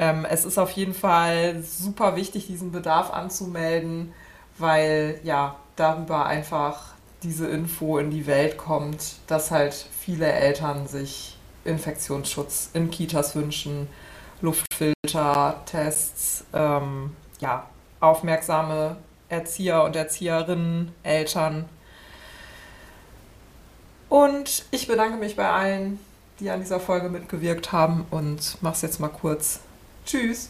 Ähm, es ist auf jeden Fall super wichtig, diesen Bedarf anzumelden, weil ja darüber einfach diese Info in die Welt kommt, dass halt viele Eltern sich Infektionsschutz in Kitas wünschen, Luftfilter, Tests, ähm, ja, aufmerksame Erzieher und Erzieherinnen, Eltern. Und ich bedanke mich bei allen, die an dieser Folge mitgewirkt haben und mach's jetzt mal kurz. Tschüss.